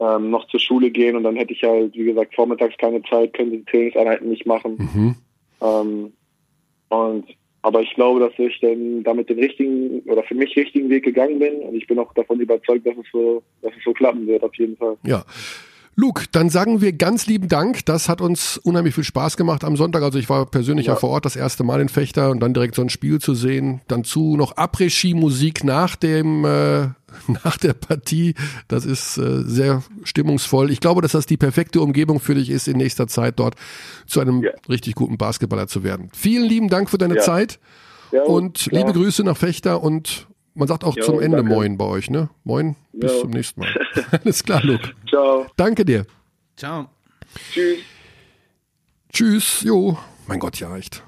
ähm, noch zur Schule gehen und dann hätte ich halt, wie gesagt, vormittags keine Zeit, könnte die Trainingseinheiten nicht machen. Mhm. Ähm, und aber ich glaube, dass ich dann damit den richtigen oder für mich richtigen Weg gegangen bin und ich bin auch davon überzeugt, dass es so, dass es so klappen wird, auf jeden Fall. Ja. Luke, dann sagen wir ganz lieben Dank. Das hat uns unheimlich viel Spaß gemacht am Sonntag. Also ich war persönlich ja, ja vor Ort das erste Mal in Fechter und dann direkt so ein Spiel zu sehen. Dann zu noch Après-Ski-Musik nach dem äh, [laughs] nach der Partie. Das ist äh, sehr stimmungsvoll. Ich glaube, dass das die perfekte Umgebung für dich ist, in nächster Zeit dort zu einem ja. richtig guten Basketballer zu werden. Vielen lieben Dank für deine ja. Zeit. und liebe Grüße nach Fechter und man sagt auch jo, zum Ende danke. Moin bei euch, ne? Moin, bis jo. zum nächsten Mal. [laughs] [laughs] Alles klar, Luke. Ciao. Danke dir. Ciao. Tschüss. Tschüss, jo. Mein Gott, ja, echt.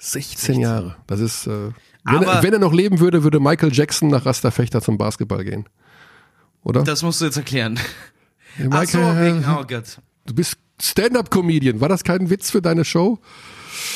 16, 16. Jahre. Das ist, äh, wenn, er, wenn, er, noch leben würde, würde Michael Jackson nach Rasterfechter zum Basketball gehen. Oder? Das musst du jetzt erklären. Hey, Michael, so, wegen, oh Gott. Du bist Stand-up-Comedian. War das kein Witz für deine Show?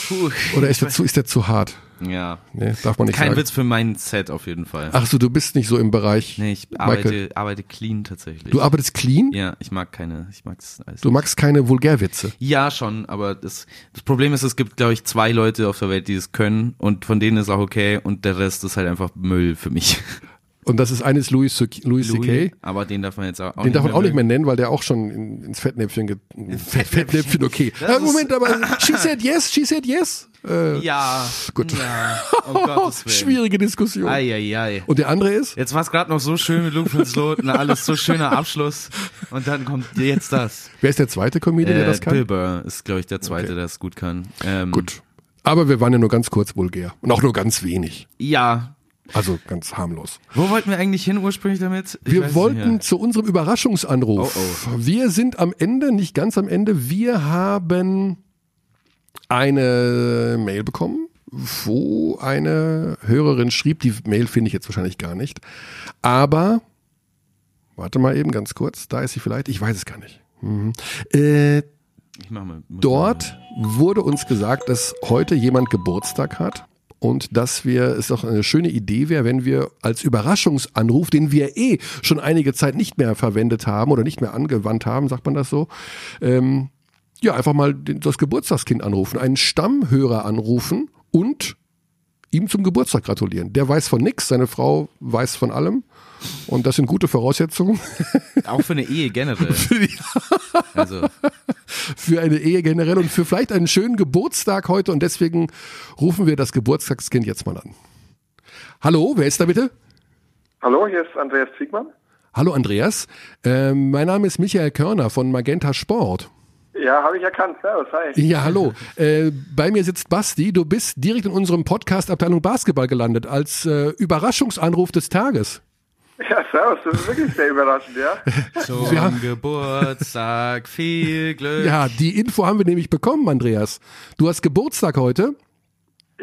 Puh, Oder ist der, zu, ist der zu hart? Ja. Nee, darf man nicht Kein sagen. Witz für mein Set auf jeden Fall. Ach so, du bist nicht so im Bereich. Nee, ich arbeite, arbeite clean tatsächlich. Du arbeitest clean? Ja, ich mag keine, ich mag's alles. Du magst keine Vulgärwitze? Ja, schon, aber das, das Problem ist, es gibt, glaube ich, zwei Leute auf der Welt, die es können und von denen ist auch okay und der Rest ist halt einfach Müll für mich. [laughs] Und das ist eines Louis, C- Louis, C.K. aber den darf man jetzt auch, Den darf man auch nicht mehr nennen, weil der auch schon in, ins Fettnäpfchen ge Fett, Fettnäpfchen, okay. Ist- Moment, aber [laughs] she said yes, she said yes. Äh, Ja, Gut. Ja, [laughs] um. Schwierige Diskussion. Eieiei. Und der andere ist? Jetzt war es gerade noch so schön mit Luke Loten, [laughs] alles so schöner Abschluss. Und dann kommt jetzt das. Wer ist der zweite Comedian, der Äh, das kann? Bill Burr ist, glaube ich, der zweite, Okay. der das gut kann. Ähm, Gut. Aber wir waren ja nur ganz kurz vulgär. Und auch nur ganz wenig. Ja. Also ganz harmlos. Wo wollten wir eigentlich hin ursprünglich damit? Ich Wir wollten zu unserem Überraschungsanruf. Oh, Wir sind am Ende, nicht ganz am Ende. Wir haben eine Mail bekommen, wo eine Hörerin schrieb, die Mail finde ich jetzt wahrscheinlich gar nicht. Aber, warte mal eben ganz kurz, da ist sie vielleicht, ich weiß es gar nicht. Mhm. Äh, Ich mach mal. Dort wurde uns gesagt, dass heute jemand Geburtstag hat und dass wir es doch eine schöne Idee wäre, wenn wir als Überraschungsanruf, den wir eh schon einige Zeit nicht mehr verwendet haben oder nicht mehr angewandt haben, sagt man das so, ähm, ja, einfach mal das Geburtstagskind anrufen, einen Stammhörer anrufen und ihm zum Geburtstag gratulieren. Der weiß von nix, seine Frau weiß von allem und das sind gute Voraussetzungen. [laughs] Auch für eine Ehe generell. [laughs] Also, für eine Ehe generell und für vielleicht einen schönen Geburtstag heute und deswegen rufen wir das Geburtstagskind jetzt mal an. Hallo, wer ist da bitte? Hallo, hier ist Andreas Ziegmann. Hallo Andreas, ähm, mein Name ist Michael Körner von Magenta Sport. Ja, habe ich erkannt. Servus, hi. Ja, hallo. Äh, bei mir sitzt Basti. Du bist direkt in unserem Podcast Abteilung Basketball gelandet als äh, Überraschungsanruf des Tages. Ja, servus, das ist wirklich sehr überraschend, ja. [laughs] zum Ja. Geburtstag viel [laughs] Glück. Ja, die Info haben wir nämlich bekommen, Andreas. Du hast Geburtstag heute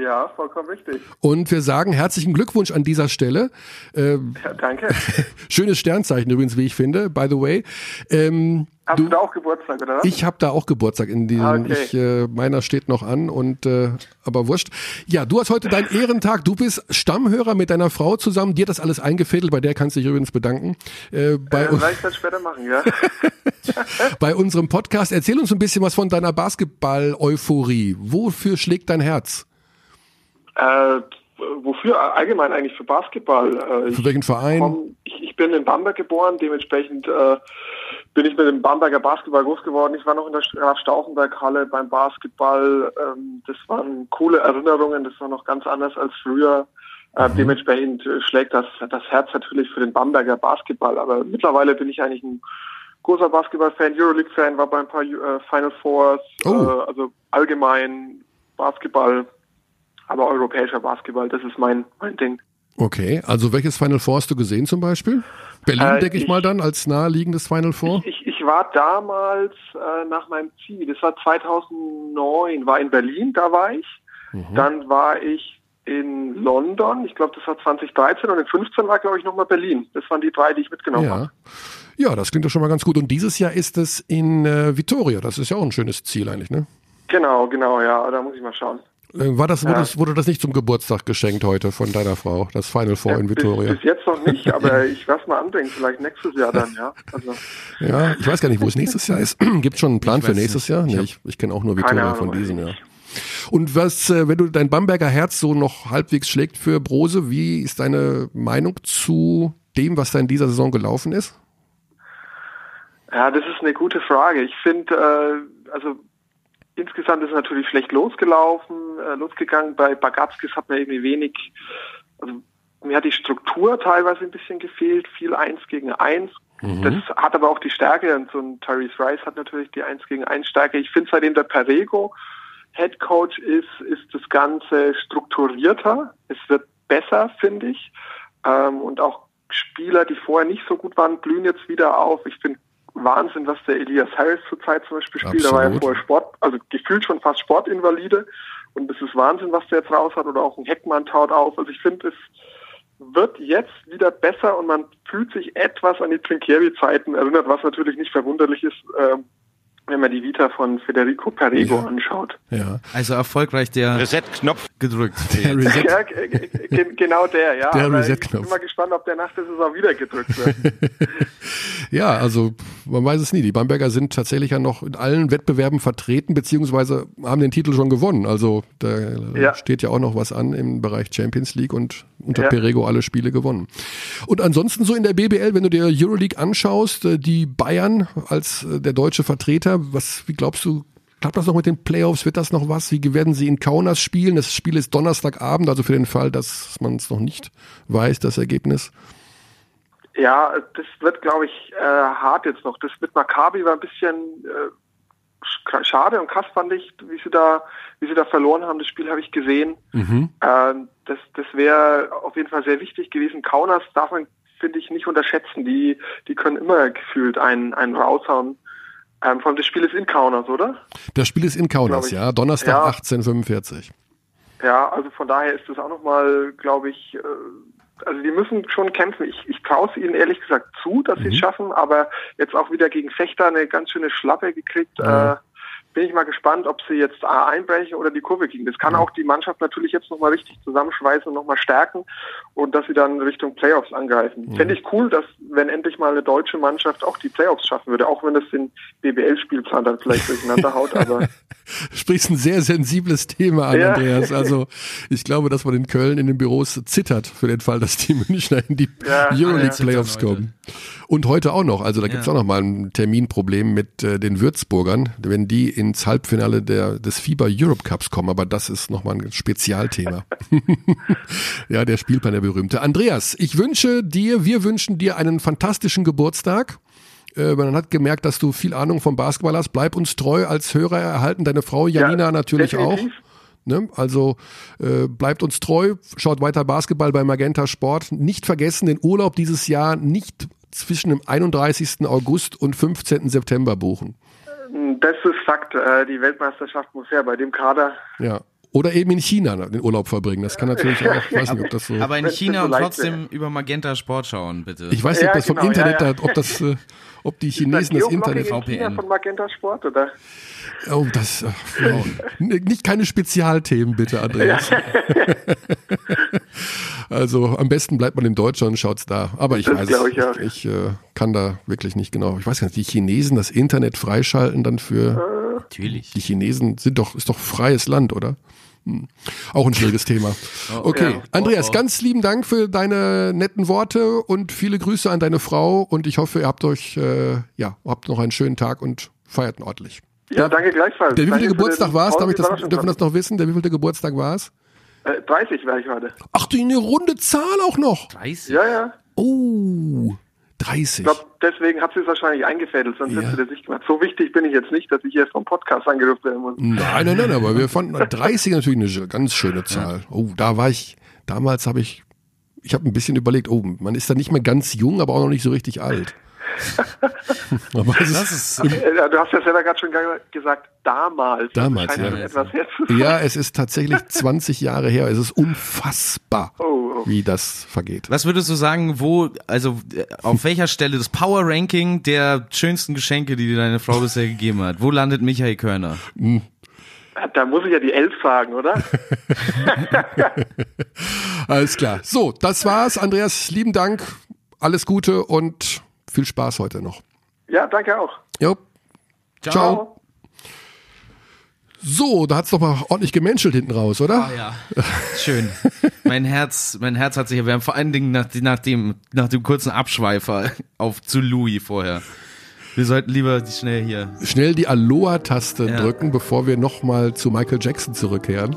Ja, vollkommen richtig. und wir sagen herzlichen Glückwunsch an dieser Stelle. Ähm, Ja, danke. [laughs] Schönes Sternzeichen übrigens, wie ich finde, by the way. Ähm, Hast du, da auch Geburtstag, oder was? ich habe da auch Geburtstag in diesem, Ah, okay. ich, äh, meiner steht noch an und äh, aber wurscht. Ja, du hast heute deinen Ehrentag, du bist Stammhörer mit deiner Frau zusammen, dir das alles eingefädelt, bei der kannst du dich übrigens bedanken. Äh, bei, äh, ich das später machen, ja. [laughs] bei unserem Podcast, erzähl uns ein bisschen was von deiner Basketball-Euphorie. Wofür schlägt dein Herz? Äh, wofür? Allgemein eigentlich für Basketball. Äh, Für welchen Verein? komm- ich, ich bin in Bamberg geboren, dementsprechend äh, bin ich mit dem Bamberger Basketball groß geworden. Ich war noch in der Graf Stauffenberg Halle beim Basketball. Ähm, das waren coole Erinnerungen, das war noch ganz anders als früher. Äh, dementsprechend äh, schlägt das, das Herz natürlich für den Bamberger Basketball. Aber mittlerweile bin ich eigentlich ein großer Basketball-Fan, Euroleague-Fan, war bei ein paar äh, Final Fours, Oh. äh, also allgemein Basketball, aber europäischer Basketball, das ist mein, mein Ding. Okay, also welches Final Four hast du gesehen zum Beispiel? Berlin, Äh, denke ich, ich- mal dann, als naheliegendes Final Four? Ich, ich war damals äh, nach meinem Ziel, das war 2009, war in Berlin, da war ich. Mhm. Dann war ich in London, ich glaube, das war 2013 und in 15 war, glaube ich, nochmal Berlin. Das waren die drei, die ich mitgenommen habe. Ja. ja, das klingt doch schon mal ganz gut. Und dieses Jahr ist es in äh, Vitoria. Das ist ja auch ein schönes Ziel eigentlich, ne? Genau, genau, ja, da muss ich mal schauen. Äh, War das, wurde, Ja. das, wurde das nicht zum Geburtstag geschenkt heute von deiner Frau, das Final Four in bis, Vitoria? bis jetzt noch nicht, aber [laughs] ich werde mal andenken, vielleicht nächstes Jahr dann, ja. Also, Ja, ich weiß gar nicht, wo es [laughs] nächstes Jahr ist. [clears throat] Gibt schon einen Plan für weiß nächstes nicht. Jahr? Ich Nee, ich, ich kenne auch nur Vitoria von weiß diesem Jahr. Und was, äh, wenn du dein Bamberger Herz so noch halbwegs schlägt für Brose, wie ist deine Meinung zu dem, was da in dieser Saison gelaufen ist? Ja, das ist eine gute Frage. Ich finde, äh, also insgesamt ist es natürlich schlecht losgelaufen, äh, losgegangen. Bei Bagatskis hat mir irgendwie wenig, also mir hat die Struktur teilweise ein bisschen gefehlt, viel eins gegen eins. Das hat aber auch die Stärke und so ein Tyrese Rice hat natürlich die eins gegen eins Stärke. Ich finde, seitdem der Perego Head Coach ist, ist das Ganze strukturierter. Es wird besser, finde ich. Ähm, und auch Spieler, die vorher nicht so gut waren, blühen jetzt wieder auf. Ich finde Wahnsinn, was der Elias Harris zurzeit zum Beispiel spielt. Da war ja vorher Sport, also gefühlt schon fast Sportinvalide. Und es ist Wahnsinn, was der jetzt raus hat. Oder auch ein Heckmann taut auf. Also ich finde, es wird jetzt wieder besser und man fühlt sich etwas an die Trinkieri-Zeiten erinnert, was natürlich nicht verwunderlich ist. Ähm, wenn man die Vita von Federico Perego anschaut. Ja. Also erfolgreich der Reset-Knopf. gedrückt. Der Reset, Ja, genau der, ja. Der Reset-Knopf. Ich bin mal gespannt, ob der nach der Saison wieder gedrückt wird. [laughs] ja, also man weiß es nie. Die Bamberger sind tatsächlich ja noch in allen Wettbewerben vertreten, beziehungsweise haben den Titel schon gewonnen. Also da Ja. steht ja auch noch was an im Bereich Champions League und unter Ja. Perego alle Spiele gewonnen. Und ansonsten so in der BBL, wenn du dir Euroleague anschaust, äh, die Bayern als äh, der deutsche Vertreter, was, wie glaubst du, klappt das noch mit den Playoffs? Wird das noch was? Wie werden sie in Kaunas spielen? Das Spiel ist Donnerstagabend, also für den Fall, dass man es noch nicht weiß, das Ergebnis. Ja, das wird, glaube ich, äh, hart jetzt noch. Das mit Maccabi war ein bisschen äh, sch- schade und krass fand ich, wie sie da, wie sie da verloren haben. Das Spiel habe ich gesehen. Mhm. Ähm, das das wäre auf jeden Fall sehr wichtig gewesen. Kaunas darf man, finde ich, nicht unterschätzen. Die, die können immer gefühlt einen, einen raushauen. Ähm, vor allem das Spiel ist in Kaunas, oder? Das Spiel ist in Kaunas, ja. Donnerstag Ja. 1845. Ja, also von daher ist das auch nochmal, glaube ich, äh, also die müssen schon kämpfen. Ich, ich traue es ihnen ehrlich gesagt zu, dass sie es schaffen, aber jetzt auch wieder gegen Fechter eine ganz schöne Schlappe gekriegt. Ja. Äh, bin ich mal gespannt, ob sie jetzt A einbrechen oder die Kurve kriegen. Das kann auch die Mannschaft natürlich jetzt nochmal richtig zusammenschweißen und nochmal stärken und dass sie dann Richtung Playoffs angreifen. Fände ich cool, dass wenn endlich mal eine deutsche Mannschaft auch die Playoffs schaffen würde, auch wenn das den BBL-Spielplan dann vielleicht [laughs] durcheinander haut, aber Sprichst ein sehr sensibles Thema an, Ja. Andreas. Also [laughs] ich glaube, dass man in Köln in den Büros zittert für den Fall, dass die Münchner in die Ja, Euroleague alle zittern Playoffs heute. kommen. Und heute auch noch. Also da gibt's Ja. auch noch mal ein Terminproblem mit äh, den Würzburgern, wenn die ins Halbfinale der, des FIBA Europe Cups kommen. Aber das ist noch mal ein Spezialthema. [laughs] ja, der Spielplan, der berühmte. Andreas, ich wünsche dir, wir wünschen dir einen fantastischen Geburtstag. Äh, man hat gemerkt, dass du viel Ahnung vom Basketball hast. Bleib uns treu als Hörer erhalten. Deine Frau Janina Ja, natürlich definitiv. auch. Ne? Also äh, bleibt uns treu, schaut weiter Basketball bei Magenta Sport. Nicht vergessen, den Urlaub dieses Jahr nicht zwischen dem 31. August und 15. September buchen. das ist Fakt. Äh, die Weltmeisterschaft muss her bei dem Kader. Ja. Oder eben in China den Urlaub verbringen. Das kann natürlich [laughs] auch, ich weiß nicht, ob das so. Aber in China und trotzdem über Magenta Sport schauen, bitte. Ich weiß nicht, ob Ja, das vom genau, Internet, ja, ja. da- ob das, äh, ob die Chinesen das Geoblocking Internet. in China VPN. von Magenta Sport, oder? Oh, das, äh, wow. Nicht keine Spezialthemen bitte, Andreas. [laughs] also am besten bleibt man in Deutschland und schaut's da. Aber ich Das weiß ich auch. Ich, ich äh, kann da wirklich nicht genau. Ich weiß gar nicht, die Chinesen das Internet freischalten dann für. Natürlich. Die Chinesen sind doch, ist doch freies Land, oder? Hm. Auch ein schwieriges Thema. [laughs] Okay, Ja. Andreas, ganz lieben Dank für deine netten Worte und viele Grüße an deine Frau und ich hoffe, ihr habt euch, äh, ja, habt noch einen schönen Tag und feiert ordentlich. Ja, danke gleichfalls. Der wievielte Geburtstag war es? Darf ich das, dürfen wir das noch wissen? Der wievielte Geburtstag war es? Äh, 30 wäre ich heute. Ach, die eine runde Zahl auch noch. 30? Ja, ja. Oh, 30. Ich glaube, deswegen hat sie es wahrscheinlich eingefädelt, sonst Ja. hätte sie das nicht gemacht. So wichtig bin ich jetzt nicht, dass ich hier vom Podcast angerufen werden muss. Nein, nein, nein, aber wir fanden [laughs] 30 natürlich eine ganz schöne Zahl. Oh, da war ich, damals habe ich, ich habe ein bisschen überlegt, oh, man ist da nicht mehr ganz jung, aber auch noch nicht so richtig alt. [laughs] aber Das ist, Äh, Du hast ja selber gerade schon ge- gesagt, damals. Damals, ja. ja, es ist tatsächlich [laughs] 20 Jahre her. Es ist unfassbar, Oh, oh. wie das vergeht. was würdest du sagen, wo, also äh, auf welcher Stelle das Power Ranking der schönsten Geschenke, die dir deine Frau bisher gegeben hat? Wo landet Michael Körner? Da muss ich ja die Elf sagen, oder? [laughs] Alles klar. So, das war's. Andreas, lieben Dank. Alles Gute und viel Spaß heute noch. ja, danke auch. Jo. Ciao. So, da hat's doch mal ordentlich gemenschelt hinten raus, oder? Ah ja, schön. Mein Herz, mein Herz hat sich erwärmt, vor allen Dingen nach, nach, dem, nach dem kurzen Abschweifer auf zu Louis vorher. Wir sollten lieber schnell hier. Schnell die Aloha-Taste Ja. drücken, bevor wir nochmal zu Michael Jackson zurückkehren.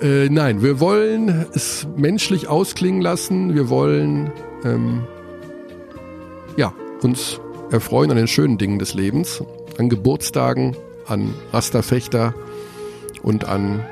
Äh, nein, wir wollen es menschlich ausklingen lassen. Wir wollen ähm, ja, uns erfreuen an den schönen Dingen des Lebens, an Geburtstagen, an Rasterfechter und an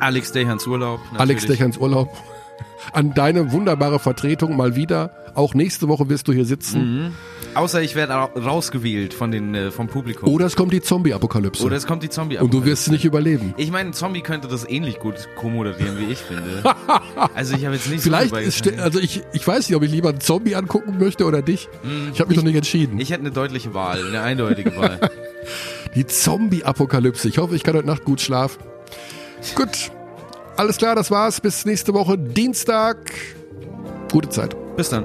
Alex Dehans Urlaub. Natürlich. Alex Dechans Urlaub, [laughs] an deine wunderbare Vertretung mal wieder. Auch nächste Woche wirst du hier sitzen. Außer ich werde rausgewählt von den, äh, vom Publikum. Oder es kommt die Zombie-Apokalypse. Oder es kommt die Zombie-Apokalypse. Und du wirst es nicht überleben. Ich meine, ein Zombie könnte das ähnlich gut kommoderieren, wie ich finde. [laughs] also ich habe jetzt nicht Vielleicht so ist, also ich, ich weiß nicht, ob ich lieber einen Zombie angucken möchte oder dich. Mm, ich habe mich ich, noch nicht entschieden. Ich hätte eine deutliche Wahl, eine eindeutige Wahl. [laughs] die Zombie-Apokalypse. Ich hoffe, ich kann heute Nacht gut schlafen. Gut. Alles klar, das war's. Bis nächste Woche Dienstag. Gute Zeit. Bis dann.